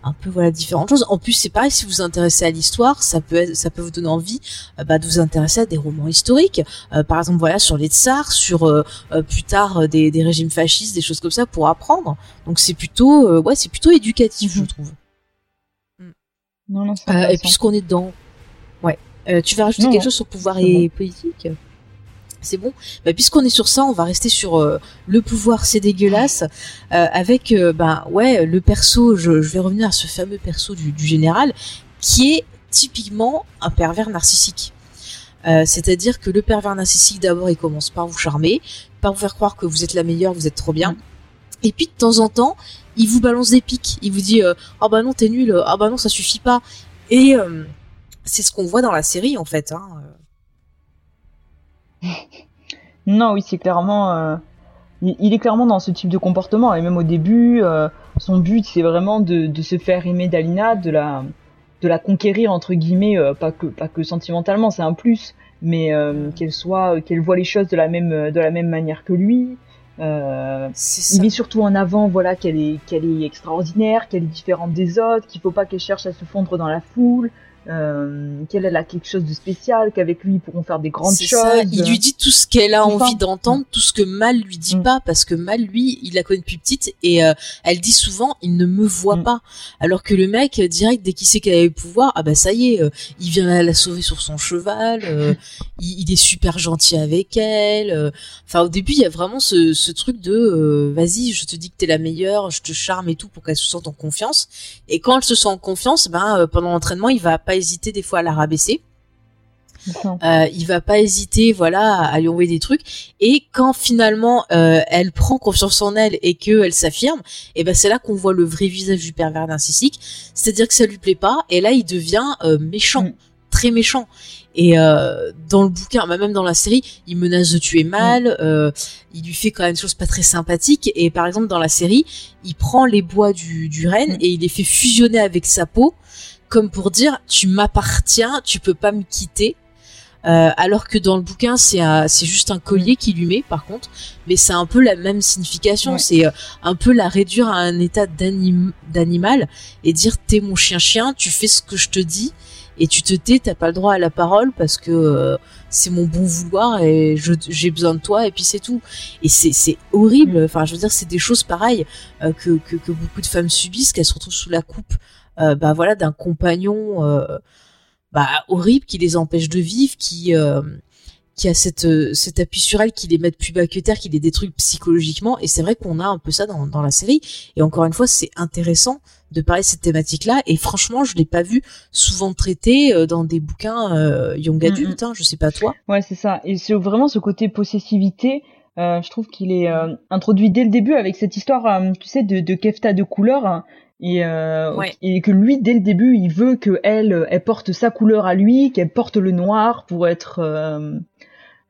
un peu voilà différentes choses. En plus c'est pareil si vous vous intéressez à l'histoire, ça peut être- ça peut vous donner envie euh, bah, de vous intéresser à des romans historiques, Euh, par exemple voilà sur les tsars, sur euh, euh, plus tard euh, des, des régimes fascistes, des choses comme ça pour apprendre. Donc c'est plutôt euh, ouais c'est plutôt éducatif Mhm. je trouve. Non, non, Euh, et puisqu'on est dedans, ouais. Euh, tu vas rajouter Non, quelque chose sur pouvoir et politique? C'est bon. Bah, puisqu'on est sur ça, on va rester sur euh, le pouvoir, c'est dégueulasse, euh, avec euh, ben ouais le perso. Je, je vais revenir à ce fameux perso du, du général, qui est typiquement un pervers narcissique. Euh, C'est-à-dire que le pervers narcissique, d'abord, il commence par vous charmer, par vous faire croire que vous êtes la meilleure, vous êtes trop bien. Et puis de temps en temps, il vous balance des pics. Il vous dit euh, ah bah non t'es nul, ah bah non ça suffit pas. Et euh, c'est ce qu'on voit dans la série en fait. Hein. Non, oui, c'est clairement. euh, il, il est clairement dans ce type de comportement. Et même au début, euh, son but, c'est vraiment de, de se faire aimer d'Alina, de la, de la conquérir, entre guillemets, euh, pas, que, pas que sentimentalement, c'est un plus, mais qu'elle soit, qu'elle voit les choses de la même, de la même manière que lui. Il met surtout en avant voilà qu'elle est qu'elle est extraordinaire, qu'elle est différente des autres, qu'il faut pas qu'elle cherche à se fondre dans la foule, euh, qu'elle elle a quelque chose de spécial, qu'avec lui ils pourront faire des grandes choses. ça. Il lui dit tout ce qu'elle a envie d'entendre, tout ce que Mal lui dit Mm. pas, parce que Mal, lui, il la connaît depuis petite et euh, elle dit souvent, il ne me voit Mm. pas. Alors que le mec, direct, dès qu'il sait qu'elle a le pouvoir, ah bah ça y est, euh, il vient la, la sauver sur son cheval, euh, il, il est super gentil avec elle. euh. Enfin, au début, il y a vraiment ce, ce truc de, euh, vas-y, je te dis que t'es la meilleure, je te charme et tout pour qu'elle se sente en confiance. Et quand elle se sent en confiance, ben euh, pendant l'entraînement, il va pas hésiter des fois à la rabaisser. Euh, il va pas hésiter, voilà, à lui envoyer des trucs. Et quand finalement euh, elle prend confiance en elle et que elle s'affirme, et ben c'est là qu'on voit le vrai visage du pervers narcissique. C'est-à-dire que ça lui plaît pas, et là il devient euh, méchant, Mm. très méchant. Et dans le bouquin, bah, même dans la série, il menace de tuer mal. euh, il lui fait quand même des choses pas très sympathiques. Et par exemple dans la série, il prend les bois du, du renne Mm. et il les fait fusionner avec sa peau, comme pour dire tu m'appartiens, tu peux pas me quitter. Euh, alors que dans le bouquin, c'est un- c'est juste un collier qui lui met, par contre, mais c'est un peu la même signification. Ouais. C'est euh, un peu la réduire à un état d'anim- d'animal et dire t'es mon chien chien, tu fais ce que je te dis et tu te tais, t'as pas le droit à la parole parce que euh, c'est mon bon vouloir et j'ai besoin de toi et puis c'est tout. Et c'est c'est horrible. Enfin, je veux dire, c'est des choses pareilles euh, que, que que beaucoup de femmes subissent, qu'elles se retrouvent sous la coupe, bah voilà, d'un compagnon. euh, bah, horrible qui les empêche de vivre, qui euh, qui a cette euh, cet appui sur elle, qui les met plus bas que terre, qui les détruit psychologiquement. Et c'est vrai qu'on a un peu ça dans dans la série. Et encore une fois, c'est intéressant de parler de cette thématique-là. Et franchement, je l'ai pas vu souvent traité euh, dans des bouquins euh, young Mhm. adultes. Hein, je sais pas toi. Ouais, c'est ça. Et c'est vraiment ce côté possessivité. euh, je trouve qu'il est euh, introduit dès le début avec cette histoire, euh, tu sais, de, de Kefta de couleur. hein, et, euh, Ouais. et que lui, dès le début, il veut que elle, elle porte sa couleur à lui, qu'elle porte le noir pour être, euh,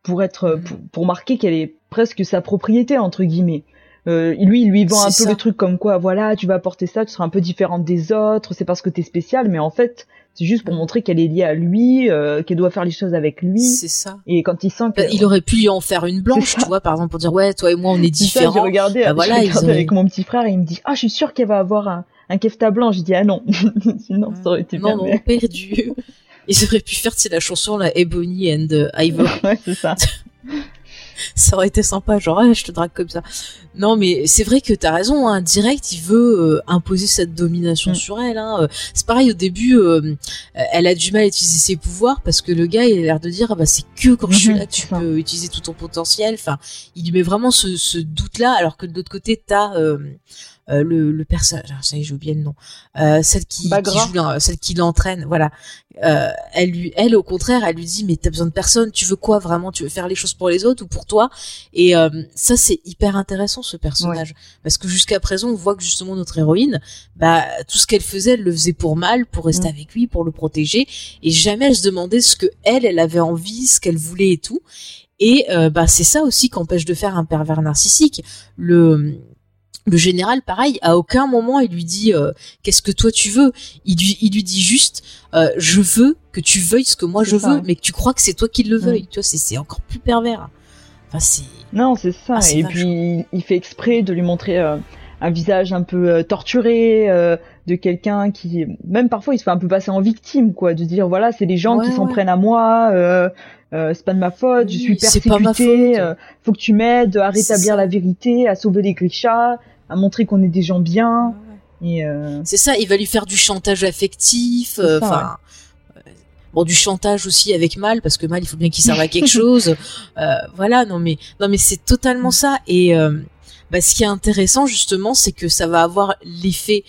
pour être, Mhm. pour, pour marquer qu'elle est presque sa propriété entre guillemets. Euh, lui, il lui vend un peu ça. le truc comme quoi, voilà, tu vas porter ça, tu seras un peu différente des autres, c'est parce que t'es spécial, mais en fait, C'est juste pour montrer qu'elle est liée à lui, euh, qu'elle doit faire les choses avec lui. C'est ça. Et quand il sent que... Bah, il aurait pu lui en faire une blanche, tu vois, par exemple, pour dire ouais, toi et moi on est différents. J'ai regardé, Bah voilà, regardé avec mon petit frère et il me dit ah je suis sûre qu'elle va avoir un, un kefta blanc. Je dis ah non, sinon ça aurait été non, bien. non, mais- perdu. Ils auraient pu faire, la chanson la Ebony and Ivory. ouais, c'est ça. ça aurait été sympa, genre ouais, je te drague comme ça. Non, mais c'est vrai que t'as raison, hein, direct, il veut euh, imposer cette domination Mm. sur elle. Hein. Euh, C'est pareil au début, euh, elle a du mal à utiliser ses pouvoirs parce que le gars il a l'air de dire ah bah c'est que quand je suis Mhm, là que tu ça. peux utiliser tout ton potentiel. Enfin, il lui met vraiment ce, ce doute-là, alors que de l'autre côté t'as euh, euh, le, le personnage, ça y est, j'ai oublié le nom, euh, celle qui, joue, celle qui l'entraîne, voilà. Euh, elle lui, elle au contraire, elle lui dit mais t'as besoin de personne, tu veux quoi vraiment, tu veux faire les choses pour les autres ou pour toi? Et euh, ça c'est hyper intéressant ce personnage parce que jusqu'à présent on voit que justement notre héroïne, bah tout ce qu'elle faisait, elle le faisait pour mal, pour rester Mm. avec lui, pour le protéger et jamais elle se demandait ce que elle, elle avait envie, ce qu'elle voulait et tout. Et euh, bah c'est ça aussi qu'empêche de faire un pervers narcissique. Le le général, pareil, à aucun moment il lui dit euh, qu'est-ce que toi tu veux? Il lui, il lui dit juste euh, je veux que tu veuilles ce que moi je ça, veux, mais que tu crois que c'est toi qui le veuille. Tu vois, c'est encore plus pervers. Enfin c'est Non, c'est ça. Ah, et vache. puis il- fait exprès de lui montrer euh, un visage un peu torturé de quelqu'un qui, même parfois, il se fait un peu passer en victime, quoi, de dire voilà, c'est les gens Ouais, qui s'en ouais. prennent à moi. Euh, c'est pas de ma faute, je suis c'est pas ma persécuté, faute. euh, faut que tu m'aides à rétablir la vérité, à sauver les Grishas, à montrer qu'on est des gens bien. Et euh, C'est ça, il va lui faire du chantage affectif, euh, ça, enfin euh, bon du chantage aussi avec mal parce que mal il faut bien qu'il serve à quelque chose. Euh, voilà, non mais non mais c'est totalement ça et euh, bah, ce qui est intéressant justement, c'est que ça va avoir l'effet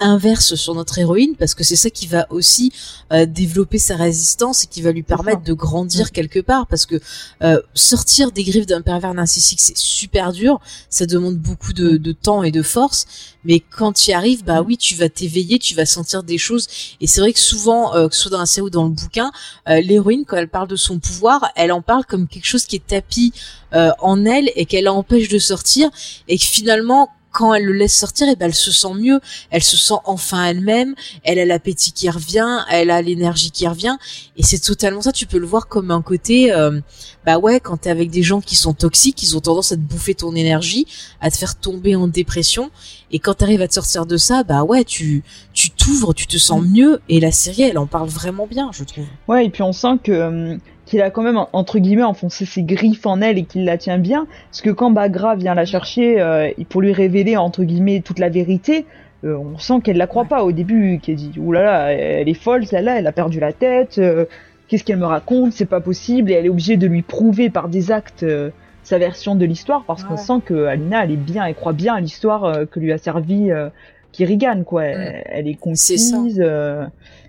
inverse sur notre héroïne parce que c'est ça qui va aussi euh, développer sa résistance et qui va lui permettre de grandir quelque part parce que euh, sortir des griffes d'un pervers narcissique c'est super dur. Ça demande beaucoup de, de temps et de force. Mais quand tu y arrives bah oui tu vas t'éveiller tu vas sentir des choses. Et c'est vrai que souvent euh, que ce soit dans la série ou dans le bouquin euh, l'héroïne quand elle parle de son pouvoir elle en parle comme quelque chose qui est tapis euh, en elle et qu'elle empêche de sortir. Et que finalement quand elle le laisse sortir, et ben elle se sent mieux, elle se sent enfin elle-même, elle a l'appétit qui revient, elle a l'énergie qui revient, et c'est totalement ça. Tu peux le voir comme un côté, euh, bah ouais, quand t'es avec des gens qui sont toxiques, ils ont tendance à te bouffer ton énergie, à te faire tomber en dépression, et quand t'arrives à te sortir de ça, bah ouais, tu tu t'ouvres, tu te sens mieux, et la série, elle en parle vraiment bien, je trouve. ouais, et puis on sent que euh, qu'il a quand même entre guillemets enfoncé ses griffes en elle et qu'il la tient bien, parce que quand Bagra vient la chercher euh, pour lui révéler entre guillemets toute la vérité. euh, on sent qu'elle la croit pas au début, qu'elle dit oulala, elle est folle celle-là, elle a perdu la tête, euh, qu'est-ce qu'elle me raconte, c'est pas possible, et elle est obligée de lui prouver par des actes euh, sa version de l'histoire parce qu'on sent que Alina elle est bien, elle croit bien à l'histoire euh, que lui a servi euh, Kirigan quoi, elle, elle est concise, euh,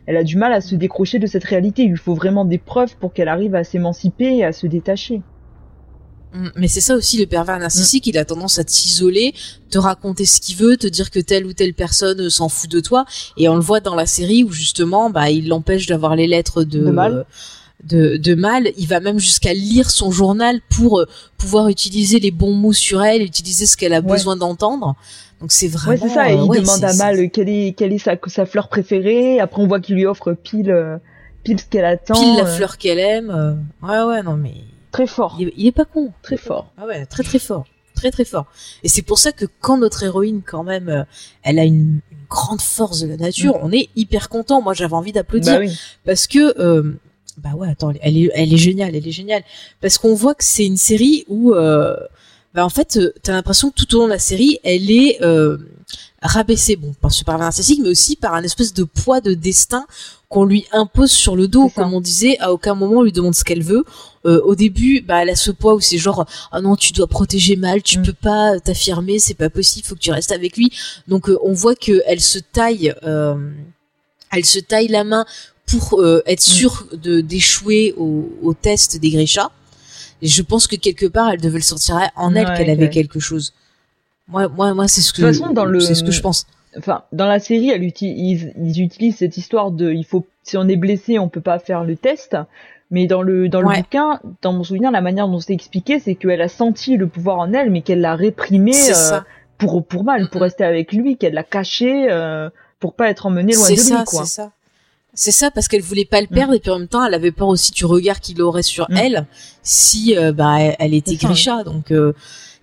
elle a du mal à se décrocher de cette réalité, il lui faut vraiment des preuves pour qu'elle arrive à s'émanciper et à se détacher. Mm, Mais c'est ça aussi le pervers narcissique, il a tendance à t'isoler, te raconter ce qu'il veut, te dire que telle ou telle personne euh, s'en fout de toi, et on le voit dans la série où justement, bah, il l'empêche d'avoir les lettres de, De Mal. euh, de, de mal. Il va même jusqu'à lire son journal pour euh, pouvoir utiliser les bons mots sur elle, utiliser ce qu'elle a Ouais. besoin d'entendre. Donc c'est vraiment. Ouais, c'est ça, et euh, il ouais, demande à Mal quelle est, quelle est sa, sa fleur préférée, après on voit qu'il lui offre pile, euh, pile ce qu'elle attend. Pile la euh, fleur qu'elle aime. euh, Ouais, ouais, non mais Très fort, il est, il est pas con. très fort. Ah ouais, très très fort. Très très fort. Et c'est pour ça que quand notre héroïne, quand même, euh, elle a une, une grande force de la nature, on est hyper content. Moi, j'avais envie d'applaudir Bah oui. parce que, euh, bah ouais, attends, elle est, elle est géniale, elle est géniale. Parce qu'on voit que c'est une série où, euh, bah en fait, euh, t'as l'impression que tout au long de la série, elle est euh, rabaissée, bon, par ce pervers narcissique, mais aussi par un espèce de poids de destin qu'on lui impose sur le dos. Comme on disait, à aucun moment on lui demande ce qu'elle veut. Euh, au début, bah, elle a ce poids où c'est genre, ah non, tu dois protéger mal, tu Mm. peux pas t'affirmer, c'est pas possible, faut que tu restes avec lui. Donc euh, on voit que elle se taille, euh, elle se taille la main pour euh, être Mm. sûre de d'échouer au, au test des Grisha. Et je pense que quelque part, elle devait le sortir en elle Ouais, qu'elle avait ouais. quelque chose. Moi, moi, moi, c'est ce que, De toute façon, dans le- c'est ce que je pense. Enfin, dans la série, elle utilise, ils, utilisent cette histoire de, il faut, si on est blessé, on peut pas faire le test. Mais dans le dans le Ouais. bouquin, dans mon souvenir, la manière dont c'est expliqué, c'est qu'elle a senti le pouvoir en elle, mais qu'elle l'a réprimé euh, pour pour mal, pour rester avec lui, qu'elle l'a caché euh, pour pas être emmenée loin de ça, lui, quoi. c'est ça. C'est ça parce qu'elle voulait pas le perdre et puis en même temps elle avait peur aussi du regard qu'il aurait sur Mm. elle si euh, bah elle, était Grisha. donc euh,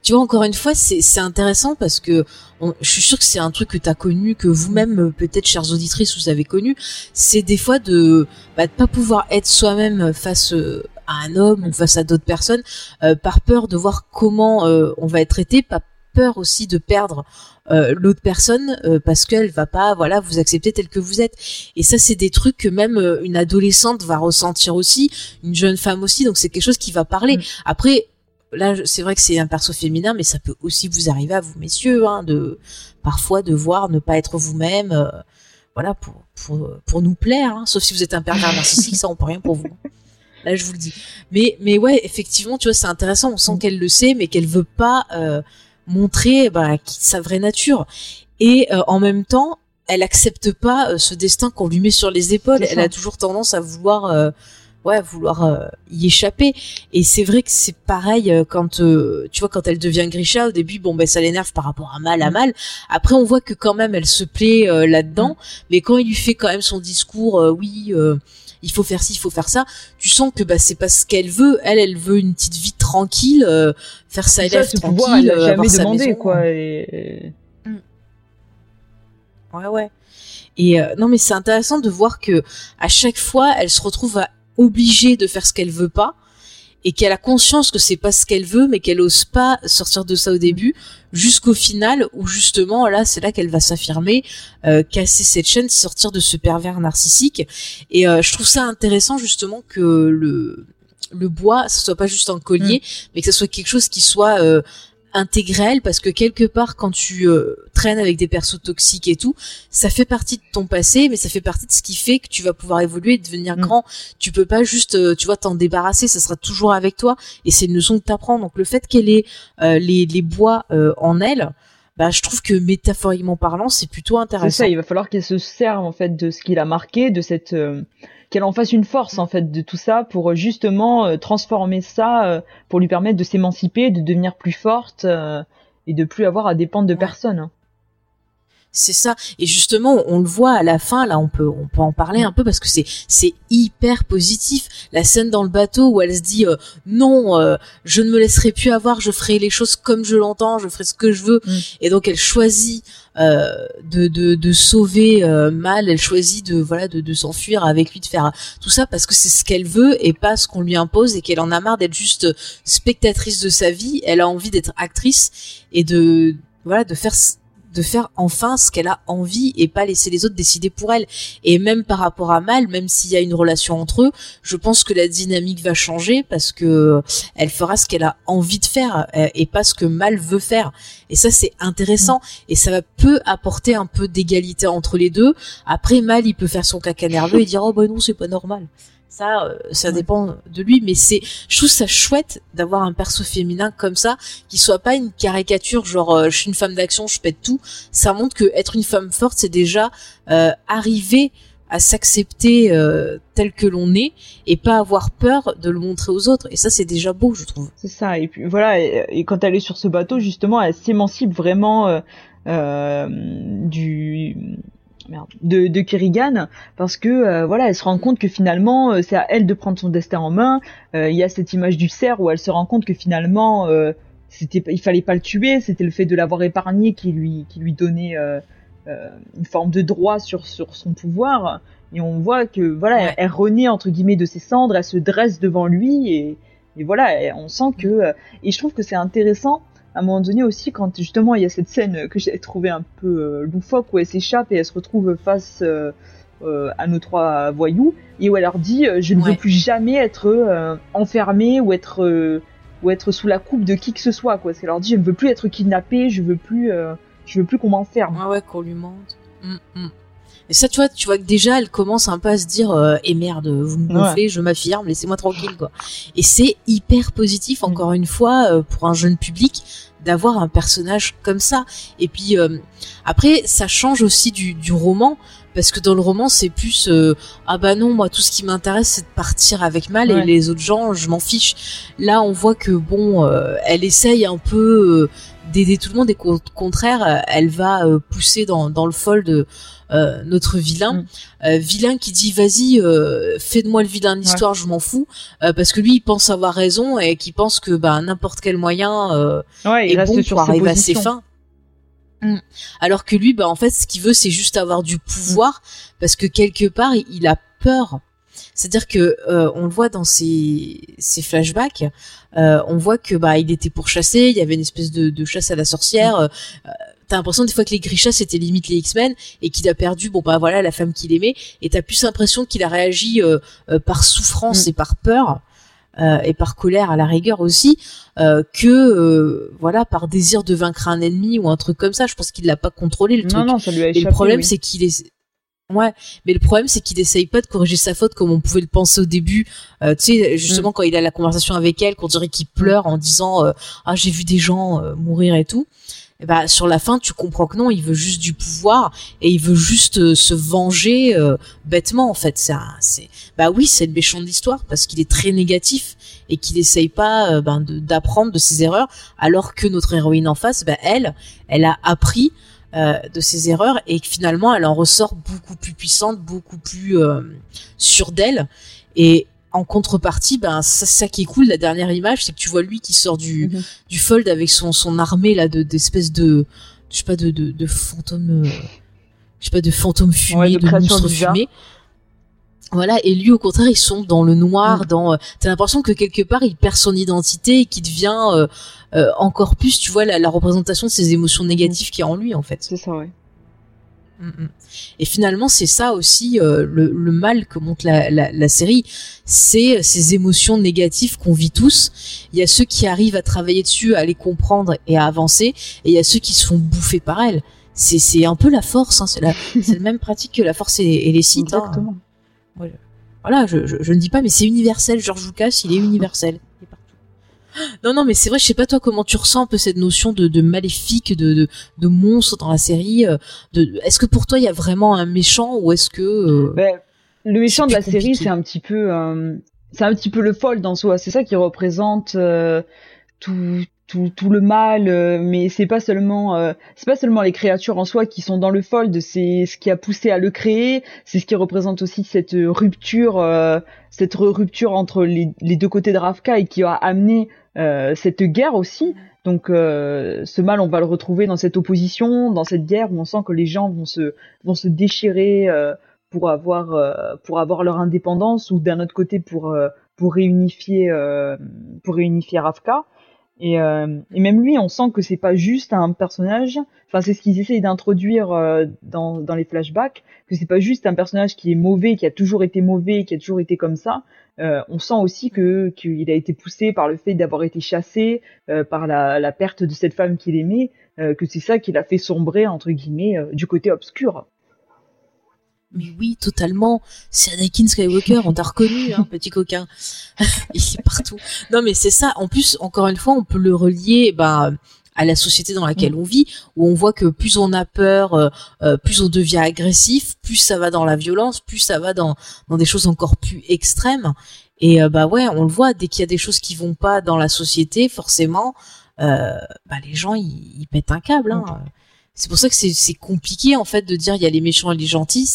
tu vois encore une fois c'est c'est intéressant parce que on- je suis sûre que c'est un truc que t'as connu que vous-même euh, peut-être chères auditrices vous avez connu. C'est des fois de bah, de pas pouvoir être soi-même face euh, à un homme ou face à d'autres personnes euh, par peur de voir comment euh, on va être traité pas peur aussi de perdre euh, l'autre personne euh, parce qu'elle va pas voilà vous accepter tel que vous êtes. Et ça c'est des trucs que même euh, une adolescente va ressentir aussi une jeune femme aussi donc c'est quelque chose qui va parler. Mm. après là c'est vrai que c'est un perso féminin mais ça peut aussi vous arriver à vous messieurs hein, de parfois de voir ne pas être vous-même voilà pour pour pour nous plaire hein, sauf si vous êtes un pervers narcissique ça on peut rien pour vous. Là je vous le dis. Mais mais ouais effectivement tu vois c'est intéressant. On sent qu'elle le sait mais qu'elle veut pas euh, montrer bah, sa vraie nature. Et euh, en même temps elle accepte pas euh, ce destin qu'on lui met sur les épaules. Elle a toujours tendance à vouloir euh, ouais vouloir euh, y échapper. Et c'est vrai que c'est pareil euh, quand euh, tu vois quand elle devient Grisha au début bon ben ça l'énerve par rapport à mal à Mm. mal. Après on voit que quand même elle se plaît euh, là-dedans. Mm. mais quand il lui fait quand même son discours euh, oui euh, il faut faire ci il faut faire ça tu sens que bah c'est pas ce qu'elle veut elle elle veut une petite vie tranquille euh, faire sa ça, tranquille pouvoir, elle l'a euh, jamais avoir sa demandé, maison. quoi. Et... Ouais, ouais. Et euh, non, mais c'est intéressant de voir que à chaque fois, elle se retrouve à, obligée de faire ce qu'elle veut pas, et qu'elle a conscience que c'est pas ce qu'elle veut, mais qu'elle ose pas sortir de ça au début, jusqu'au final où justement là, c'est là qu'elle va s'affirmer, euh, casser cette chaîne, sortir de ce pervers narcissique. Et euh, je trouve ça intéressant justement que le le bois, ce soit pas juste un collier, mais que ce soit quelque chose qui soit euh, intégrel parce que quelque part quand tu euh, traînes avec des persos toxiques et tout ça fait partie de ton passé mais ça fait partie de ce qui fait que tu vas pouvoir évoluer et devenir Mm. grand. Tu peux pas juste euh, tu vois t'en débarrasser ça sera toujours avec toi. Et c'est une leçon que t'apprends. Donc le fait qu'elle ait euh, les, les bois euh, en elle bah je trouve que métaphoriquement parlant c'est plutôt C'est intéressant. ça, il va falloir qu'elle se serve en fait de ce qu'il a marqué, de cette euh, qu'elle en fasse une force en fait de tout ça pour euh, justement euh, transformer ça, euh, pour lui permettre de s'émanciper, de devenir plus forte euh, et de plus avoir à dépendre de personne. hein. C'est ça. Et justement, on le voit à la fin. Là, on peut, on peut en parler un peu parce que c'est, c'est hyper positif. La scène dans le bateau où elle se dit euh, non, euh, je ne me laisserai plus avoir. Je ferai les choses comme je l'entends. Je ferai ce que je veux. Mm. Et donc, elle choisit de, de, de sauver euh, Mal. Elle choisit de, voilà, de, de s'enfuir avec lui, de faire tout ça parce que c'est ce qu'elle veut et pas ce qu'on lui impose et qu'elle en a marre d'être juste spectatrice de sa vie. Elle a envie d'être actrice et de, voilà, de faire de faire enfin ce qu'elle a envie et pas laisser les autres décider pour elle. Et même par rapport à Mal, même s'il y a une relation entre eux, je pense que la dynamique va changer parce que elle fera ce qu'elle a envie de faire euh, et pas ce que Mal veut faire. Et ça c'est intéressant et ça va peut apporter un peu d'égalité entre les deux. Après Mal, il peut faire son caca nerveux et dire oh bah non c'est pas normal. Ça, euh, ça Ouais. dépend de lui, mais c'est, je trouve ça chouette d'avoir un perso féminin comme ça, qui soit pas une caricature genre euh, je suis une femme d'action, je pète tout. Ça montre que être une femme forte, c'est déjà euh, arriver à s'accepter tel que l'on est et pas avoir peur de le montrer aux autres. Et ça, c'est déjà beau, je trouve. C'est ça. Et puis voilà. Et, et quand elle est sur ce bateau, justement, elle s'émancipe vraiment du merde, de, de Kerrigan parce que euh, voilà, elle se rend compte que finalement, euh, c'est à elle de prendre son destin en main. Euh, Il y a cette image du cerf où elle se rend compte que finalement, c'était, il fallait pas le tuer. C'était le fait de l'avoir épargné qui lui, qui lui donnait une forme de droit sur sur son pouvoir. Et on voit que voilà, Ouais. elle, elle renaît entre guillemets de ses cendres. Elle se dresse devant lui et et voilà, et on sent que et je trouve que c'est intéressant à un moment donné aussi quand justement il y a cette scène que j'ai trouvé un peu euh, loufoque où elle s'échappe et elle se retrouve face euh, euh, à nos trois voyous et où elle leur dit je ne veux plus jamais être enfermée ou être ou être sous la coupe de qui que ce soit quoi. C'est leur dit je ne veux plus être kidnappée, je veux plus je veux plus qu'on m'enferme. Ouais, ouais, qu'on lui mente. Mm, mm. Et ça, tu vois, tu vois que déjà, elle commence un peu à se dire, euh, eh merde, vous me Ouais. gonflez, je m'affirme, laissez-moi tranquille, quoi. Et c'est hyper positif, encore une fois, euh, pour un jeune public, d'avoir un personnage comme ça. Et puis, euh, après, ça change aussi du, du roman, parce que dans le roman c'est plus euh, ah bah non moi tout ce qui m'intéresse c'est de partir avec Mal et les autres gens je m'en fiche là on voit que bon euh, elle essaye un peu euh, d'aider tout le monde et qu'au contraire euh, elle va pousser dans, dans le fold de euh, notre vilain Mm. Euh, vilain qui dit vas-y euh, fais de moi le vilain de l'histoire je m'en fous euh, parce que lui il pense avoir raison et qui pense que bah n'importe quel moyen euh, Ouais, il est reste bon sur pour à ses fins. Mm. Alors que lui, bah en fait, ce qu'il veut, c'est juste avoir du pouvoir, parce que quelque part, il- il a peur. C'est-à-dire que euh, on le voit dans ses, ses flashbacks, euh, on voit que bah il était pourchassé, il y avait une espèce de, de chasse à la sorcière. euh, T'as l'impression des fois que les Grisha c'était limite les X-Men et qu'il a perdu bon bah voilà la femme qu'il aimait et t'as plus l'impression qu'il a réagi euh, euh, par souffrance Mm. et par peur euh, et par colère à la rigueur aussi que voilà par désir de vaincre un ennemi ou un truc comme ça. Je pense qu'il l'a pas contrôlé le Non, truc. non, ça lui a Et échappé. le problème, oui. c'est qu'il est. Ouais, mais le problème, c'est qu'il essaye pas de corriger sa faute comme on pouvait le penser au début. Euh, tu sais, justement, Mm. quand il a la conversation avec elle, qu'on dirait qu'il pleure en disant euh, Ah, j'ai vu des gens euh, mourir et tout. Et bah, sur la fin, tu comprends que non, il veut juste du pouvoir et il veut juste euh, se venger euh, bêtement, en fait. Un- c'est, bah oui, c'est le méchant de l'histoire parce qu'il est très négatif et qu'il essaye pas euh, ben, d'apprendre de ses erreurs, alors que notre héroïne en face, bah, elle, elle a appris euh, de ses erreurs et que finalement elle en ressort beaucoup plus puissante, beaucoup plus euh, sûre d'elle. Et en contrepartie, ben ça, ça qui est cool, la dernière image, c'est que tu vois lui qui sort du, Mhm. du fold avec son, son armée là de d'espèces de je sais pas de de, de fantômes, euh, je sais pas de fantômes fumés, Ouais, de monstres fumés. Voilà, et lui au contraire, ils sont dans le noir, Mm. dans. euh, T'as l'impression que quelque part il perd son identité et qu'il devient euh, euh, encore plus, tu vois, la, la représentation de ses émotions négatives qu'il y a en lui en fait. C'est ça, ouais. Et finalement, c'est ça aussi euh, le, le mal que montre la, la, la série, c'est ces émotions négatives qu'on vit tous. Il y a ceux qui arrivent à travailler dessus, à les comprendre et à avancer, et il y a ceux qui se font bouffer par elles. C'est un peu la force, hein, c'est la même pratique que la force et, et les sites. hein. Exactement. Voilà, je, je, je ne dis pas, mais c'est universel. George Lucas, il est universel. Non, non, mais c'est vrai, je sais pas toi comment tu ressens un peu cette notion de, de maléfique, de, de, de monstre dans la série. euh, De, est-ce que pour toi il y a vraiment un méchant ou est-ce que euh, Ben, le méchant de la série, c'est un petit peu, euh, c'est un petit peu le fold en soi. C'est ça qui représente euh, tout, tout, le mal. euh, mais c'est pas seulement, euh, c'est pas seulement les créatures en soi qui sont dans le fold. C'est ce qui a poussé à le créer. C'est ce qui représente aussi cette rupture, euh, cette rupture entre les, deux côtés de Ravka et qui a amené cette guerre aussi. Donc ce mal, on va le retrouver dans cette opposition, dans cette guerre où on sent que les gens vont se vont se déchirer pour avoir pour avoir leur indépendance ou d'un autre côté pour pour réunifier pour réunifier Ravka. Et, euh, et même lui, on sent que c'est pas juste un personnage. Enfin, c'est ce qu'ils essayent d'introduire euh, dans, les flashbacks, que c'est pas juste un personnage qui est mauvais, qui a toujours été mauvais, qui a toujours été comme ça. Euh, on sent aussi que qu'il a été poussé par le fait d'avoir été chassé, par la, la perte de cette femme qu'il aimait, que c'est ça qui l'a fait sombrer entre guillemets du côté obscur. Mais oui, totalement. C'est Anakin Skywalker, on t'a reconnu, hein, petit coquin. Il est partout. Non, mais c'est ça. En plus, encore une fois, on peut le relier, ben, à la société dans laquelle on vit, où on voit que plus on a peur, euh, euh, plus on devient agressif, plus ça va dans la violence, plus ça va dans dans des choses encore plus extrêmes. Et euh, bah ouais, on le voit dès qu'il y a des choses qui vont pas dans la société, forcément, euh, bah les gens ils, ils pètent un câble. Hein. C'est pour ça que c'est compliqué en fait de dire il y a les méchants et les gentils.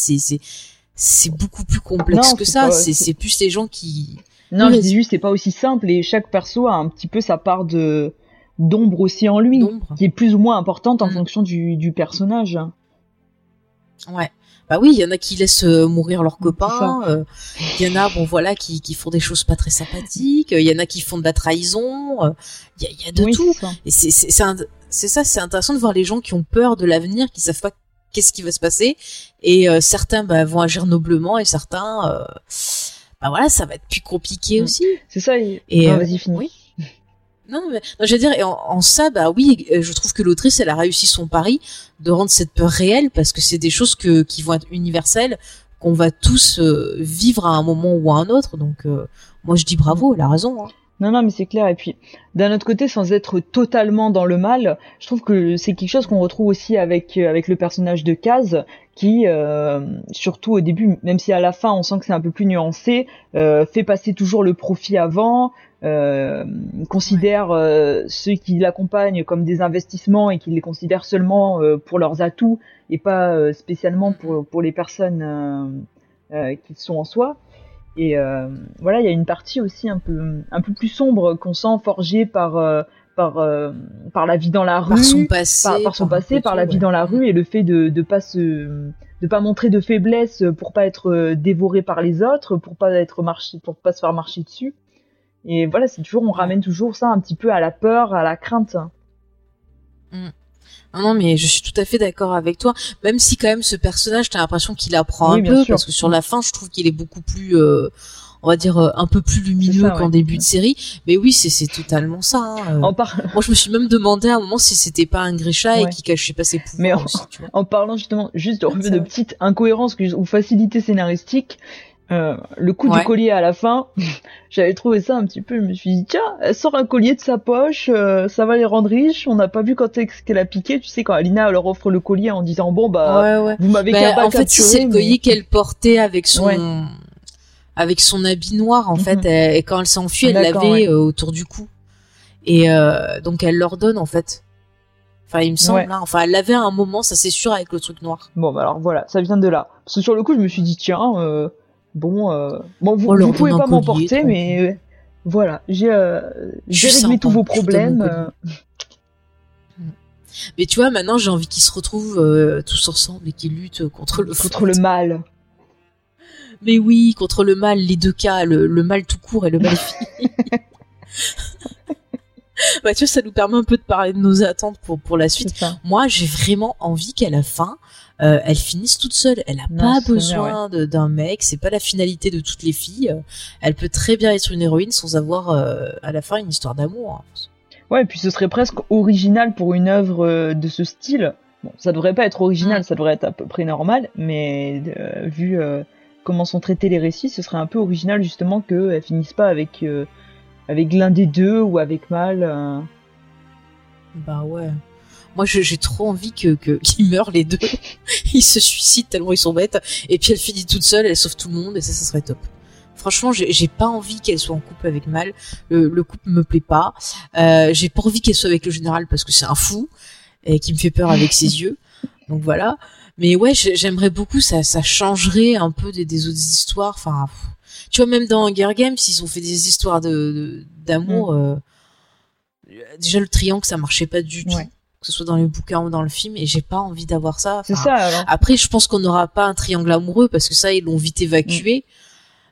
C'est beaucoup plus complexe Non, que ça. C'est plus les gens qui Non, Oui, je dis juste, c'est pas aussi simple et chaque perso a un petit peu sa part de d'ombre aussi en lui, qui est plus ou moins importante en Mm. fonction du, du personnage. Ouais. Bah oui, il y en a qui laissent euh, mourir leurs C'est copains. euh, Il y en a, bon voilà, qui, qui font des choses pas très sympathiques. Il y en a qui font de la trahison. euh, Il y, a, il y a de Oui, tout. Et c'est un- c'est ça, c'est intéressant de voir les gens qui ont peur de l'avenir, qui savent pas qu'est-ce qui va se passer. Et euh, certains bah, vont agir noblement et certains, euh, bah voilà, ça va être plus compliqué Mm. aussi. C'est ça. Et, Et, Ah, euh, vas-y, finis. oui. Non, mais non, je veux dire, et en, en ça, bah oui, euh, je trouve que l'autrice, elle a réussi son pari de rendre cette peur réelle parce que c'est des choses que, qui vont être universelles, qu'on va tous euh, vivre à un moment ou à un autre. Donc, euh, moi, je dis bravo, elle a raison. hein. Non, non, mais c'est clair. Et puis, d'un autre côté, sans être totalement dans le mal, je trouve que c'est quelque chose qu'on retrouve aussi avec euh, avec le personnage de Kaz, qui, euh, surtout au début, même si à la fin on sent que c'est un peu plus nuancé, euh, fait passer toujours le profit avant, euh, considère euh, ceux qui l'accompagnent comme des investissements et qui les considèrent seulement euh, pour leurs atouts et pas euh, spécialement pour, pour les personnes euh, euh, qui sont en soi. Et euh, voilà, il y a une partie aussi un peu un peu plus sombre qu'on sent forgée par euh, par euh, par la vie dans la rue, Par son passé. par, par son par passé, par la vie ouais. dans la rue et le fait de de pas se de pas montrer de faiblesse pour pas être dévoré par les autres, pour pas être marché, pour pas se faire marcher dessus. Et voilà, c'est toujours on ramène toujours ça un petit peu à la peur, à la crainte. Non, non, mais je suis tout à fait d'accord avec toi. Même si quand même ce personnage, t'as l'impression qu'il apprend Oui, un peu, sûr. parce que sur la fin, je trouve qu'il est beaucoup plus, euh, on va dire, euh, un peu plus lumineux qu'en ouais. début de série. Mais oui, c'est c'est totalement ça. hein, euh. En, par- Moi, je me suis même demandé à un moment si c'était pas un Grisha et qui cachait pas ses pouvoirs Mais en- aussi, tu vois. en parlant justement juste de, petites incohérences ou facilités scénaristiques, euh, le coup Ouais. du collier à la fin, j'avais trouvé ça un petit peu, je me suis dit tiens, elle sort un collier de sa poche, euh, ça va les rendre riches, on n'a pas vu quand est-ce qu'elle a piqué, tu sais quand Alina leur offre le collier en disant bon bah ouais, ouais. vous m'avez Bah, en fait, c'est le collier qu'elle portait avec son, avec son habit noir, en Mhm. fait, elle- et quand elle s'est enfuie, elle l'avait euh, autour du cou. Et donc elle leur donne en fait. Enfin, il me semble. Ouais. hein. Enfin, elle l'avait à un moment, ça c'est sûr, avec le truc noir. Bon bah alors voilà, ça vient de là. Parce que sur le coup je me suis dit tiens, euh, bon, euh, bon vous, leur vous pouvez pas m'emporter, mais euh, voilà, j'ai euh, réglé tous vos problèmes. euh, Mais tu vois, maintenant j'ai envie qu'ils se retrouvent tous ensemble et qu'ils luttent contre le contre le mal. Mais oui, contre le mal, les deux cas, le, le mal tout court et le mal fini. bah tu vois, ça nous permet un peu de parler de nos attentes pour pour la suite. Moi, j'ai vraiment envie qu'à la fin, euh, elle finisse toute seule. Elle a Non, pas besoin d'un mec. C'est pas la finalité de toutes les filles. Elle peut très bien être une héroïne sans avoir euh, à la fin une histoire d'amour. hein. Ouais, et puis ce serait presque original pour une œuvre euh, de ce style. Bon, ça devrait pas être original, ça devrait être à peu près normal, mais euh, vu comment sont traités les récits, ce serait un peu original justement qu'elles finissent pas avec avec l'un des deux ou avec mal. euh. Bah ouais. Moi, j'ai trop envie que qu'ils meurent les deux. ils se suicident tellement ils sont bêtes. Et puis elle finit toute seule, elle sauve tout le monde et ça, ça serait top. Franchement, j'ai pas envie qu'elle soit en couple avec Mal. Le, le couple me plaît pas. Euh, j'ai pas envie qu'elle soit avec le général parce que c'est un fou et qui me fait peur avec ses yeux. Donc voilà. Mais ouais, j'ai- j'aimerais beaucoup. Ça, ça changerait un peu des, des autres histoires. Enfin, pff. Tu vois, même dans Hunger Games, ils ont fait des histoires de d'amour. euh, déjà le triangle, ça marchait pas du tout. Ouais. Que ce soit dans les bouquins ou dans le film, et j'ai pas envie d'avoir ça. Enfin, ça alors. après, je pense qu'on n'aura pas un triangle amoureux parce que ça, ils l'ont vite évacué.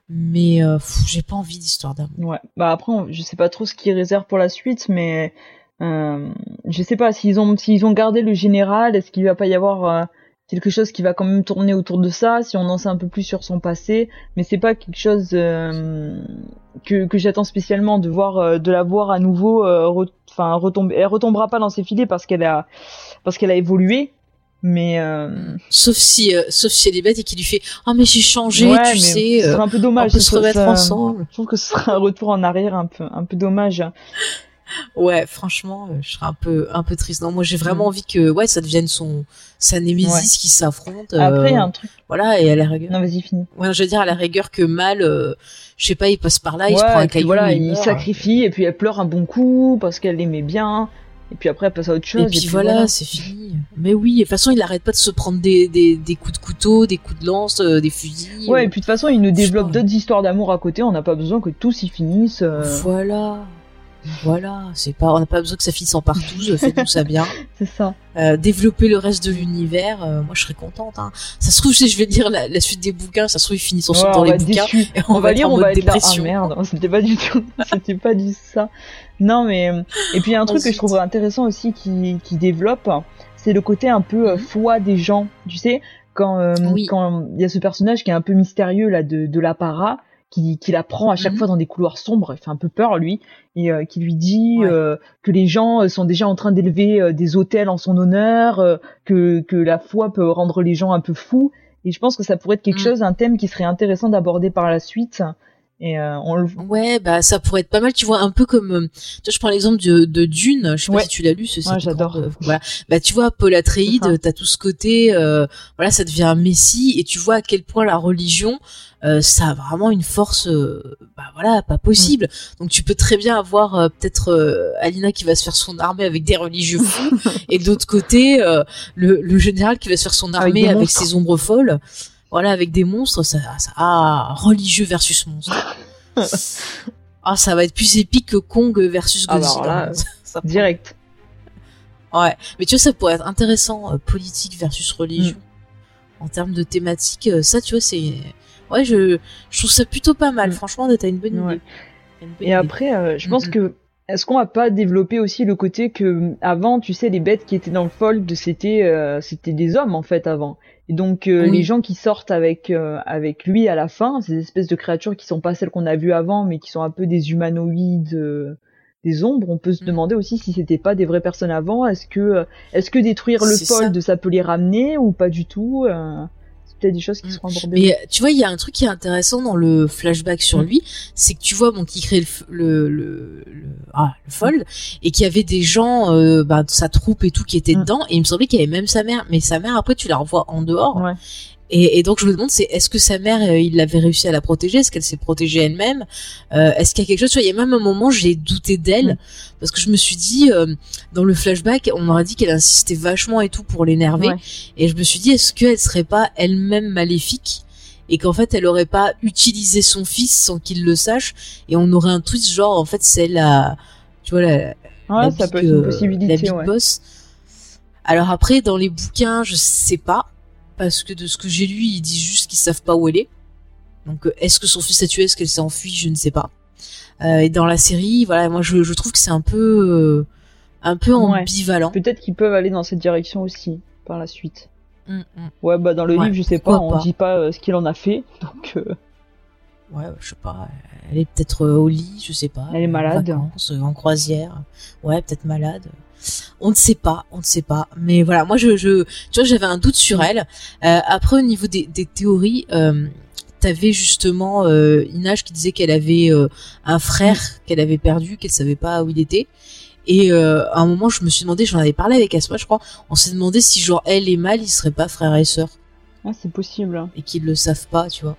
Mais euh, j'ai pas envie d'histoire d'amour. Ouais. Bah après, on- je sais pas trop ce qu'ils réservent pour la suite, mais euh, je sais pas s'ils ont s'ils ont gardé le général, est-ce qu'il va pas y avoir euh, quelque chose qui va quand même tourner autour de ça, si on en sait un peu plus sur son passé, mais c'est pas quelque chose euh, que que j'attends spécialement de voir euh, de la voir à nouveau euh, re- enfin retomber elle retombera pas dans ses filets parce qu'elle a parce qu'elle a évolué mais euh, Sauf si, euh, sauf si elle est bête et qu'il lui fait Ah, mais j'ai changé, ouais, tu sais. ce euh, serait un peu on dommage peut ce se remettre ça- ensemble. je trouve que ce serait un retour en arrière un peu un peu dommage Ouais, franchement, euh, je serais un peu, un peu triste. Non, moi, j'ai vraiment Mm. envie que, ouais, ça devienne son, sa némésis Ouais. qui s'affrontent. après il y a euh, un truc Voilà, et à la rigueur. non vas-y finis Ouais, je veux dire, à la rigueur que mal, euh, je sais pas, il passe par là, il se prend un et caillou. voilà, il il sacrifie et puis elle pleure un bon coup parce qu'elle l'aimait bien. Et puis après elle passe à autre chose. Et puis, voilà, c'est fini. Mais oui, de toute façon, il arrête pas de se prendre des, des, des coups de couteau, des coups de lance, euh, des fusils. Ouais, euh, et puis de toute façon il nous développe d'autres histoires d'amour à côté. On n'a pas besoin que tous y finissent. euh, Voilà. Voilà, c'est pas, on n'a pas besoin que ça finisse en partouze, faites-nous ça bien. C'est ça. Euh, développer le reste de l'univers, euh, moi je serais contente. Hein. Ça se trouve, je je vais lire la, la suite des bouquins, ça se trouve ils finissent ensemble Ouais, dans les bouquins. Et On, va lire, on va être là. Ah dépression. merde, c'était pas du tout, c'était pas du ça. Non mais et puis il y a un truc que je trouverais intéressant aussi qui qui développe, c'est le côté un peu euh, Mhm. foi des gens. Tu sais quand euh, Oui. quand il y a ce personnage qui est un peu mystérieux là de de l'apparat qui qui la prend à chaque Mhm. fois dans des couloirs sombres, il fait un peu peur lui et euh, qui lui dit Ouais. euh, que les gens euh, sont déjà en train d'élever euh, des hôtels en son honneur, euh, que que la foi peut rendre les gens un peu fous. Et je pense que ça pourrait être quelque Mhm. chose, un thème qui serait intéressant d'aborder par la suite Et euh, on le Ouais, bah ça pourrait être pas mal, tu vois, un peu comme, euh, tu vois, je prends l'exemple de, de Dune, je sais pas si tu l'as lu, ce Ouais, j'adore. euh, voilà. Bah tu vois, Paul. Atreides, t'as tout ce côté, euh, voilà, ça devient un messie, et tu vois à quel point la religion, euh, ça a vraiment une force, bah voilà, pas possible. Mm. Donc tu peux très bien avoir euh, peut-être Alina qui va se faire son armée avec des religieux fous, et de l'autre côté, euh, le, le général qui va se faire son armée avec, ses ombres folles. Voilà, avec des monstres, ça, ça, ah, religieux versus monstres. Ah, ça va être plus épique que Kong versus Ah bah, Godzilla. Ça- direct. Ouais, mais tu vois, ça pourrait être intéressant, euh, politique versus religion. En termes de thématique, euh, ça, tu vois, c'est... Ouais, je, je trouve ça plutôt pas mal. Mm. Franchement, t'as une bonne Ouais. idée. T'as une bonne Et idée. après, euh, je pense que est-ce qu'on va pas développer aussi le côté que avant, tu sais, les bêtes qui étaient dans le fold, c'était c'était des hommes en fait avant. Et donc euh, Oui. les gens qui sortent avec euh, avec lui à la fin, ces espèces de créatures qui sont pas celles qu'on a vues avant, mais qui sont un peu des humanoïdes, euh, des ombres. On peut se Mhm. demander aussi si c'était pas des vraies personnes avant. Est-ce que euh, est-ce que détruire le C'est ça. fold, ça peut les ramener ou pas du tout euh, peut-être des choses qui Mhm. seront abordées. Mais euh, tu vois, il y a un truc qui est intéressant dans le flashback sur Mm. lui, c'est que tu vois, bon, qui crée le, f- le, le, le- ah, le fold, et qu'il y avait des gens, euh, bah, de sa troupe et tout qui étaient Mm. dedans, et il me semblait qu'il y avait même sa mère, mais sa mère, après, tu la revois en dehors. Ouais. Et, et donc, je me demande, c'est est-ce que sa mère, euh, il avait réussi à la protéger? Est-ce qu'elle s'est protégée elle-même? Euh, Est-ce qu'il y a quelque chose? Tu vois, Il y a même un moment, j'ai douté d'elle, Mm. parce que je me suis dit, euh, dans le flashback, on aurait dit qu'elle insistait vachement et tout pour l'énerver. Ouais. Et je me suis dit, est-ce qu'elle serait pas elle-même maléfique et qu'en fait, elle aurait pas utilisé son fils sans qu'il le sache? Et on aurait un twist genre, en fait, c'est la, tu vois, la, Ouais, la ça big, peut être une euh, possibilité. la big ouais. boss. Alors après, dans les bouquins, je sais pas parce que de ce que j'ai lu, ils disent juste qu'ils savent pas où elle est. Donc, euh, est-ce que son fils a tué, est-ce qu'elle s'est enfuie, je ne sais pas. Euh, et dans la série, voilà, moi, je, je trouve que c'est un peu, euh, un peu Ouais. ambivalent. Peut-être qu'ils peuvent aller dans cette direction aussi par la suite. Mm, mm. Ouais, bah dans le Ouais, livre, je sais pas, on pas. dit pas euh, ce qu'il en a fait, donc Ouais, je sais pas. Elle est peut-être au lit, je sais pas. Elle est en malade. vacances, euh, en croisière. Ouais, peut-être malade. On ne sait pas, on ne sait pas. Mais voilà, moi, je, je tu vois, j'avais un doute sur elle. Euh, après, au niveau des, des théories, euh, t'avais justement euh, Inage qui disait qu'elle avait euh, un frère qu'elle avait perdu, qu'elle savait pas où il était. Et euh, à un moment, je me suis demandé, j'en avais parlé avec Asma, je crois, on s'est demandé si genre elle et Mal, ils seraient pas frère et sœur ah, c'est possible. et qu'ils le savent pas, tu vois.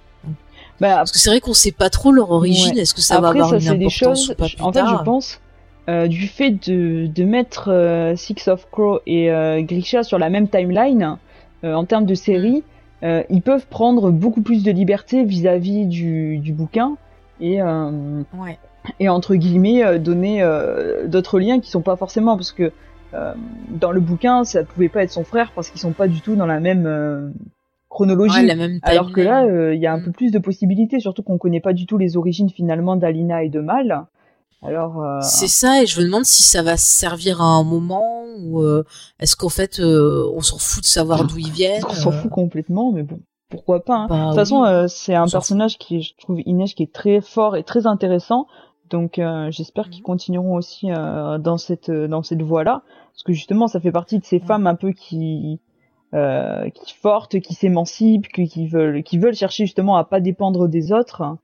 Bah Parce que c'est vrai qu'on sait pas trop leur origine. Ouais. Est-ce que ça après, va avoir ça une c'est des importance choses. ou pas plus en fait, tard je pense euh, du fait de de mettre euh, Six of Crow et euh, Grisha sur la même timeline euh, en termes de série, euh, ils peuvent prendre beaucoup plus de liberté vis-à-vis du du bouquin et euh, Ouais. et entre guillemets euh, donner euh, d'autres liens qui sont pas forcément parce que euh, dans le bouquin ça pouvait pas être son frère parce qu'ils sont pas du tout dans la même euh, chronologie Ouais, la même alors que là euh, il y a un Mm. peu plus de possibilités surtout qu'on connaît pas du tout les origines finalement d'Alina et de Mal alors euh, c'est ça, et je me demande si ça va servir à un moment ou euh, est-ce qu'en fait euh, on s'en fout de savoir d'où ils viennent. on s'en euh, fout complètement mais bon pourquoi pas hein. bah de toute oui. façon euh, c'est un personnage qui je trouve Inès qui est très fort et très intéressant donc euh, j'espère Mhm. qu'ils continueront aussi euh, dans cette dans cette voie là parce que justement ça fait partie de ces femmes un peu qui euh, qui fortes qui s'émancipent qui, qui veulent qui veulent chercher justement à pas dépendre des autres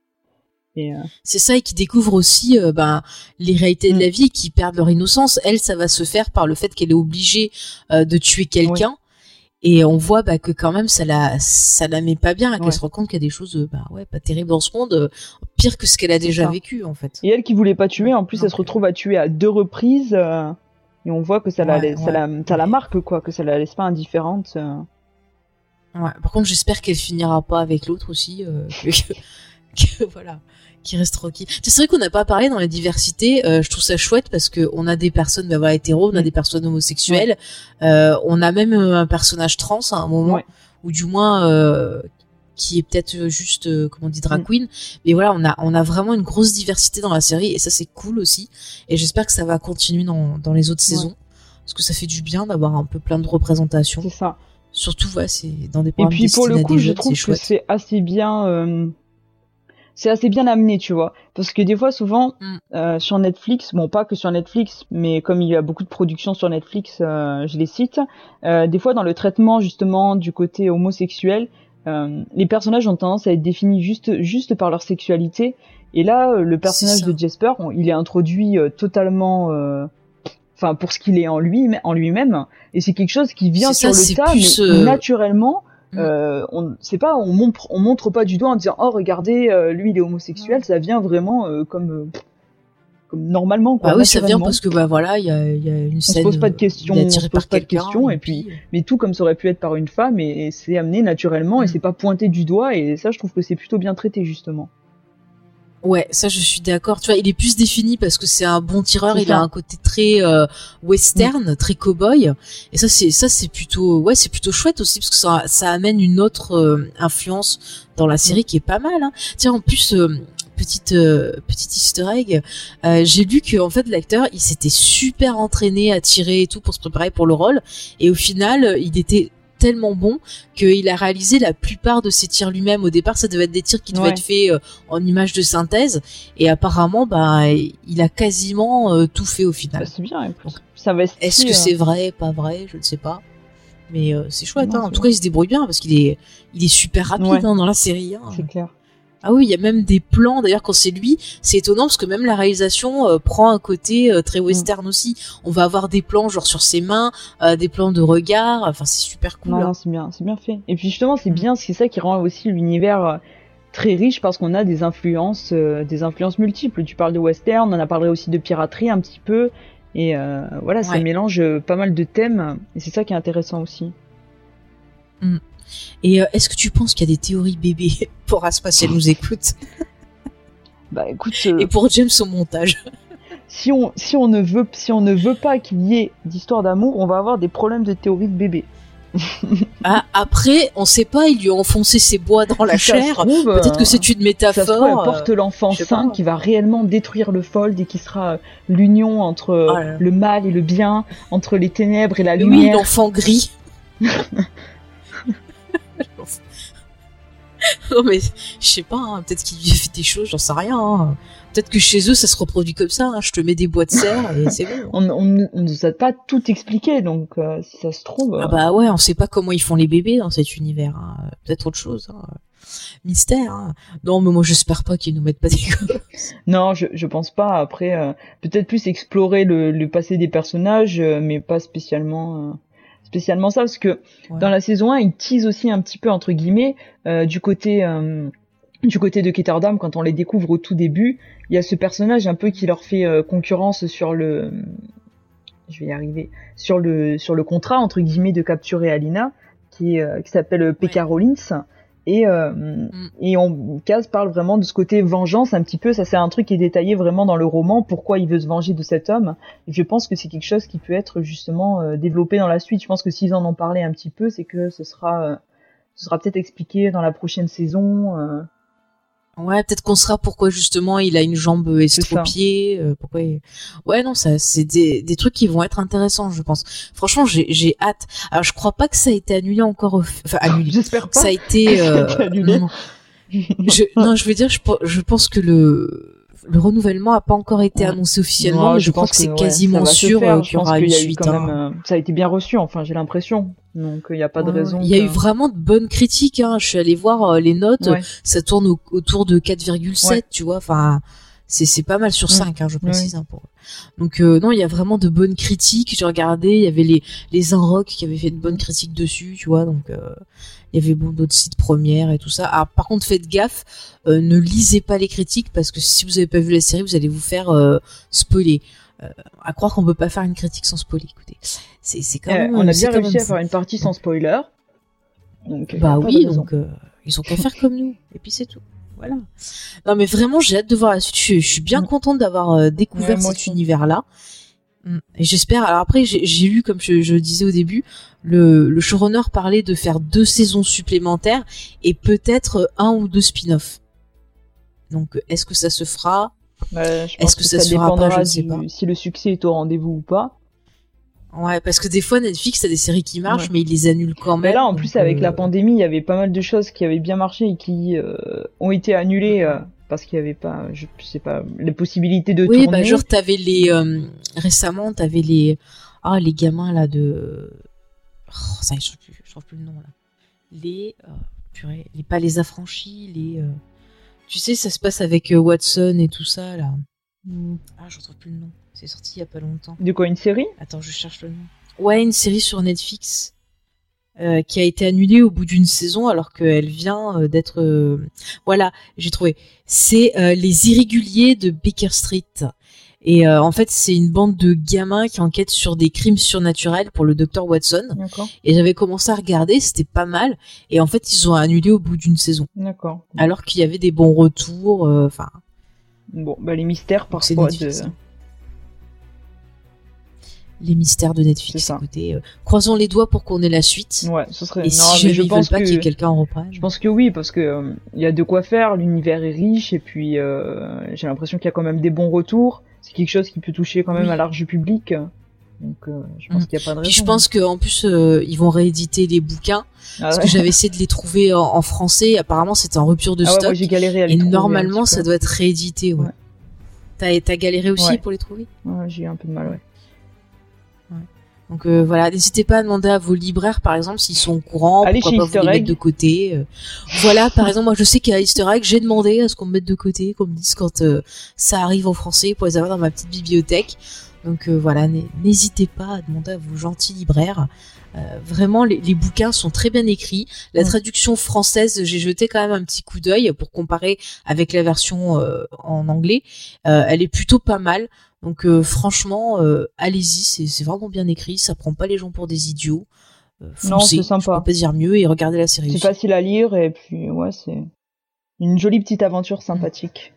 euh, C'est ça, et qui découvrent aussi euh, ben, les réalités de Mm. la vie, qui perdent leur innocence. Elle, ça va se faire par le fait qu'elle est obligée euh, de tuer quelqu'un. Et on voit bah, que quand même ça la ça la met pas bien, qu'elle Ouais. se rend compte qu'il y a des choses bah ouais pas terribles dans ce monde, pire que ce qu'elle a déjà vécu en fait. Et elle qui voulait pas tuer, en plus elle se retrouve à tuer à deux reprises. et on voit que ça, la, Ouais, ça, la, ça la marque, quoi, que ça la laisse pas indifférente. Ouais. Par contre, j'espère qu'elle finira pas avec l'autre aussi. que- voilà, qui reste tranquille. C'est vrai qu'on n'a pas parlé dans la diversité. euh, je trouve ça chouette parce que on a des personnes, bah voilà, hétéros, on a Mm. des personnes homosexuelles, euh, on a même euh, un personnage trans à un moment, Ouais. ou du moins euh, qui est peut-être juste, euh, comment on dit, drag Mm. queen. Mais voilà, on a on a vraiment une grosse diversité dans la série et ça c'est cool aussi. Et j'espère que ça va continuer dans dans les autres saisons. Parce que ça fait du bien d'avoir un peu plein de représentations. C'est ça. Surtout, ouais, c'est dans des Et programmes puis pour le coup, je trouve que c'est assez bien. C'est assez bien amené, tu vois. Parce que des fois, souvent, Mm. euh, sur Netflix, bon, pas que sur Netflix, mais comme il y a beaucoup de productions sur Netflix, euh, je les cite, euh, des fois, dans le traitement, justement, du côté homosexuel, euh, les personnages ont tendance à être définis juste juste par leur sexualité. Et là, euh, le personnage de Jasper, on- il est introduit euh, totalement, euh, enfin pour ce qu'il est en lui en lui-même. Et c'est quelque chose qui vient ça, sur le tas, plus, mais naturellement. Euh, on c'est pas on montre on montre pas du doigt en disant oh regardez euh, lui il est homosexuel ça vient vraiment euh, comme euh, comme normalement quoi Bah oui, ça vient parce que bah voilà, il y a, il y a une on se scène. pose pas de euh, questions on se pose par pas de questions et puis mais tout comme ça aurait pu être par une femme et, et c'est amené naturellement et Mm. c'est pas pointé du doigt et ça je trouve que c'est plutôt bien traité justement Ouais, ça je suis d'accord. Tu vois, il est plus défini parce que c'est un bon tireur. Il a un côté très euh, western, très cowboy. Et ça c'est ça c'est plutôt ouais c'est plutôt chouette aussi parce que ça ça amène une autre euh, influence dans la série qui est pas mal. Hein. Tiens en plus euh, petite euh, petite Easter egg, euh, j'ai lu que en fait l'acteur il s'était super entraîné à tirer et tout pour se préparer pour le rôle et au final il était tellement bon qu'il a réalisé la plupart de ses tirs lui-même. Au départ, ça devait être des tirs qui devaient Ouais. être faits euh, en images de synthèse, et apparemment, bah, il a quasiment euh, tout fait au Bah, final. c'est bien Est-ce que c'est vrai, pas vrai, je ne sais pas. Mais euh, c'est chouette. Non, hein. En tout cas, il se débrouille bien parce qu'il est, il est super rapide Ouais. hein, dans la série. hein. c'est clair Ah oui, il y a même des plans. D'ailleurs, quand c'est lui, c'est étonnant parce que même la réalisation euh, prend un côté euh, Mm. très western aussi. On va avoir des plans genre sur ses mains, euh, des plans de regard. Enfin, c'est super cool. non, hein. non, c'est bien c'est bien fait et puis justement c'est Mm. bien c'est ça qui rend aussi l'univers très riche parce qu'on a des influences des influences multiples tu parles de western on a parlé aussi de piraterie un petit peu et voilà ça Ouais. mélange pas mal de thèmes et c'est ça qui est intéressant aussi Et euh, est-ce que tu penses qu'il y a des théories bébés pour Aspa si elle nous écoute? Bah écoute euh, et pour James au montage si on si on ne veut si on ne veut pas qu'il y ait d'histoire d'amour, on va avoir des problèmes de théorie de bébé. ah, Après, on sait pas, il lui a enfoncé ses bois dans la ça chair. Peut-être que euh, c'est une ça se trouve, métaphore. elle porte l'enfant sain qui va réellement détruire le fold et qui sera euh, l'union entre euh, là. le mal et le bien, entre les ténèbres et la euh, oui, lumière. l'enfant gris. Non mais je sais pas, hein, peut-être qu'il fait des choses, j'en sais rien. hein. Peut-être que chez eux ça se reproduit comme ça. hein. Je te mets des bois de serre et c'est bon. on, on, on nous a pas tout expliqué, donc euh, si ça se trouve. Ah euh, bah ouais, on sait pas comment ils font les bébés dans cet univers. Peut-être autre chose. Mystère. Non mais moi j'espère pas qu'ils nous mettent pas des gosses. Non, je, je pense pas. Après, euh, peut-être plus explorer le, le passé des personnages, mais pas spécialement, spécialement ça, parce que Ouais. dans la saison 1, ils teasent aussi un petit peu entre guillemets euh, du côté, euh, du côté de Ketterdam quand on les découvre au tout début. Il y a ce personnage un peu qui leur fait euh, concurrence sur le, je vais y arriver, sur le sur le contrat entre guillemets de capturer Alina, qui qui s'appelle. Rollins. Et, euh, et on Kaz parle vraiment de ce côté vengeance un petit peu. Ça c'est un truc qui est détaillé vraiment dans le roman. Pourquoi il veut se venger de cet homme. Et je pense que c'est quelque chose qui peut être justement euh, développé dans la suite. Je pense que s'ils en ont parlé un petit peu, c'est que ce sera euh, ce sera peut-être expliqué dans la prochaine saison. Ouais, peut-être qu'on saura pourquoi justement il a une jambe estropiée. euh, pourquoi il- Ouais, non, ça, c'est des, des trucs qui vont être intéressants, je pense. Franchement, j'ai, j'ai hâte. Alors, je crois pas que ça a été annulé encore. au- Enfin, annulé. J'espère pas. Ça a été. Euh, non, non. Je, non, je veux dire, je, je pense que le le renouvellement a pas encore été Ouais. annoncé officiellement, Ouais, mais je, crois que, c'est ouais, quasiment sûr euh, Je qu'il y pense aura une qu'il y a eu suite. quand hein. même, euh, ça a été bien reçu. Enfin, j'ai l'impression. Donc il n'y a pas de Ouais, raison. Il y a eu vraiment de bonnes critiques. Hein. Je suis allée voir euh, les notes. Ouais. Ça tourne au- autour de 4,7, Ouais. tu vois. Enfin, c'est c'est pas mal sur Mm. 5, hein, je précise. hein, pour... Donc euh, non, il y a vraiment de bonnes critiques. J'ai regardé, il y avait les les Inrock qui avaient fait de bonnes critiques dessus, tu vois. Donc euh, il y avait bon d'autres sites premières et tout ça. Ah, par contre, faites gaffe, euh, ne lisez pas les critiques parce que si vous avez pas vu la série, vous allez vous faire euh, spoiler. Euh, à croire qu'on peut pas faire une critique sans spoiler. Écoutez, c'est c'est quand même. on a bien réussi à faire une partie sans spoiler. Donc, Bah oui, donc ils ont qu'à faire comme nous. Et puis c'est tout. Voilà. Non mais vraiment, j'ai hâte de voir la suite. Je, je suis bien Mm. contente d'avoir découvert Ouais, cet univers-là. Mm. Et j'espère. Alors après, j'ai lu, comme je, je le disais au début, le, le showrunner parlait de faire deux saisons supplémentaires et peut-être euh, un ou deux spin-offs. Donc, euh, est-ce que ça se fera? Est-ce que ça se fera pas, dépendra je ne sais pas. si le succès est au rendez-vous ou pas. Ouais, parce que des fois Netflix a des séries qui marchent, Ouais. mais ils les annulent quand même. Mais là, en plus, avec euh, la pandémie, il y avait pas mal de choses qui avaient bien marché et qui euh, ont été annulées euh, parce qu'il y avait pas, je sais pas, les possibilités de Oui, tourner. bah genre t'avais les euh, récemment t'avais les ah les gamins là de oh, ça y est, je trouve plus, je trouve plus le nom là. Les euh, purée, les pas les affranchis, les. euh, Tu sais, ça se passe avec euh, Watson et tout ça là. Hmm. Ah, je retrouve plus le nom. C'est sorti il y a pas longtemps. De quoi une série? Attends, je cherche le nom. Ouais, une série sur Netflix euh, qui a été annulée au bout d'une saison alors qu'elle vient euh, d'être. euh, Voilà, j'ai trouvé. C'est les irréguliers de Baker Street. Et euh, en fait, c'est une bande de gamins qui enquêtent sur des crimes surnaturels pour le docteur Watson. Et j'avais commencé à regarder, c'était pas mal. Et en fait, ils ont annulé au bout d'une saison. D'accord. Alors qu'il y avait des bons retours. euh, Enfin, Bon, bah les mystères parfois de. Hein. les mystères de Netflix. ça. Écoutez, euh, croisons les doigts pour qu'on ait la suite. Ouais, ce serait. Et non, si mais je pense pas qu'il y ait quelqu'un en reprenne. je pense que oui, parce que il y a de quoi faire. L'univers est riche et puis j'ai l'impression qu'il y a quand même des bons retours. C'est quelque chose qui peut toucher quand même Oui. à large public. Donc euh, je pense Mm. qu'il y a pas de raison. Puis je pense qu'en plus, euh, ils vont rééditer les bouquins. Ah Parce ouais. que j'avais essayé de les trouver en, en français. Apparemment, c'était en rupture de Ah ouais, stock. moi j'ai galéré à les et un normalement, ça doit être réédité. Ouais. Ouais. T'as, t'as galéré aussi pour les trouver? Ouais, j'ai eu un peu de mal, ouais. Donc euh, voilà, n'hésitez pas à demander à vos libraires, par exemple, s'ils sont au courant, Allez pourquoi pas Easter vous les mettre de côté. euh. Voilà, par exemple, moi je sais qu'à Easter Egg, j'ai demandé à ce qu'on me mette de côté, qu'on me dise quand euh, ça arrive en français pour les avoir dans ma petite bibliothèque. Donc euh, voilà, n'hé- n'hésitez pas à demander à vos gentils libraires. Euh, vraiment, les, les bouquins sont très bien écrits. La traduction française, j'ai jeté quand même un petit coup d'œil pour comparer avec la version euh, en anglais. Euh, elle est plutôt pas mal. Donc euh, franchement, euh, allez-y, c'est vraiment bien écrit. Ça prend pas les gens pour des idiots. Euh, Non, c'est sympa. Pas dire mieux et regardez la série. C'est facile à lire et puis ouais, c'est une jolie petite aventure sympathique.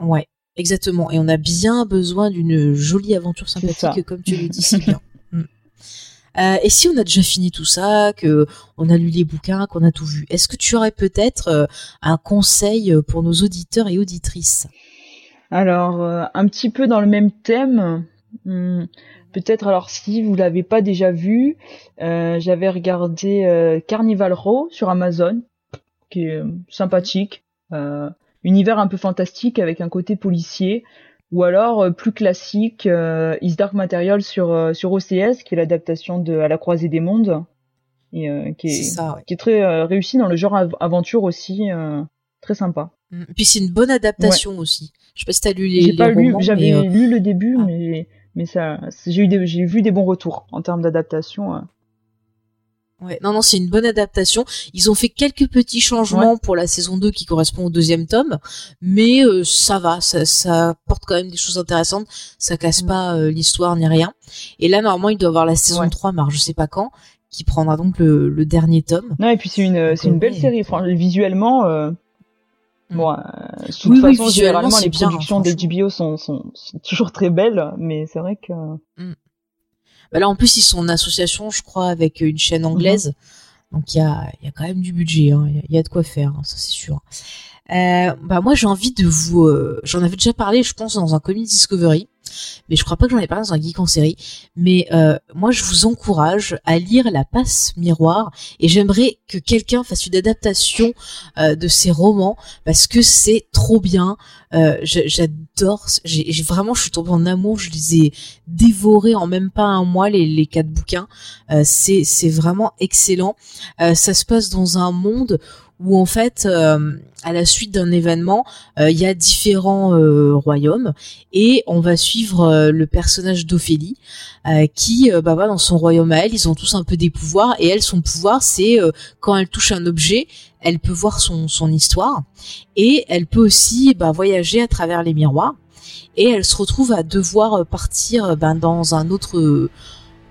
Ouais, exactement. Et on a bien besoin d'une jolie aventure sympathique, comme tu le dis si bien. Mm. Euh, et si on a déjà fini tout ça, que on a lu les bouquins, qu'on a tout vu, est-ce que tu aurais peut-être un conseil pour nos auditeurs et auditrices? Alors, euh, un petit peu dans le même thème, hum, peut-être alors si vous l'avez pas déjà vu, euh, j'avais regardé euh, Carnival Row sur Amazon, qui est sympathique, univers un peu fantastique avec un côté policier, ou alors euh, plus classique, euh, Is Dark Material sur euh, sur OCS, qui est l'adaptation de À la croisée des mondes, et qui est ça, ouais. qui est très réussi dans le genre av- aventure aussi, très sympa. Mm. Puis c'est une bonne adaptation aussi. Je sais pas si t'as lu les, J'ai les pas lu, romans, j'avais euh, lu le début, ah. mais mais ça, j'ai eu des, j'ai vu des bons retours en termes d'adaptation. euh. Ouais, non, non, c'est une bonne adaptation. Ils ont fait quelques petits changements pour la saison 2 qui correspond au deuxième tome, mais euh, ça va, ça, ça porte quand même des choses intéressantes, ça casse Mm. pas euh, l'histoire ni rien. Et là, normalement, il doit avoir la saison Ouais. 3, mais je sais pas quand, qui prendra donc le, le dernier tome. Non, et puis c'est une, c'est une belle ouais. série. Visuellement, euh. Bon, euh, de toute oui, façon, généralement, les bien, productions hein, d'HBO sont, sont, sont toujours très belles, mais c'est vrai que Bah là, en plus, ils sont en association, je crois, avec une chaîne anglaise. Donc, il y a, il y a quand même du budget, hein. il y a- il y, a de quoi faire, hein, ça c'est sûr. Euh, bah moi, j'ai envie de vous... euh, J'en avais déjà parlé, je pense, dans un Comedy Discovery, mais je crois pas que j'en ai parlé dans un Geek en série. Mais euh, moi, je vous encourage à lire La Passe Miroir, et j'aimerais que quelqu'un fasse une adaptation euh, de ces romans, parce que c'est trop bien. Euh, j'a- J'adore, j'ai vraiment, je suis tombée en amour, je les ai dévorés en même pas un mois les, les quatre bouquins. Euh, c'est vraiment excellent. Ça se passe dans un monde où en fait, euh, à la suite d'un événement, euh, il y a différents euh, royaumes et on va suivre euh, le personnage d'Ophélie qui, bah, va dans son royaume à elle, ils ont tous un peu des pouvoirs et elle, son pouvoir, c'est quand elle touche un objet, elle peut voir son, histoire et elle peut aussi bah, voyager à travers les miroirs et elle se retrouve à devoir partir ben, dans un autre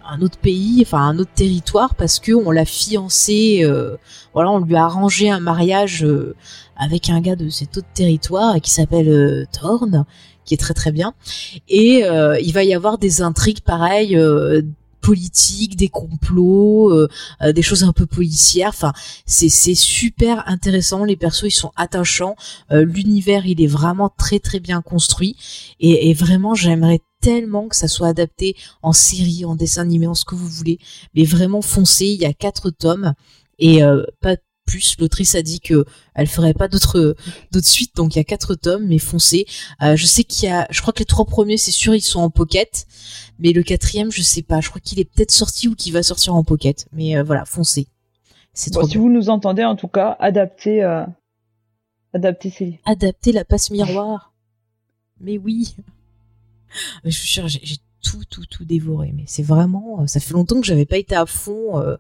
un autre pays, enfin un autre territoire parce que on l'a fiancé, euh, voilà, on lui a arrangé un mariage euh, avec un gars de cet autre territoire qui s'appelle euh, Thorn, qui est très très bien. Et euh, il va y avoir des intrigues pareilles. euh, politiques, des complots, euh, des choses un peu policières. Enfin, c'est super intéressant. Les persos ils sont attachants. L'univers il est vraiment très très bien construit. Et, et vraiment j'aimerais tellement que ça soit adapté en série, en dessin animé, en ce que vous voulez. Mais vraiment foncez. Il y a quatre tomes et euh, pas plus. L'autrice a dit que elle ferait pas d'autres d'autres suites, donc il y a quatre tomes, mais foncez. Euh, je sais qu'il y a, je crois que les trois premiers, c'est sûr, ils sont en pocket, mais le quatrième, je sais pas. Je crois qu'il est peut-être sorti ou qu'il va sortir en pocket. Mais euh, voilà, foncez. C'est Bon, trop si bien. vous nous entendez, en tout cas, adaptez, euh, adaptez ces. Adapter la passe miroir. Mais oui. Mais je suis sûre, j'ai tout, tout, tout dévoré. Mais c'est vraiment, euh, ça fait longtemps que j'avais pas été à fond euh,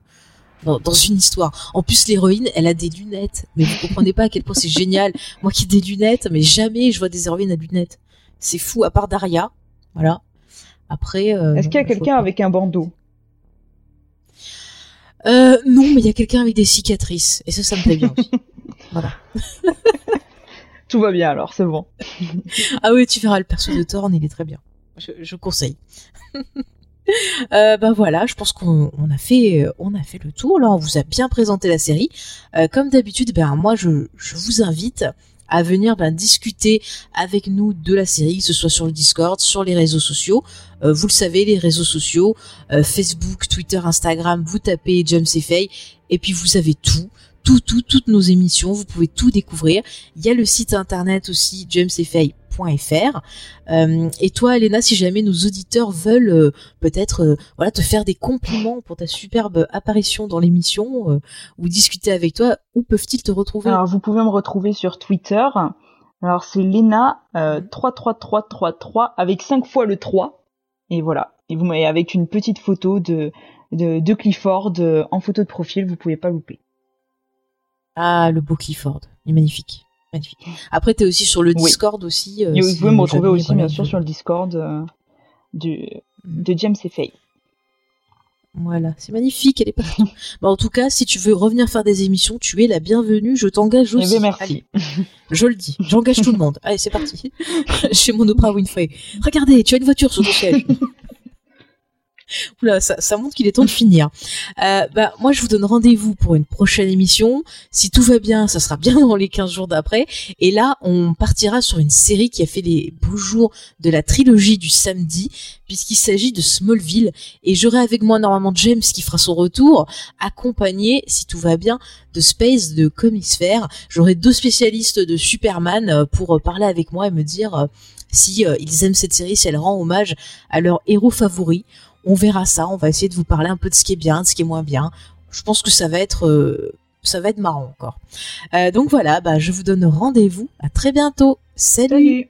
dans, dans une histoire. En plus, l'héroïne, elle a des lunettes. Mais vous comprenez pas à quel point c'est génial. Moi qui ai des lunettes, mais jamais je vois des héroïnes à lunettes. C'est fou, à part Daria. Voilà. Après. euh, Est-ce qu'il y a quelqu'un avec un bandeau? Euh, non, mais il y a quelqu'un avec des cicatrices. Et ça, ça me plaît bien aussi. Tout va bien alors, c'est bon. Ah oui, tu verras le perso de Thorn, il est très bien. Je, je conseille. Euh, ben voilà, je pense qu'on on a fait, euh, on a fait le tour. Là, on vous a bien présenté la série. Euh, comme d'habitude, ben moi, je, je vous invite à venir ben, discuter avec nous de la série, que ce soit sur le Discord, sur les réseaux sociaux. Euh, vous le savez, les réseaux sociaux, euh, Facebook, Twitter, Instagram, vous tapez James et et puis vous avez tout. Tout, tout, toutes nos émissions, vous pouvez tout découvrir. Il y a le site internet aussi, Euh, et toi, Elena, si jamais nos auditeurs veulent euh, peut-être euh, voilà te faire des compliments pour ta superbe apparition dans l'émission ou discuter avec toi, où peuvent-ils te retrouver? Alors, vous pouvez me retrouver sur Twitter. Alors, c'est Lena euh, Mhm. 33333 avec 5 fois le 3. Et voilà. Et vous m'avez avec une petite photo de, de, de Clifford en photo de profil, vous pouvez pas louper. Ah, le beau Clifford, il est magnifique. Magnifique. Après, t'es aussi sur le Oui. Discord aussi. euh, Et vous si pouvez me retrouver aussi, bien sûr, vous- sur le Discord euh, du, Mhm. de James et Faye. Voilà, c'est magnifique, elle est partout. bah, en tout cas, si tu veux revenir faire des émissions, tu es la bienvenue, je t'engage Eh aussi. bien, merci. Allez, je le dis, j'engage tout le monde. Allez, c'est parti. Chez mon Oprah Winfrey. Regardez, tu as une voiture sur ton siège. Oula, ça, ça montre qu'il est temps de finir. Euh, bah, moi, je vous donne rendez-vous pour une prochaine émission. Si tout va bien, ça sera bien dans les 15 jours d'après. Et là, on partira sur une série qui a fait les beaux jours de la trilogie du samedi, puisqu'il s'agit de Smallville. Et j'aurai avec moi normalement James qui fera son retour, accompagné, si tout va bien, de Space, de Comicsphère. J'aurai deux spécialistes de Superman euh, pour euh, parler avec moi et me dire euh, si ils aiment cette série, si elle rend hommage à leur héros favori. On verra ça, on va essayer de vous parler un peu de ce qui est bien, de ce qui est moins bien. Je pense que ça va être euh, ça va être marrant encore. Euh, donc voilà, bah, je vous donne rendez-vous. À très bientôt. Salut. Salut